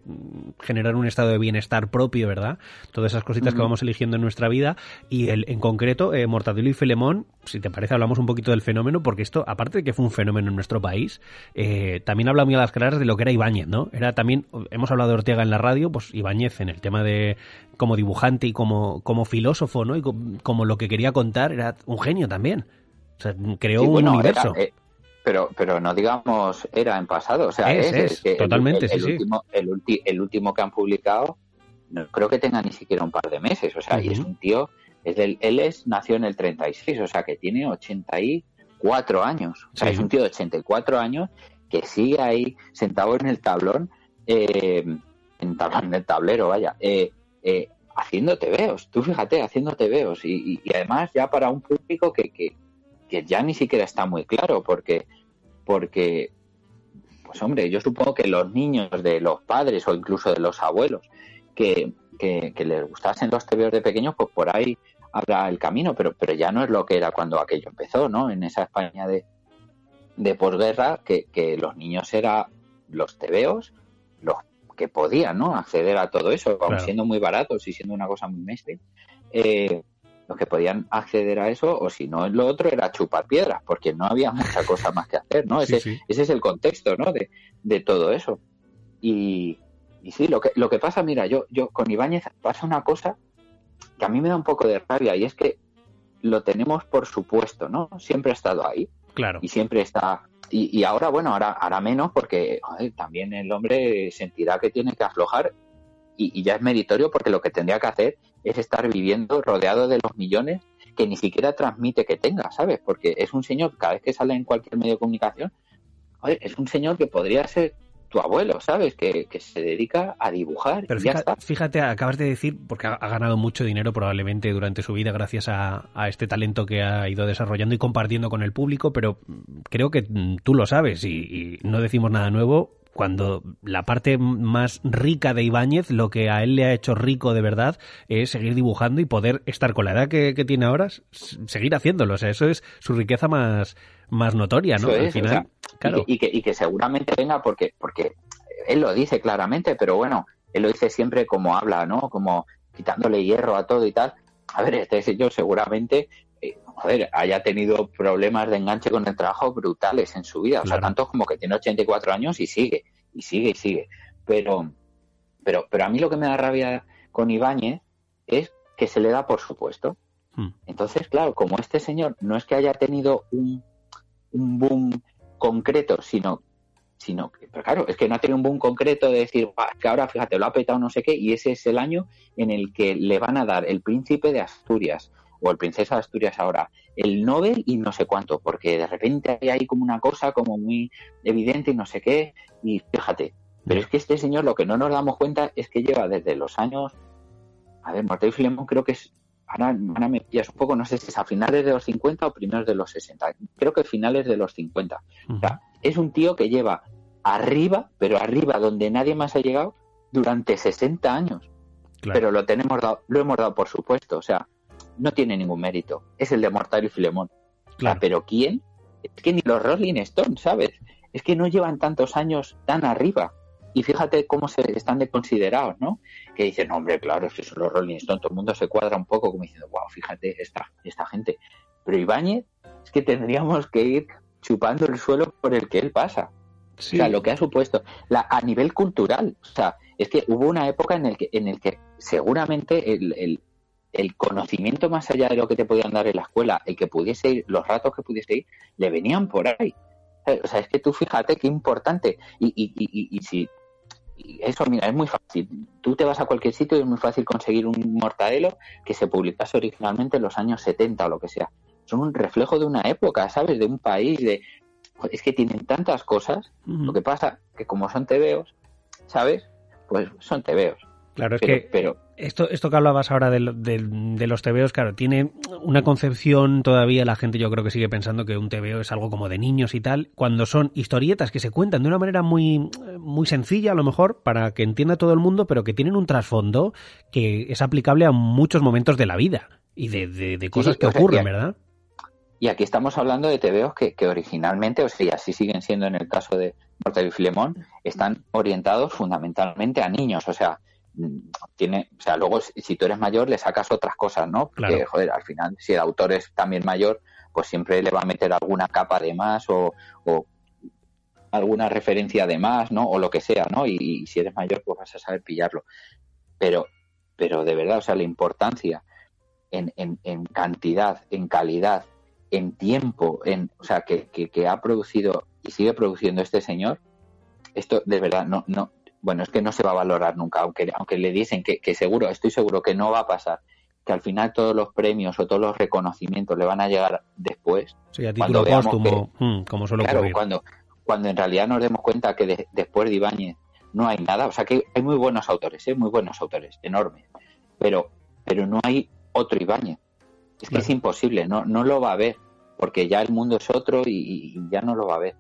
generar un estado de bienestar propio, ¿verdad? Todas esas cositas que vamos eligiendo en nuestra vida. Y el, en concreto, eh, Mortadelo y Filemón, si te parece, hablamos un poquito del fenómeno, porque esto, aparte de que fue un fenómeno en nuestro país, eh, también habla muy a las claras de lo que era Ibáñez, ¿no? Era también, hemos hablado de Ortega en la radio, pues Ibáñez en el tema de como dibujante y como, como filósofo, ¿no? Y como lo que quería contar, era un genio también creó un universo. Eh, pero, pero no digamos era en pasado, o sea, es, totalmente, el, último, el, último que han publicado, no creo que tenga ni siquiera un par de meses, o sea, y es un tío, es del, él es, nació en el 36, o sea, que tiene 84 años, o sea, es un tío de 84 años que sigue ahí sentado en el tablón, eh, en, tablón, el tablero, vaya, eh, eh, haciendo tebeos, tú fíjate, haciendo tebeos, y, y, además ya para un público que, que, que ya ni siquiera está muy claro, porque, porque, pues hombre, yo supongo que los niños de los padres o incluso de los abuelos que, que, les gustasen los TVOs de pequeños, pues por ahí habrá el camino, pero, pero ya no es lo que era cuando aquello empezó, ¿no? En esa España de, de posguerra, que, que los niños eran los tebeos, los que podían, ¿no? Acceder a todo eso, aun siendo muy baratos y siendo una cosa muy mestre. Eh, los que podían acceder a eso, o si no, lo otro era chupar piedras, porque no había mucha cosa más que hacer, ¿no? Ese, ese es el contexto, ¿no? De, de todo eso. Y, y, sí, lo que, lo que pasa, mira, yo, yo con Ibáñez pasa una cosa que a mí me da un poco de rabia, y es que lo tenemos por supuesto, ¿no? Siempre ha estado ahí. Claro. Y siempre está. Y, y ahora, bueno, ahora, ahora menos, porque también el hombre sentirá que tiene que aflojar y, ya es meritorio porque lo que tendría que hacer es estar viviendo rodeado de los millones que ni siquiera transmite que tenga, ¿sabes? Porque es un señor, cada vez que sale en cualquier medio de comunicación, es un señor que podría ser tu abuelo, ¿sabes? Que, se dedica a dibujar. Pero fíjate, acabas de decir, porque ha, ganado mucho dinero probablemente durante su vida gracias a, este talento que ha ido desarrollando y compartiendo con el público, pero creo que tú lo sabes y no decimos nada nuevo cuando la parte más rica de Ibáñez, lo que a él le ha hecho rico de verdad es seguir dibujando y poder estar con la edad que, tiene ahora, seguir haciéndolo. O sea, eso es su riqueza más, más notoria, ¿no? Al final, claro. y, que, y, que, seguramente venga porque, porque él lo dice claramente, pero bueno, él lo dice siempre como habla, ¿no? Como quitándole hierro a todo y tal. A ver, este señor seguramente joder, haya tenido problemas de enganche con el trabajo brutales en su vida. O sea, tanto como que tiene 84 años y sigue, y sigue, y sigue. Pero, pero, pero a mí lo que me da rabia con Ibáñez es que se le da por supuesto. Hmm. Entonces, claro, como este señor no es que haya tenido un, un boom concreto, sino sino que, pero claro, es que no ha tenido un boom concreto de decir, que ahora, fíjate, lo ha petado no sé qué, y ese es el año en el que le van a dar el príncipe de Asturias, o el Princesa de Asturias ahora, el Nobel y no sé cuánto, porque de repente hay ahí como una cosa como muy evidente y no sé qué, y fíjate, pero es que este señor lo que no nos damos cuenta es que lleva desde los años, a ver, Morteo y Filemón creo que es, ahora, me pillas un poco, no sé si es a finales de los 50 o primeros de los 60, creo que finales de los 50. O sea, es un tío que lleva arriba, pero arriba donde nadie más ha llegado durante 60 años. Pero lo tenemos dado, lo hemos dado por supuesto, o sea, no tiene ningún mérito. Es el de Mortal y Filemón. Claro. pero ¿quién? Es que ni los Rolling Stones, ¿sabes? Es que no llevan tantos años tan arriba. Y fíjate cómo se están de considerados, ¿no? Que dicen, no, hombre, claro, es que son los Rolling Stones. Todo el mundo se cuadra un poco como diciendo, wow, fíjate esta, esta gente. Pero Ibáñez, es que tendríamos que ir chupando el suelo por el que él pasa. O sea, lo que ha supuesto. La, a nivel cultural, o sea, es que hubo una época en el que, en el que seguramente el, el conocimiento más allá de lo que te podían dar en la escuela, el que pudiese ir, los ratos que pudiese ir, le venían por ahí. O sea, es que tú fíjate qué importante. Y, y, y, y si eso, mira, es muy fácil. Tú te vas a cualquier sitio y es muy fácil conseguir un mortadelo que se publicase originalmente en los años 70 o lo que sea. Son un reflejo de una época, ¿sabes? De un país, de... Es que tienen tantas cosas. Lo que pasa que como son tebeos, ¿sabes? Pues son tebeos. Claro, es que pero, esto, esto que hablabas ahora de, los tebeos, claro, tiene una concepción todavía, la gente yo creo que sigue pensando que un tebeo es algo como de niños y tal, cuando son historietas que se cuentan de una manera muy, muy sencilla, a lo mejor, para que entienda todo el mundo, pero que tienen un trasfondo que es aplicable a muchos momentos de la vida y de, cosas que ocurren, ¿verdad? Y aquí estamos hablando de tebeos que, que originalmente, o sea, y así siguen siendo en el caso de Mortal y Filemón, están orientados fundamentalmente a niños, o sea, tiene, o sea, luego si tú eres mayor le sacas otras cosas, ¿no? Porque, joder, al final, si el autor es también mayor, pues siempre le va a meter alguna capa de más o, alguna referencia de más, ¿no? O lo que sea, ¿no? Y, si eres mayor, pues vas a saber pillarlo. Pero, pero de verdad, o sea, la importancia en, en, cantidad, en calidad, en tiempo, en, o sea, que, que, que ha producido y sigue produciendo este señor, esto de verdad no, no, bueno, es que no se va a valorar nunca, aunque, aunque le dicen que, seguro, estoy seguro que no va a pasar, que al final todos los premios o todos los reconocimientos le van a llegar después. Sí, a título póstumo, mm, como suele claro, Cuando, cuando en realidad nos demos cuenta que después de Ibáñez no hay nada, o sea que hay muy buenos autores, ¿eh? muy buenos autores, enormes, pero, pero no hay otro Ibáñez. Es que es imposible, no, no lo va a ver, porque ya el mundo es otro y, ya no lo va a ver.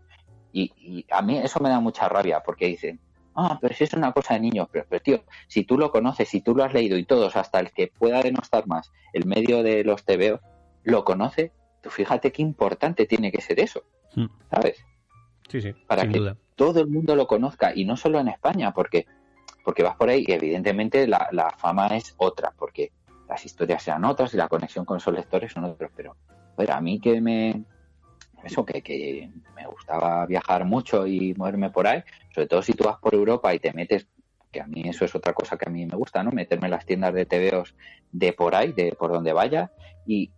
Y, y, a mí eso me da mucha rabia, porque dicen, ah, pero si es una cosa de niños, pero, pero tío, si tú lo conoces, si tú lo has leído y todos, hasta el que pueda denostar más el medio de los TVO, lo conoce, tú fíjate qué importante tiene que ser eso, hmm. ¿sabes? Sí, sí, Para que todo el mundo lo conozca y no solo en España, porque, porque vas por ahí y evidentemente la, la fama es otra, porque las historias sean otras y la conexión con esos lectores son otros, pero a mí que me eso que, que me gustaba viajar mucho y moverme por ahí, sobre todo si tú vas por Europa y te metes que a mí eso es otra cosa que a mí me gusta, ¿no? Meterme en las tiendas de TVOs de por ahí, de por donde vaya, y,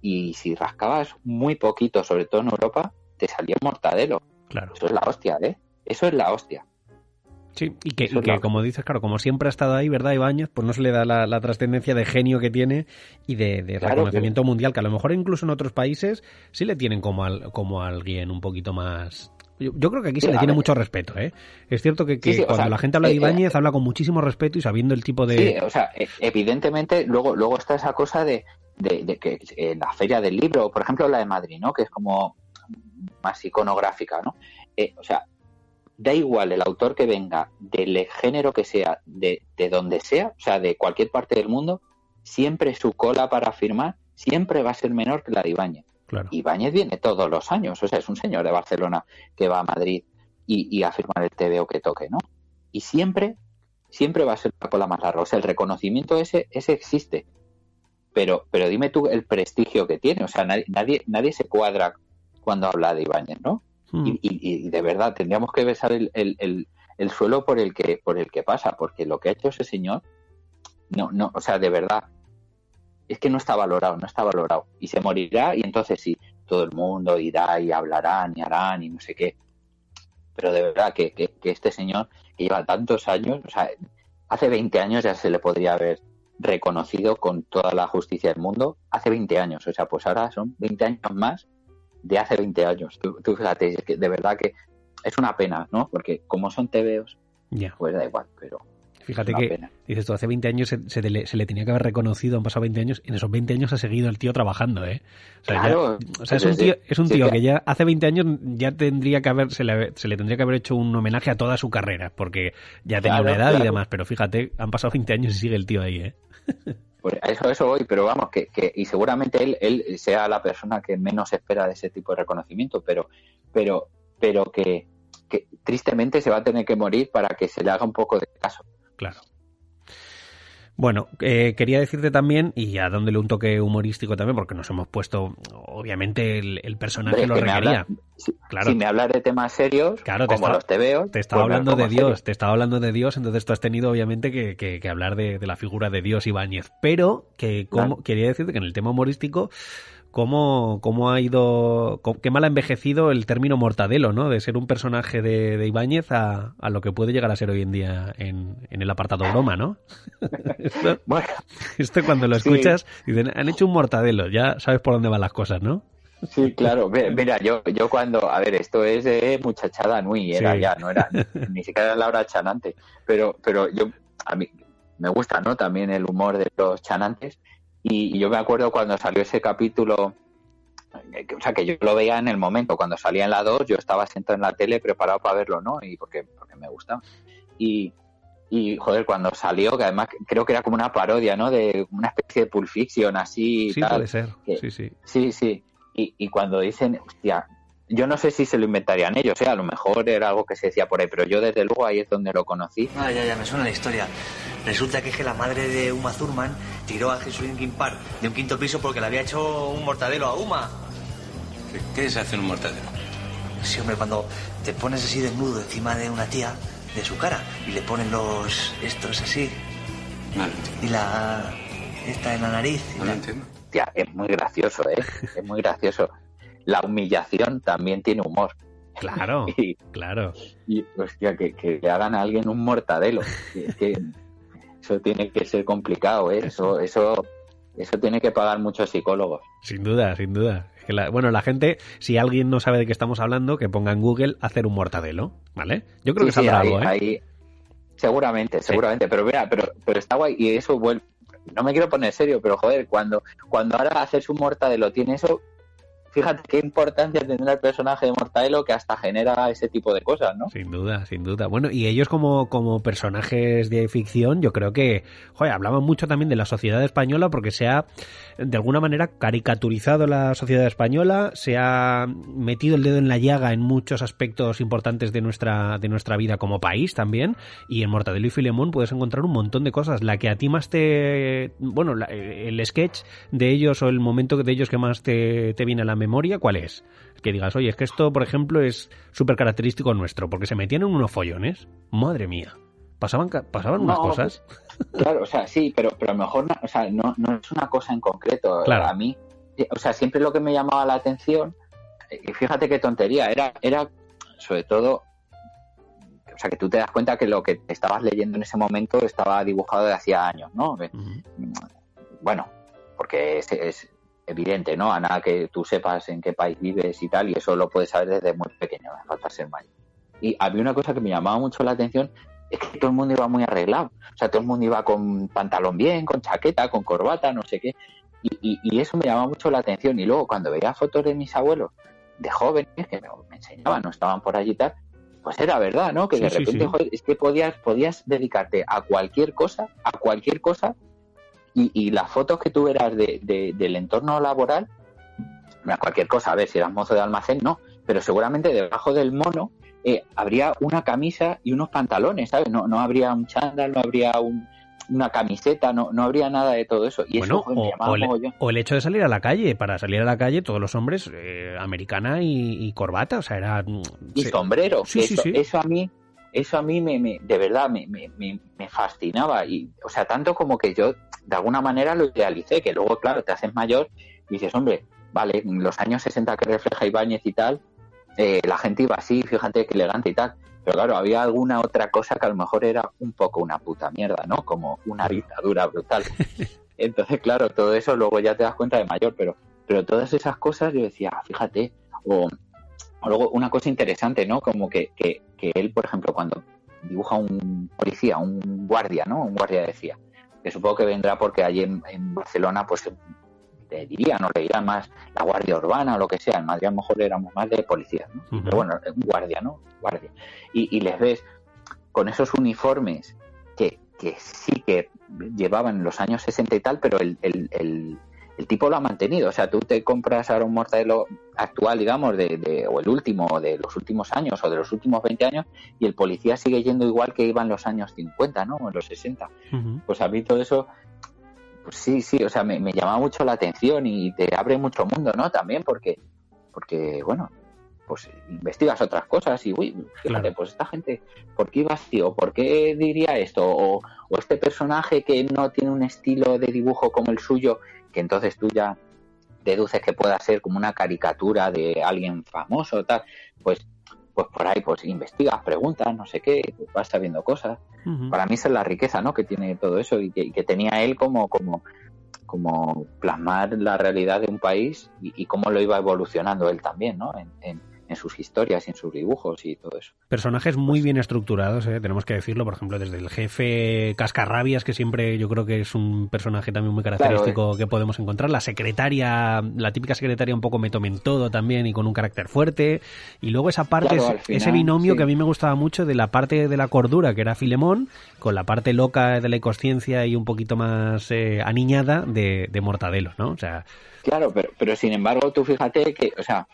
y si rascabas muy poquito, sobre todo en Europa, te salía un mortadelo. Claro. Eso es la hostia, ¿eh? Eso es la hostia. Sí, y que, como dices, claro, como siempre ha estado ahí, ¿verdad, Ibáñez? Pues no se le da la, trascendencia de genio que tiene y de, reconocimiento mundial, que a lo mejor incluso en otros países sí le tienen como, al, como a alguien un poquito más... Yo, creo que aquí se le tiene mucho respeto, ¿eh? Es cierto que, cuando la gente habla de eh, Ibáñez, eh, habla con muchísimo respeto y sabiendo el tipo de... Sí, o sea, e, evidentemente, luego, luego está esa cosa de, de, que en la feria del libro, por ejemplo la de Madrid, ¿no? Que es como más iconográfica, ¿no? Eh, o sea, da igual el autor que venga, del género que sea, de, de donde sea, o sea, de cualquier parte del mundo, siempre su cola para firmar siempre va a ser menor que la de Ibáñez. Claro. Ibáñez viene todos los años, o sea, es un señor de Barcelona que va a Madrid y, a firmar el TVO que toque, ¿no? Y siempre, siempre va a ser la cola más larga. O sea, el reconocimiento ese, ese existe. Pero, pero dime tú el prestigio que tiene. O sea, nadie, nadie, nadie se cuadra cuando habla de Ibáñez, ¿no? Hmm. Y, de verdad, tendríamos que besar el, el, el, suelo por el, que, por el que pasa, porque lo que ha hecho ese señor, no, no, o sea, de verdad, es que no está valorado, no está valorado. Y se morirá y entonces sí, todo el mundo irá y hablarán y harán y no sé qué. Pero de verdad que, que, que este señor que lleva tantos años, o sea, hace 20 años ya se le podría haber reconocido con toda la justicia del mundo, hace 20 años, o sea, pues ahora son 20 años más de hace 20 años. Tú, fíjate, que de verdad que es una pena, ¿no? Porque como son TVOs, ya. pues da igual, pero... Fíjate que, dices tú, hace 20 años se, le, tenía que haber reconocido, han pasado 20 años, y en esos 20 años ha seguido el tío trabajando, ¿eh? O sea, claro, o sea es un tío, es un tío que ya hace 20 años ya tendría que haber, se le, se le, tendría que haber hecho un homenaje a toda su carrera, porque ya tenía una edad y demás, pero fíjate, han pasado 20 años y sigue el tío ahí, ¿eh? Pues a eso, eso voy, pero vamos, que, que, y seguramente él, él sea la persona que menos espera de ese tipo de reconocimiento, pero, pero, pero que, que tristemente se va a tener que morir para que se le haga un poco de caso. Claro. Bueno, eh, quería decirte también, y a dándole un toque humorístico también, porque nos hemos puesto, obviamente, el, personaje lo requería. si, claro. si me hablas de temas serios, como los te veo. Te estaba pues hablando de Dios, te estaba hablando de Dios, entonces tú has tenido, obviamente, que, que, hablar de, la figura de Dios Ibáñez. Pero que como, quería decirte que en el tema humorístico cómo, cómo ha ido, qué mal ha envejecido el término mortadelo, ¿no? De ser un personaje de, de Ibáñez a, a, lo que puede llegar a ser hoy en día en, en el apartado broma, ¿no? esto, bueno, esto cuando lo escuchas, dicen, han hecho un mortadelo, ya sabes por dónde van las cosas, ¿no? Sí, claro. Mira, yo, yo cuando, a ver, esto es de muchachada Nui, era ya, no era ni siquiera la hora chanante, pero, pero yo, a mí me gusta, ¿no? También el humor de los chanantes y, yo me acuerdo cuando salió ese capítulo, eh, o sea, que yo lo veía en el momento, cuando salía en la 2, yo estaba sentado en la tele preparado para verlo, ¿no? Y porque, porque me gusta. Y, y, joder, cuando salió, que además creo que era como una parodia, ¿no? De una especie de Pulp Fiction, así. Sí, puede ser. sí, sí. Sí, sí. Y, y cuando dicen, hostia, yo no sé si se lo inventarían ellos, ¿eh? a lo mejor era algo que se decía por ahí, pero yo desde luego ahí es donde lo conocí. Ah, ya, ya, me suena la historia. Resulta que es que la madre de Uma Thurman tiró a Jesús Park de un quinto piso porque le había hecho un mortadelo a Uma. ¿Qué, es hacer un mortadelo? Sí, hombre, cuando te pones así desnudo encima de una tía, de su cara, y le ponen los estos así. No lo entiendo. Y la... esta en la nariz. No lo entiendo. Tía, es muy gracioso, ¿eh? es muy gracioso la humillación también tiene humor. Claro, claro. Y, hostia, que, que, le hagan a alguien un mortadelo. Eso tiene que ser complicado, ¿eh? Eso, eso, eso tiene que pagar muchos psicólogos. Sin duda, sin duda. bueno, la gente, si alguien no sabe de qué estamos hablando, que ponga en Google hacer un mortadelo, ¿vale? Yo creo que sí, algo, ¿eh? Ahí, seguramente, seguramente. Pero mira, pero, pero está guay y eso vuelve. No me quiero poner serio, pero joder, cuando, cuando ahora haces un mortadelo tiene eso, fíjate qué importancia tendrá el personaje de Mortadelo que hasta genera ese tipo de cosas, ¿no? Sin duda, sin duda. Bueno, y ellos como, como personajes de ficción, yo creo que, joder, hablaban mucho también de la sociedad española porque se ha, de alguna manera, caricaturizado la sociedad española, se ha metido el dedo en la llaga en muchos aspectos importantes de nuestra, de nuestra vida como país también, y en Mortadelo y Filemón puedes encontrar un montón de cosas. La que a ti más te, bueno, el sketch de ellos o el momento de ellos que más te, te viene a la memoria, ¿cuál es? Que digas, oye, es que esto, por ejemplo, es súper característico nuestro, porque se metían en unos follones. Madre mía. Pasaban, pasaban unas No, cosas. Claro, o sea, sí, pero, pero a lo mejor, no- o sea, no, no es una cosa en concreto. Claro. A mí, eh, o sea, siempre lo que me llamaba la atención, eh, y fíjate qué tontería, era, era sobre todo, o sea, que tú te das cuenta que lo que estabas leyendo en ese momento estaba dibujado de hacía años, ¿no? Ujú. Bueno, porque es, es evidente, ¿no? A nada que tú sepas en qué país vives y tal, y eso lo puedes saber desde muy pequeño, falta ser mayor. Y había una cosa que me llamaba mucho la atención, es que todo el mundo iba muy arreglado. O sea, todo el mundo iba con pantalón bien, con chaqueta, con corbata, no sé qué. Y, y- y eso me llamaba mucho la atención. Y luego cuando veía fotos de mis abuelos, de jóvenes, que me, me enseñaban, no estaban por allí y tal, pues era verdad, ¿no? Que Sí, de repente, sí. joder, es que podías, podías dedicarte a cualquier cosa, a cualquier cosa, y, y las fotos que tú de, de- del entorno laboral, a cualquier cosa, a ver, si eras mozo de almacén, no, pero seguramente debajo del mono eh, habría una camisa y unos pantalones, ¿sabes? No, no habría un chándal, no habría un- una camiseta, no, no habría nada de todo eso. Y Bueno, eso o, o el, o el hecho de salir a la calle. Para salir a la calle, todos los hombres, eh, americana y, y corbata, o sea, era... mm, y sombrero. Sí, sí, eso, sí. eso a mí, eso a mí me, me- de verdad me, me, fascinaba. Y, o sea, tanto como que yo de alguna manera lo idealicé, que luego, claro, te haces mayor y dices, hombre, vale, los años 60 que refleja Ibáñez y tal, eh, la gente iba así, fíjate qué elegante y tal. Pero claro, había alguna otra cosa que a lo mejor era un poco una puta mierda, ¿no? Como una dictadura brutal. Entonces, claro, todo eso luego ya te das cuenta de mayor, pero, pero todas esas cosas yo decía, "Ah, fíjate, o, o luego una cosa interesante, ¿no? Como que, que, que él, por ejemplo, cuando dibuja un policía, un guardia, ¿no? Un guardia decía, que supongo que vendrá porque allí en, en Barcelona, pues te dirían o le dirán más la guardia urbana o lo que sea. En Madrid a lo mejor éramos más de policías, ¿no? Ujú. Pero bueno, un guardia, ¿no? Guardia. Y, y les ves con esos uniformes que, que sí que llevaban en los años 60 y tal, pero el, el, el, el tipo lo ha mantenido. O sea, tú te compras ahora un mortadelo actual, digamos, de, de, o el último, o de los últimos años, o de los últimos 20 años, y el policía sigue yendo igual que iba en los años 50, ¿no? O en los 60. Ujú. Pues a mí todo eso, pues sí, sí, o sea, me, me llama mucho la atención y te abre mucho mundo, ¿no? También porque, porque bueno, pues investigas otras cosas y, uy, fíjate, Claro. pues esta gente, ¿por qué iba así? ¿O por qué diría esto? O, o este personaje que no tiene un estilo de dibujo como el suyo, que entonces tú ya deduces que pueda ser como una caricatura de alguien famoso, tal, pues pues por ahí pues investigas, preguntas, no sé qué, vas sabiendo cosas para mí esa es la riqueza ¿no? que tiene todo eso y que, y que tenía él como, como, como plasmar la realidad de un país y, y cómo lo iba evolucionando él también ¿no? en, en- en sus historias y en sus dibujos y todo eso. Personajes muy bien estructurados, ¿eh? tenemos que decirlo, por ejemplo, desde el jefe Cascarrabias, que siempre yo creo que es un personaje también muy característico que podemos encontrar, la secretaria, la típica secretaria un poco metomentodo también y con un carácter fuerte, y luego esa parte, Claro, ese- al final, ese binomio sí. que a mí me gustaba mucho de la parte de la cordura, que era Filemón, con la parte loca de la inconsciencia y un poquito más eh, aniñada de, de Mortadelo, ¿no? O sea, Claro, pero, pero sin embargo tú fíjate que, o sea,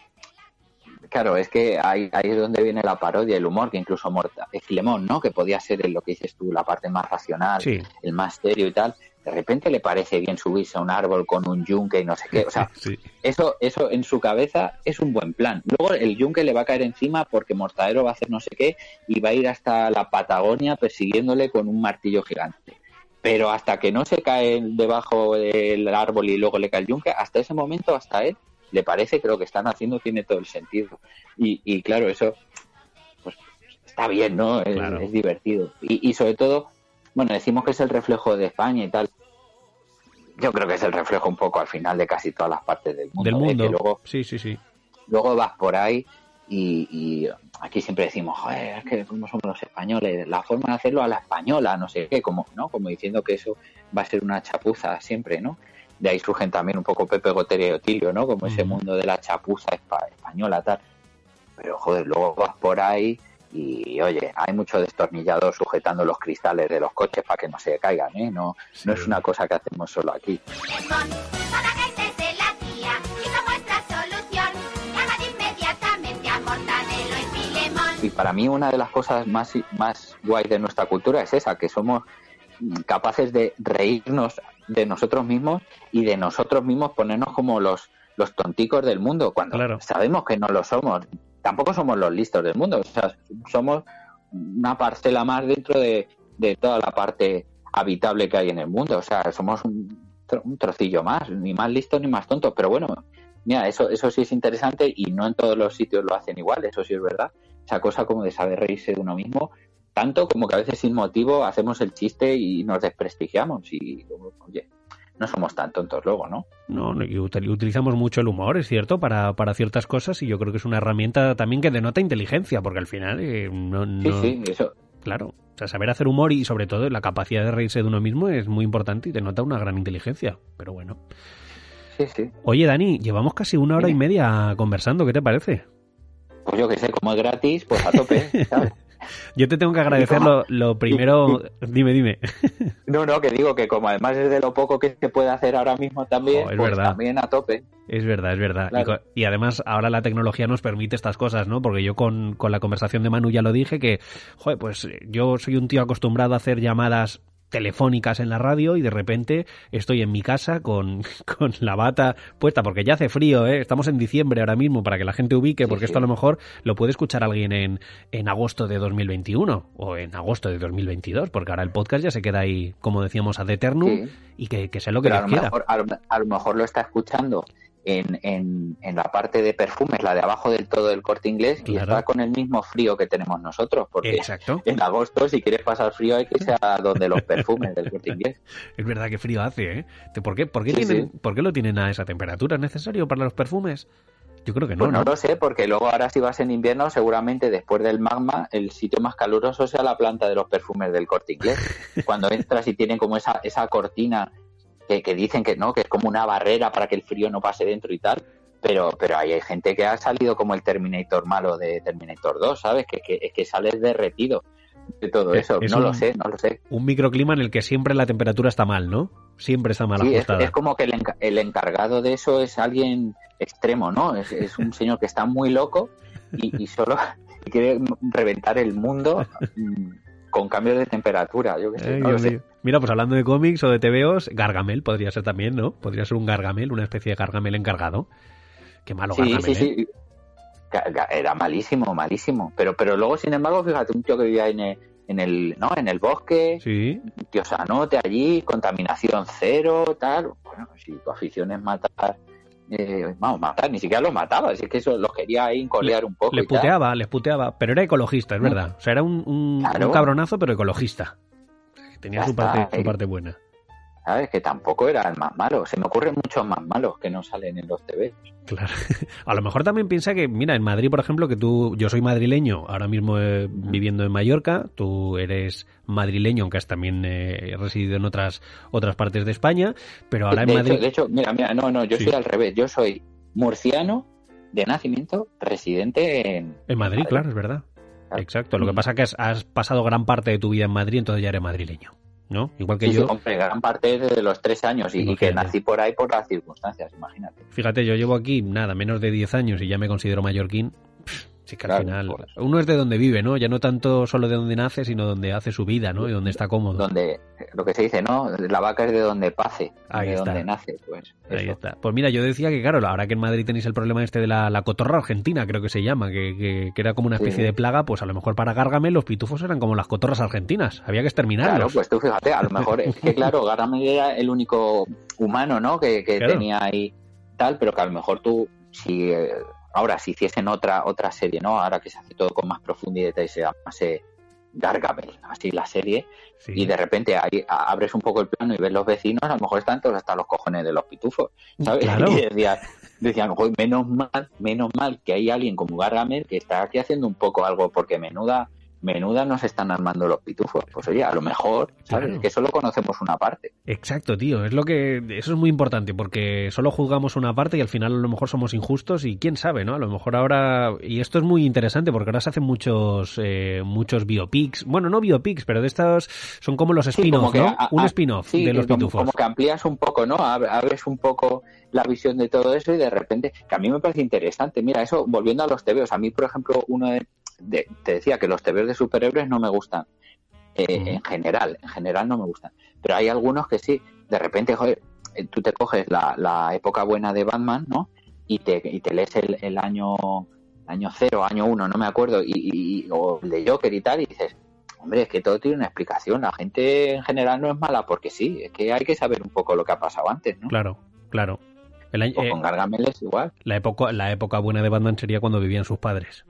claro, es que ahí, ahí es donde viene la parodia, el humor, que incluso Morta, eh, Filemón, ¿no? Que podía ser en lo que dices tú, la parte más racional, sí, el más serio y tal, de repente le parece bien subirse a un árbol con un yunque y no sé qué, o sea, sí. eso, eso en su cabeza es un buen plan. Luego el yunque le va a caer encima porque Mortadelo va a hacer no sé qué y va a ir hasta la Patagonia persiguiéndole con un martillo gigante. Pero hasta que no se cae debajo del árbol y luego le cae el yunque, hasta ese momento, hasta él, le parece que lo que están haciendo tiene todo el sentido. Y, y claro, eso pues está bien, ¿no? Es, Claro. es divertido. Y, y sobre todo, bueno, decimos que es el reflejo de España y tal. Yo creo que es el reflejo un poco al final de casi todas las partes del mundo. Del mundo. Que luego, Sí, sí, sí. luego vas por ahí y, y aquí siempre decimos, joder, es que como somos los españoles, la forma de hacerlo a la española, no sé qué, como, ¿no? Como diciendo que eso va a ser una chapuza siempre, ¿no? De ahí surgen también un poco Pepe Goteria y Otilio, ¿no? Como ese mundo de la chapuza espa- española, tal. Pero, joder, luego vas por ahí y, oye, hay mucho destornillador sujetando los cristales de los coches para que no se caigan, ¿eh? No, Sí. no es una cosa que hacemos solo aquí. Y para mí una de las cosas más, más guay de nuestra cultura es esa, que somos capaces de reírnos de nosotros mismos y de nosotros mismos ponernos como los, los tonticos del mundo, cuando Claro. sabemos que no lo somos. Tampoco somos los listos del mundo, o sea, somos una parcela más dentro de, de toda la parte habitable que hay en el mundo, o sea, somos un, un trocillo más, ni más listos ni más tontos, pero bueno, mira, eso, eso sí es interesante y no en todos los sitios lo hacen igual, eso sí es verdad. Esa cosa como de saber reírse de uno mismo, tanto como que a veces sin motivo hacemos el chiste y nos desprestigiamos y, oye, no somos tan tontos luego, ¿no? No, no, y util- utilizamos mucho el humor, es cierto, para, para ciertas cosas y yo creo que es una herramienta también que denota inteligencia, porque al final eh, no, Sí, no- sí, eso. claro, o sea, saber hacer humor y sobre todo la capacidad de reírse de uno mismo es muy importante y denota una gran inteligencia, pero bueno. Sí, sí. Oye, Dani, llevamos casi una hora y media conversando, ¿qué te parece? Pues yo que sé, como es gratis, pues a tope, ¿sabes? Yo te tengo que agradecer lo, lo primero, dime, dime. No, no, que digo que como además es de lo poco que se puede hacer ahora mismo también, Jo, es pues verdad. también a tope. Es verdad, es verdad. Y Claro. co- Y, además ahora la tecnología nos permite estas cosas, ¿no? Porque yo con, con la conversación de Manu ya lo dije que, joder, pues yo soy un tío acostumbrado a hacer llamadas telefónicas en la radio y de repente estoy en mi casa con, con la bata puesta porque ya hace frío, ¿eh? Estamos en diciembre ahora mismo para que la gente ubique porque sí. esto a lo mejor lo puede escuchar alguien en, en agosto de 2021 o en agosto de 2022 porque ahora el podcast ya se queda ahí, como decíamos, ad eternum Sí. y que, que sea lo que Pero a lo, quiera. mejor, a, lo, a lo mejor lo está escuchando en, en, en la parte de perfumes, la de abajo del todo del corte inglés, y está con el mismo frío que tenemos nosotros, porque Exacto. en agosto, si quieres pasar frío, hay que irse a donde los perfumes del corte inglés. Es verdad que frío hace, ¿eh? ¿De ¿Por qué, por qué, Sí, tienen- sí. ¿Por qué lo tienen a esa temperatura? ¿Es necesario para los perfumes? Yo creo que no, Pues no ¿no? lo sé, porque luego ahora si vas en invierno, seguramente después del magma, el sitio más caluroso sea la planta de los perfumes del corte inglés. Cuando entras y tienen como esa, esa cortina que, que dicen que no, que es como una barrera para que el frío no pase dentro y tal. Pero, pero ahí hay gente que ha salido como el Terminator malo de Terminator 2, ¿sabes? Que, que, es que sales derretido de todo Eh, eso. es no un- lo sé, no lo sé. Un microclima en el que siempre la temperatura está mal, ¿no? Siempre está mal Sí, es, ajustada. es como que el, enca- el encargado de eso es alguien extremo, ¿no? Es, es un señor que está muy loco y, y solo quiere reventar el mundo mm, con cambios de temperatura. Yo qué sé, no mío. Mira, pues hablando de cómics o de TVOs, Gargamel podría ser también, ¿no? Podría ser un Gargamel, una especie de Gargamel encargado. Qué malo Sí, Gargamel, sí, ¿eh? sí. Ga- Era malísimo, malísimo. Pero, pero luego, sin embargo, fíjate, un tío que vivía en el, en el, ¿no? en el bosque, Sí, un tío sanote allí, contaminación cero, tal. Bueno, si tu afición es matar, eh, vamos, matar, ni siquiera los mataba, es que eso los quería ahí encolear un poco. le y tal. puteaba, les puteaba, pero era ecologista, es Mm. verdad. O sea, era un, un- Claro. un cabronazo, pero ecologista. Tenía su está, parte, su parte buena. ¿Sabes? Que tampoco era el más malo. Se me ocurren muchos más malos que no salen en los TV. Claro. A lo mejor también piensa que, mira, en Madrid, por ejemplo, que tú, yo soy madrileño, ahora mismo eh, viviendo en Mallorca, tú eres madrileño, aunque has también eh, residido en otras otras partes de España, pero ahora en Madrid... hecho, de hecho, mira, mira, no, no, yo Sí. soy al revés. Yo soy murciano de nacimiento, residente en, En Madrid, claro, es verdad. Claro. Exacto. Lo que pasa es que has, has pasado gran parte de tu vida en Madrid, entonces ya eres madrileño, ¿no? Igual que Sí, sí, yo. hombre, gran parte desde los tres años y, y que nací por ahí por las circunstancias, imagínate. Fíjate, yo llevo aquí, nada, menos de 10 años y ya me considero mallorquín. Sí que al Claro, final uno es de donde vive, ¿no? Ya no tanto solo de donde nace, sino donde hace su vida, ¿no? Y donde está cómodo. Donde, lo que se dice, ¿no? La vaca es de donde pase, Ahí de está. donde nace, pues. Ahí eso. está. Pues mira, yo decía que claro, ahora que en Madrid tenéis el problema este de la, la cotorra argentina, creo que se llama, que, que- que era como una especie Sí. de plaga, pues a lo mejor para Gargamel los pitufos eran como las cotorras argentinas. Había que Claro, exterminarlos. pues tú fíjate, a lo mejor es que, claro, Gargamel era el único humano, ¿no? Que, que Claro. tenía ahí tal, pero que a lo mejor tú, si eh, ahora si hiciesen otra otra serie, ¿no? Ahora que se hace todo con más profundidad y se llamase Gargamel, así la serie, Sí. y de repente ahí abres un poco el plano y ves los vecinos, a lo mejor están todos hasta los cojones de los pitufos, ¿sabes? Claro. Y decían, decían "Joder, menos mal, menos mal que hay alguien como Gargamel que está aquí haciendo un poco algo, porque menuda menuda nos están armando los pitufos. Pues oye, a lo mejor, ¿sabes? Claro. Que solo conocemos una parte. Exacto, tío. Es lo que eso es muy importante porque solo juzgamos una parte y al final a lo mejor somos injustos y quién sabe, ¿no? A lo mejor ahora y esto es muy interesante porque ahora se hacen muchos eh, muchos biopics. Bueno, no biopics, pero de estos son como los Sí, spin-off, como que ¿no? Un spin-off sí, de los como, pitufos. como que amplías un poco, ¿no? Ab- Abres un poco la visión de todo eso y de repente, que a mí me parece interesante. Mira, eso, volviendo a los tebeos, a mí, por ejemplo, uno de, de- te decía que los tebeos de superhéroes no me gustan. Eh. En general, en general no me gustan. Pero hay algunos que sí. De repente, joder, eh, tú te coges la, la época buena de Batman, ¿no? Y te, y te lees el, el año año cero, año uno, no me acuerdo, y, y- o el de Joker y tal, y dices, hombre, es que todo tiene una explicación. La gente en general no es mala porque sí, es que hay que saber un poco lo que ha pasado antes, ¿no? Claro, claro. El año- O eh, con Gargamel es igual. la época la época buena de Batman sería cuando vivían sus padres.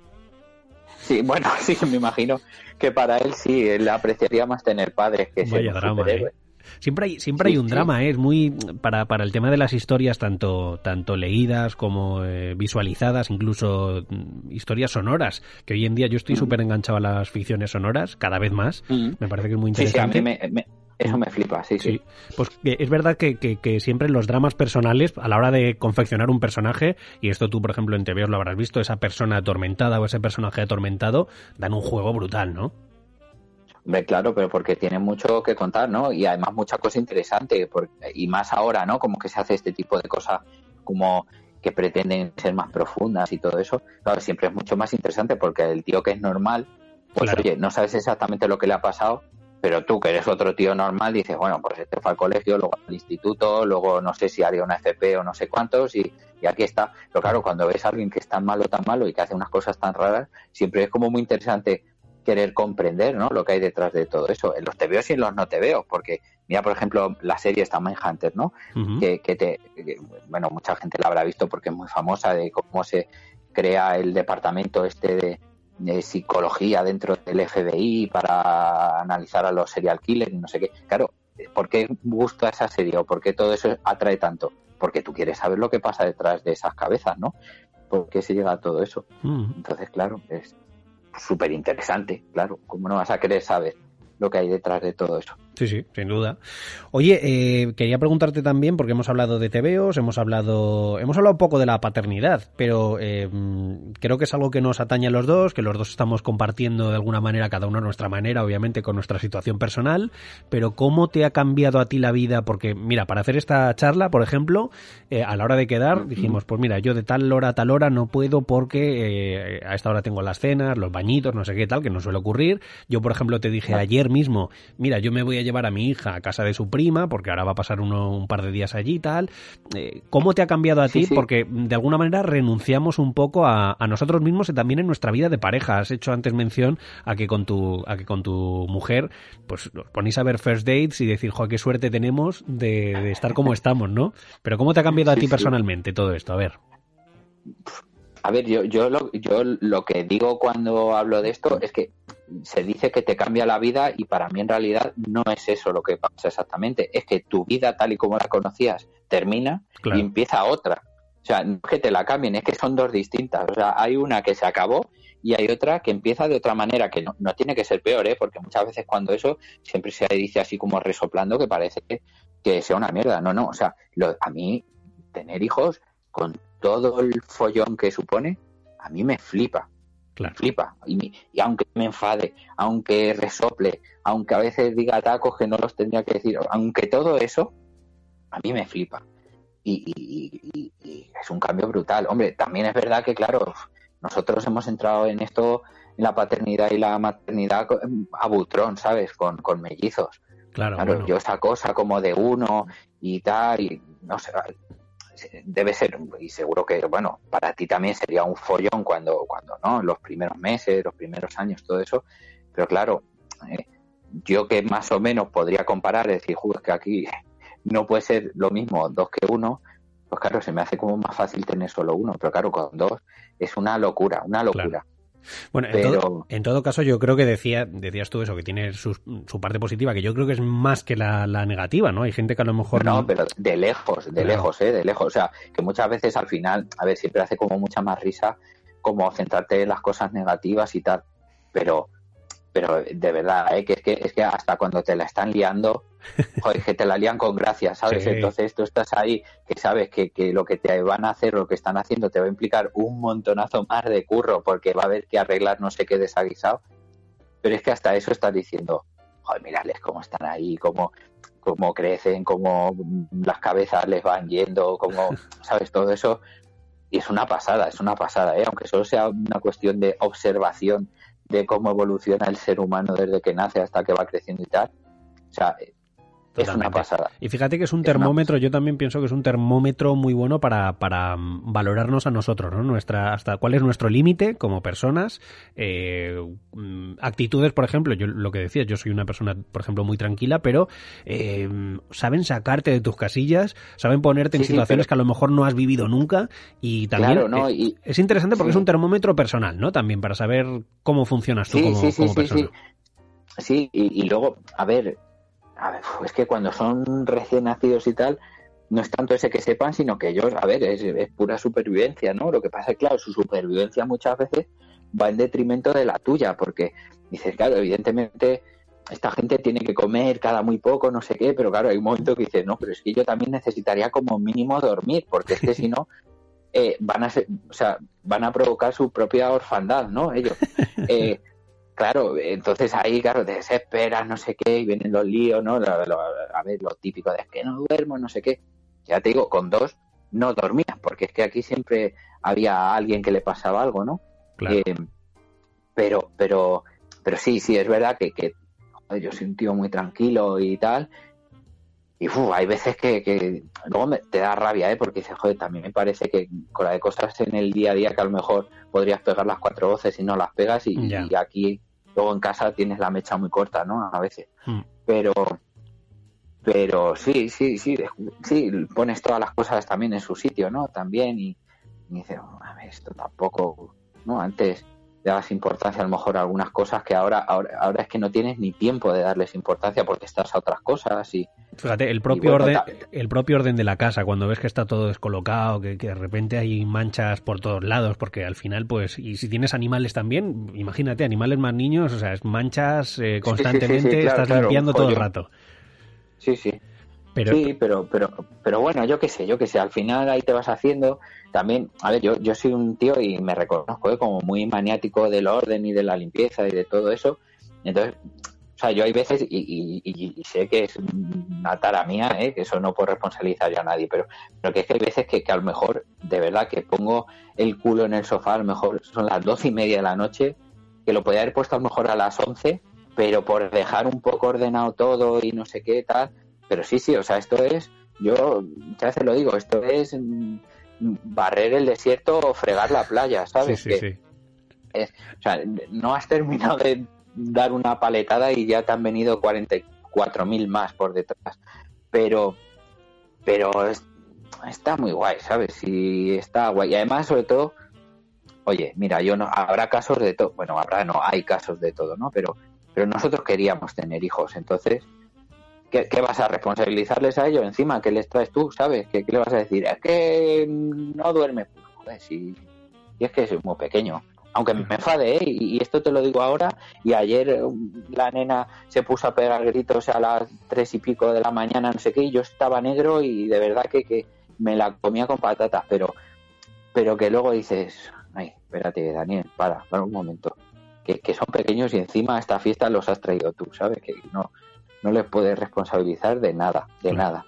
Sí, bueno, sí, me imagino que para él sí, él apreciaría más tener padres que ser Vaya un drama, superhéroe. ¿eh? Siempre hay, siempre Sí, hay un sí. drama, ¿eh? es muy para, para el tema de las historias, tanto, tanto leídas como eh, visualizadas, incluso mm, historias sonoras, que hoy en día yo estoy Mm. súper enganchado a las ficciones sonoras, cada vez más, Mm. me parece que es muy Sí, sí, a interesante. mí me, me- eso me flipa, sí, sí. Sí, pues es verdad que, que- que siempre los dramas personales, a la hora de confeccionar un personaje, y esto tú, por ejemplo, en TVOs lo habrás visto, esa persona atormentada o ese personaje atormentado, dan un juego brutal, ¿no? Hombre, claro, pero porque tiene mucho que contar, ¿no? Y además mucha cosa interesante, y más ahora, ¿no? Como que se hace este tipo de cosas como que pretenden ser más profundas y todo eso. Claro, siempre es mucho más interesante porque el tío que es normal, pues Claro. oye, no sabes exactamente lo que le ha pasado, pero tú que eres otro tío normal dices, bueno, pues este fue al colegio, luego al instituto, luego no sé si haría una FP o no sé cuántos y, y aquí está. Pero claro, cuando ves a alguien que es tan malo, tan malo y que hace unas cosas tan raras, siempre es como muy interesante querer comprender ¿no? lo que hay detrás de todo eso, en los te veo y en los no te veo, porque mira, por ejemplo, la serie está Mindhunter, ¿no? Que, que te, que, bueno, mucha gente la habrá visto porque es muy famosa de cómo se crea el departamento este de, de psicología dentro del FBI para analizar a los serial killers y no sé qué. Claro, ¿por qué gusta esa serie o por qué todo eso atrae tanto? Porque tú quieres saber lo que pasa detrás de esas cabezas, ¿no? ¿Por qué se llega a todo eso? Mm. Entonces, claro, es súper interesante, claro. ¿Cómo no vas a querer saber lo que hay detrás de todo eso? Sí, sí, sin duda. Oye, eh, quería preguntarte también, porque hemos hablado de TVOs, hemos hablado, hemos hablado un poco de la paternidad, pero eh, creo que es algo que nos atañe a los dos, que los dos estamos compartiendo de alguna manera, cada uno a nuestra manera, obviamente con nuestra situación personal, pero ¿cómo te ha cambiado a ti la vida? Porque, mira, para hacer esta charla, por ejemplo, eh, a la hora de quedar, dijimos, pues mira, yo de tal hora a tal hora no puedo porque eh, a esta hora tengo las cenas, los bañitos, no sé qué tal, que no suele ocurrir. Yo, por ejemplo, te dije ayer mismo, mira, yo me voy a llevar a mi hija a casa de su prima, porque ahora va a pasar uno, un par de días allí y tal. Eh, ¿Cómo te ha cambiado a Sí, ti? sí. Porque de alguna manera renunciamos un poco a, a nosotros mismos y también en nuestra vida de pareja. Has hecho antes mención a que con tu, a que con tu mujer, pues os ponéis a ver first dates y decir, jo, qué suerte tenemos de, de estar como estamos, ¿no? Pero ¿cómo te ha cambiado a ti personalmente todo esto? A ver. A ver, yo, yo, lo, yo lo que digo cuando hablo de esto es que se dice que te cambia la vida y para mí en realidad no es eso lo que pasa exactamente. Es que tu vida tal y como la conocías termina Claro. y empieza otra. O sea, no es que te la cambien, es que son dos distintas. O sea, hay una que se acabó y hay otra que empieza de otra manera, que no, no tiene que ser peor, ¿eh? porque muchas veces cuando eso siempre se dice así como resoplando que parece que, que sea una mierda. No, no, o sea, lo- a mí tener hijos con todo el follón que supone, a mí me flipa, Claro. flipa. Y, y aunque me enfade, aunque resople, aunque a veces diga tacos que no los tendría que decir, aunque todo eso, a mí me flipa. Y, y- y- y es un cambio brutal. Hombre, también es verdad que, claro, nosotros hemos entrado en esto, en la paternidad y la maternidad a butrón, ¿sabes? Con, con mellizos. Claro, Claro, bueno. yo esa cosa como de uno y tal, y no sé, debe ser, y seguro que, bueno, para ti también sería un follón cuando, cuando no, los primeros meses, los primeros años, todo eso, pero claro, eh, yo que más o menos podría comparar, decir, "Ju, es que aquí no puede ser lo mismo dos que uno, pues claro, se me hace como más fácil tener solo uno, pero claro, con dos es una locura, una locura. Bueno, en, todo, en todo caso, yo creo que decía, decías tú eso, que tiene su, su parte positiva, que yo creo que es más que la, la negativa, ¿no? Hay gente que a lo mejor No, pero de lejos, de Claro. lejos, ¿eh? De lejos. O sea, que muchas veces al final, a ver, siempre hace como mucha más risa como centrarte en las cosas negativas y tal. Pero pero de verdad, ¿eh? que, es que es que hasta cuando te la están liando, joder, que te la lían con gracia, ¿sabes? Sí. Entonces tú estás ahí, que sabes que, que lo que te van a hacer, lo que están haciendo, te va a implicar un montonazo más de curro, porque va a haber que arreglar no sé qué desaguisado. Pero es que hasta eso estás diciendo, joder, mirarles cómo están ahí, cómo, cómo crecen, cómo las cabezas les van yendo, cómo, ¿sabes? Todo eso. Y es una pasada, es una pasada, ¿eh? aunque solo sea una cuestión de observación de cómo evoluciona el ser humano desde que nace hasta que va creciendo y tal. O sea, es una pasada. Y fíjate que es un Es termómetro, yo también pienso que es un termómetro muy bueno para, para mm, valorarnos a nosotros, ¿no? Nuestra, hasta cuál es nuestro límite como personas, eh, mm, actitudes, por ejemplo, yo lo que decías, yo soy una persona, por ejemplo, muy tranquila, pero eh, saben sacarte de tus casillas, saben ponerte en sí, situaciones pero- que a lo mejor no has vivido nunca y también Claro, ¿no? Y- es interesante porque sí. es un termómetro personal, ¿no? También para saber cómo funcionas tú Sí, como, sí, sí, como sí, persona. sí. Sí, y, y luego, a ver, a ver, es que cuando son recién nacidos y tal, no es tanto ese que sepan, sino que ellos, a ver, es, pura supervivencia, ¿no? Lo que pasa es claro, su supervivencia muchas veces va en detrimento de la tuya, porque dices, claro, evidentemente esta gente tiene que comer cada muy poco, no sé qué, pero claro, hay un momento que dices, no, pero es que yo también necesitaría como mínimo dormir, porque es que si no, eh, van a ser, o sea, van a provocar su propia orfandad, ¿no? Ellos. claro, entonces ahí, claro, te desesperas, no sé qué, y vienen los líos, ¿no? Lo- lo- a ver, lo típico de es que no duermo, no sé qué. Ya te digo, con dos no dormías, porque es que aquí siempre había alguien que le pasaba algo, ¿no? Claro. Eh, pero, pero, pero sí, sí, es verdad que, que joder, yo soy un tío muy tranquilo y tal. Y uf, hay veces que, que luego me- te da rabia, ¿eh? Porque dices, joder, también me parece que con la de cosas en el día a día que a lo mejor podrías pegar las cuatro voces y no las pegas y aquí luego en casa tienes la mecha muy corta, ¿no? A veces. Mm. Pero, pero sí, sí, sí, sí, pones todas las cosas también en su sitio, ¿no? También y, y dices, "Oh, a ver, esto tampoco, ¿no? Antes le dabas importancia a lo mejor a algunas cosas que ahora, ahora, ahora es que no tienes ni tiempo de darles importancia porque estás a otras cosas y Fíjate, el propio, bueno, orden, el propio orden de la casa, cuando ves que está todo descolocado, que, que de repente hay manchas por todos lados, porque al final, pues, y si tienes animales también, imagínate, animales más niños, o sea, es manchas eh, sí, constantemente, sí, claro, estás claro, limpiando todo el rato. sí, sí. Pero, Sí, pero, pero, pero bueno, yo qué sé, yo qué sé, al final ahí te vas haciendo. También, a ver, yo, yo soy un tío y me reconozco ¿eh? como muy maniático del orden y de la limpieza y de todo eso. Entonces, o sea, yo hay veces, y, y- y- y sé que es una tara mía, ¿eh? que eso no puedo responsabilizar yo a nadie, pero, pero que es que hay veces que, que a lo mejor, de verdad, que pongo el culo en el sofá, a lo mejor son las doce y media de la noche, que lo podía haber puesto a lo mejor a las once, pero por dejar un poco ordenado todo y no sé qué tal, pero sí, sí, o sea, esto es, yo ya veces lo digo, esto es barrer el desierto o fregar la playa, sí, ¿sabes? sí, Que- sí. O sea, no has terminado de dar una paletada y ya te han venido 44.000 más por detrás. Pero, pero es- está muy guay, ¿sabes? Y está guay. Y además, sobre todo, oye, mira, yo no, habrá casos de todo, bueno, habrá, no, hay casos de todo, ¿no? Pero, pero nosotros queríamos tener hijos, entonces, ¿qué, qué vas a responsabilizarles a ellos encima? ¿Qué les traes tú, sabes? ¿Qué, qué le vas a decir? Es que no duerme. Pues, joder, si, si es que es muy pequeño. Aunque me enfade, ¿eh? y, y esto te lo digo ahora, y ayer eh, la nena se puso a pegar gritos a las tres y pico de la mañana, no sé qué, y yo estaba negro y de verdad que, que me la comía con patatas, pero, pero que luego dices, ay, espérate, Daniel, para, para un momento, que, que son pequeños y encima a esta fiesta los has traído tú, ¿sabes? Que no, no les puedes responsabilizar de nada, de Claro. nada.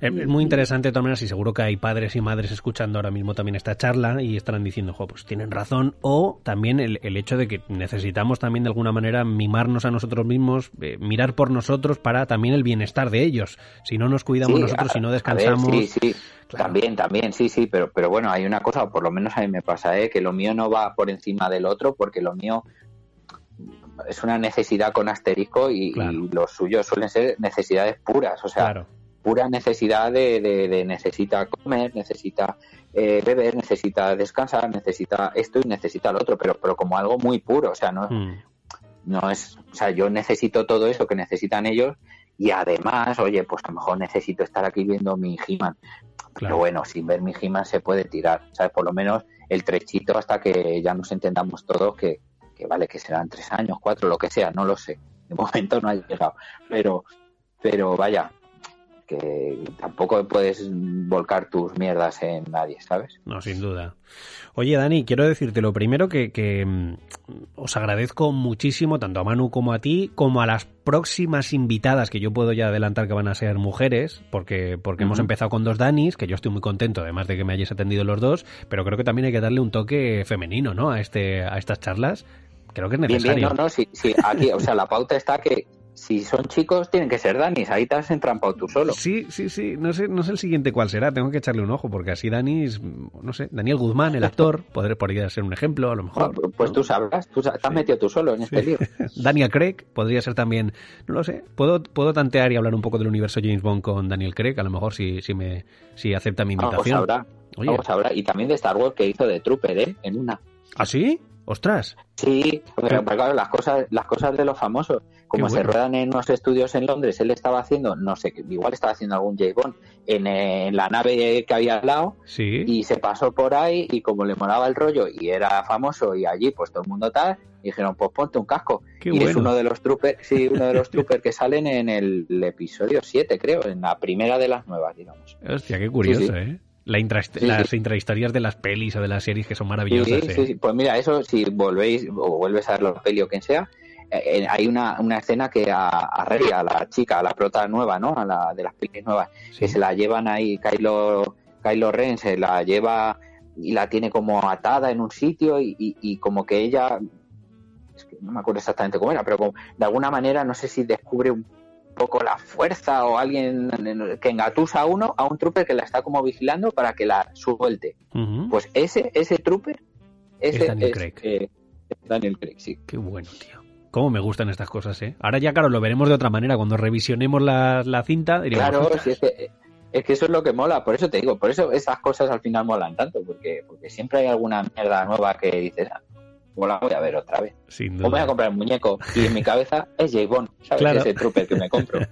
Es muy interesante de todas maneras y seguro que hay padres y madres escuchando ahora mismo también esta charla y estarán diciendo, jo, pues tienen razón. O también el, el hecho de que necesitamos también de alguna manera mimarnos a nosotros mismos, eh, mirar por nosotros para también el bienestar de ellos. Si no nos cuidamos Sí, nosotros, a- si no a ver, descansamos... sí, sí, Claro. también, también, sí, sí, pero, pero bueno, hay una cosa, o por lo menos a mí me pasa, ¿eh? que lo mío no va por encima del otro, porque lo mío es una necesidad con asterisco y, Claro. y los suyos suelen ser necesidades puras, o sea, Claro, pura necesidad de, de- de necesita comer, necesita eh, beber, necesita descansar, necesita esto y necesita lo otro, pero, pero como algo muy puro, o sea, no, Mm, no es, o sea, yo necesito todo eso que necesitan ellos y además, oye, pues a lo mejor necesito estar aquí viendo mi He-Man. Pero bueno, sin ver mi He-Man se puede tirar, ¿sabes? Por lo menos el trechito hasta que ya nos entendamos todos que, que vale, que serán tres años, cuatro, lo que sea, no lo sé. De momento no ha llegado. Pero, pero vaya, que tampoco puedes volcar tus mierdas en nadie, ¿sabes? No, sin duda. Oye, Dani, quiero decirte lo primero que, que mm, os agradezco muchísimo, tanto a Manu como a ti, como a las próximas invitadas, que yo puedo ya adelantar que van a ser mujeres, porque, porque hemos empezado con dos Danis, que yo estoy muy contento, además de que me hayáis atendido los dos, pero creo que también hay que darle un toque femenino, ¿no? A, este, a estas charlas. Creo que es Bien, necesario. bien, no, no, sí, sí, aquí, o sea, la pauta está que si son chicos tienen que ser Danis, ahí te has entrampado tú solo. Sí, sí, sí. No sé, no sé el siguiente cuál será. Tengo que echarle un ojo porque así Dani, es, no sé, Daniel Guzmán, el actor, podría, podría ser un ejemplo, a lo mejor. Pues tú sabrás, tú sa- te has metido tú solo en este lío. Daniel Craig podría ser también, no lo sé. Puedo, puedo tantear y hablar un poco del universo James Bond con Daniel Craig, a lo mejor si, si me si acepta mi Algo invitación. sabrá, Oye, algo sabrá. Y también de Star Wars que hizo de Trooper, ¿eh? En una. ¿ah sí? Ostras. Sí, Pero- pero claro, las cosas, las cosas de los famosos, como se ruedan en unos estudios en Londres, él estaba haciendo, no sé, igual estaba haciendo algún J. Bond en, en la nave que había al lado Sí. y se pasó por ahí y como le molaba el rollo y era famoso y allí pues todo el mundo tal, dijeron pues ponte un casco. Qué y es bueno. uno de los troopers, sí, uno de los troopers que salen en el, episodio 7, creo, en la primera de las nuevas, digamos. Hostia, qué curioso, Sí, sí. ¿eh? La Sí, las sí. intrahistorias de las pelis o de las series que son maravillosas. ¿eh? Pues mira, eso si volvéis o vuelves a ver la peli o quien sea, eh, eh, hay una, una escena que a, a Rey, a la chica, a la prota nueva, ¿no? A la de las pelis nuevas, que se la llevan ahí, Kylo, Kylo Ren se la lleva y la tiene como atada en un sitio y, y- y como que ella, es que no me acuerdo exactamente cómo era, pero como, de alguna manera no sé si descubre un poco la fuerza o alguien que engatusa a uno, a un trooper que la está como vigilando para que la suelte. Ujú. Pues ese, ese trooper, ese Es Daniel Craig. eh, Daniel Craig, sí. Qué bueno, tío. Cómo me gustan estas cosas, ¿eh? Ahora ya, claro, lo veremos de otra manera. Cuando revisionemos la, la cinta, diríamos, Claro, si es, que, es que eso es lo que mola, por eso te digo, por eso esas cosas al final molan tanto, porque, porque siempre hay alguna mierda nueva que dices, ah, pues la voy a ver otra vez. sin O voy a comprar un muñeco y en mi cabeza es J. Bond, ¿sabes? Claro. Ese trooper que me compro.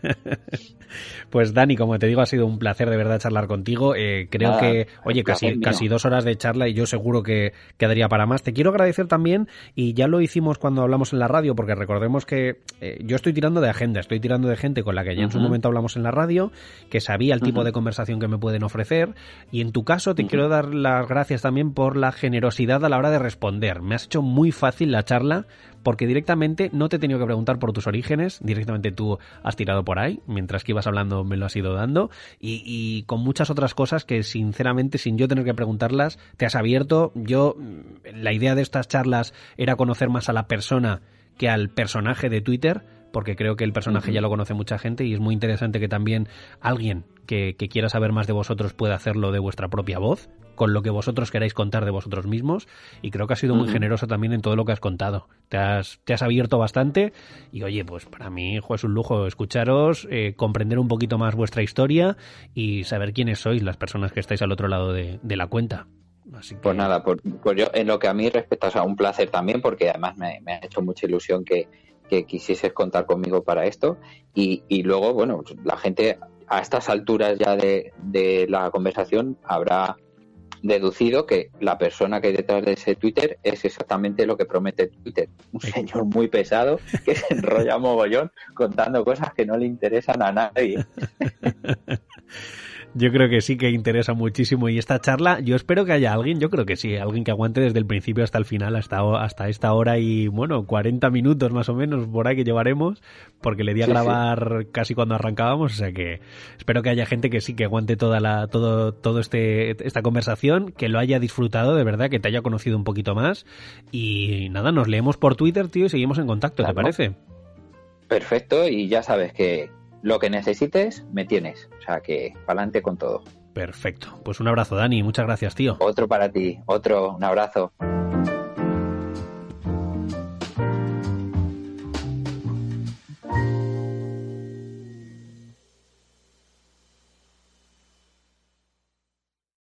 Pues Dani, como te digo, ha sido un placer de verdad charlar contigo. Eh, creo Nada, que, oye, el casi, casi dos horas de charla y yo seguro que quedaría para más. Te quiero agradecer también, y ya lo hicimos cuando hablamos en la radio, porque recordemos que eh, yo estoy tirando de agenda, estoy tirando de gente con la que ya en su momento hablamos en la radio, que sabía el tipo de conversación que me pueden ofrecer. Y en tu caso, te quiero dar las gracias también por la generosidad a la hora de responder. Me has hecho muy fácil la charla porque directamente no te he tenido que preguntar por tus orígenes, directamente tú has tirado por ahí, mientras que ibas hablando me lo has ido dando, y, y con muchas otras cosas que sinceramente sin yo tener que preguntarlas, te has abierto. Yo, mm, la idea de estas charlas era conocer más a la persona que al personaje de Twitter, porque creo que el personaje ya lo conoce mucha gente y es muy interesante que también alguien que, que quiera saber más de vosotros pueda hacerlo de vuestra propia voz, con lo que vosotros queráis contar de vosotros mismos, y creo que has sido muy Ujú. generoso también en todo lo que has contado. Te has, te has abierto bastante y oye, pues para mí jo, es un lujo escucharos, eh, comprender un poquito más vuestra historia y saber quiénes sois las personas que estáis al otro lado de, de la cuenta. Así que, Pues nada, por, pues yo en lo que a mí respecta, o sea, un placer también, porque además me, me ha hecho mucha ilusión que, que quisieses contar conmigo para esto. Y, y luego, bueno, la gente a estas alturas ya de, de la conversación habrá deducido que la persona que hay detrás de ese Twitter es exactamente lo que promete Twitter. Un señor muy pesado que se enrolla mogollón contando cosas que no le interesan a nadie. Yo creo que sí que interesa muchísimo y esta charla, yo espero que haya alguien, yo creo que sí, alguien que aguante desde el principio hasta el final, hasta, hasta esta hora y bueno, 40 minutos más o menos por ahí que llevaremos, porque le di a Sí, sí. grabar casi cuando arrancábamos, o sea que espero que haya gente que sí que aguante toda la, todo, todo este, esta conversación, que lo haya disfrutado de verdad, que te haya conocido un poquito más y nada, nos leemos por Twitter, tío, y seguimos en contacto, ¿te parece? Perfecto, y ya sabes que lo que necesites, me tienes. O sea que, pa'lante con todo. Perfecto. Pues un abrazo, Dani, muchas gracias, tío. Otro para ti, otro, un abrazo.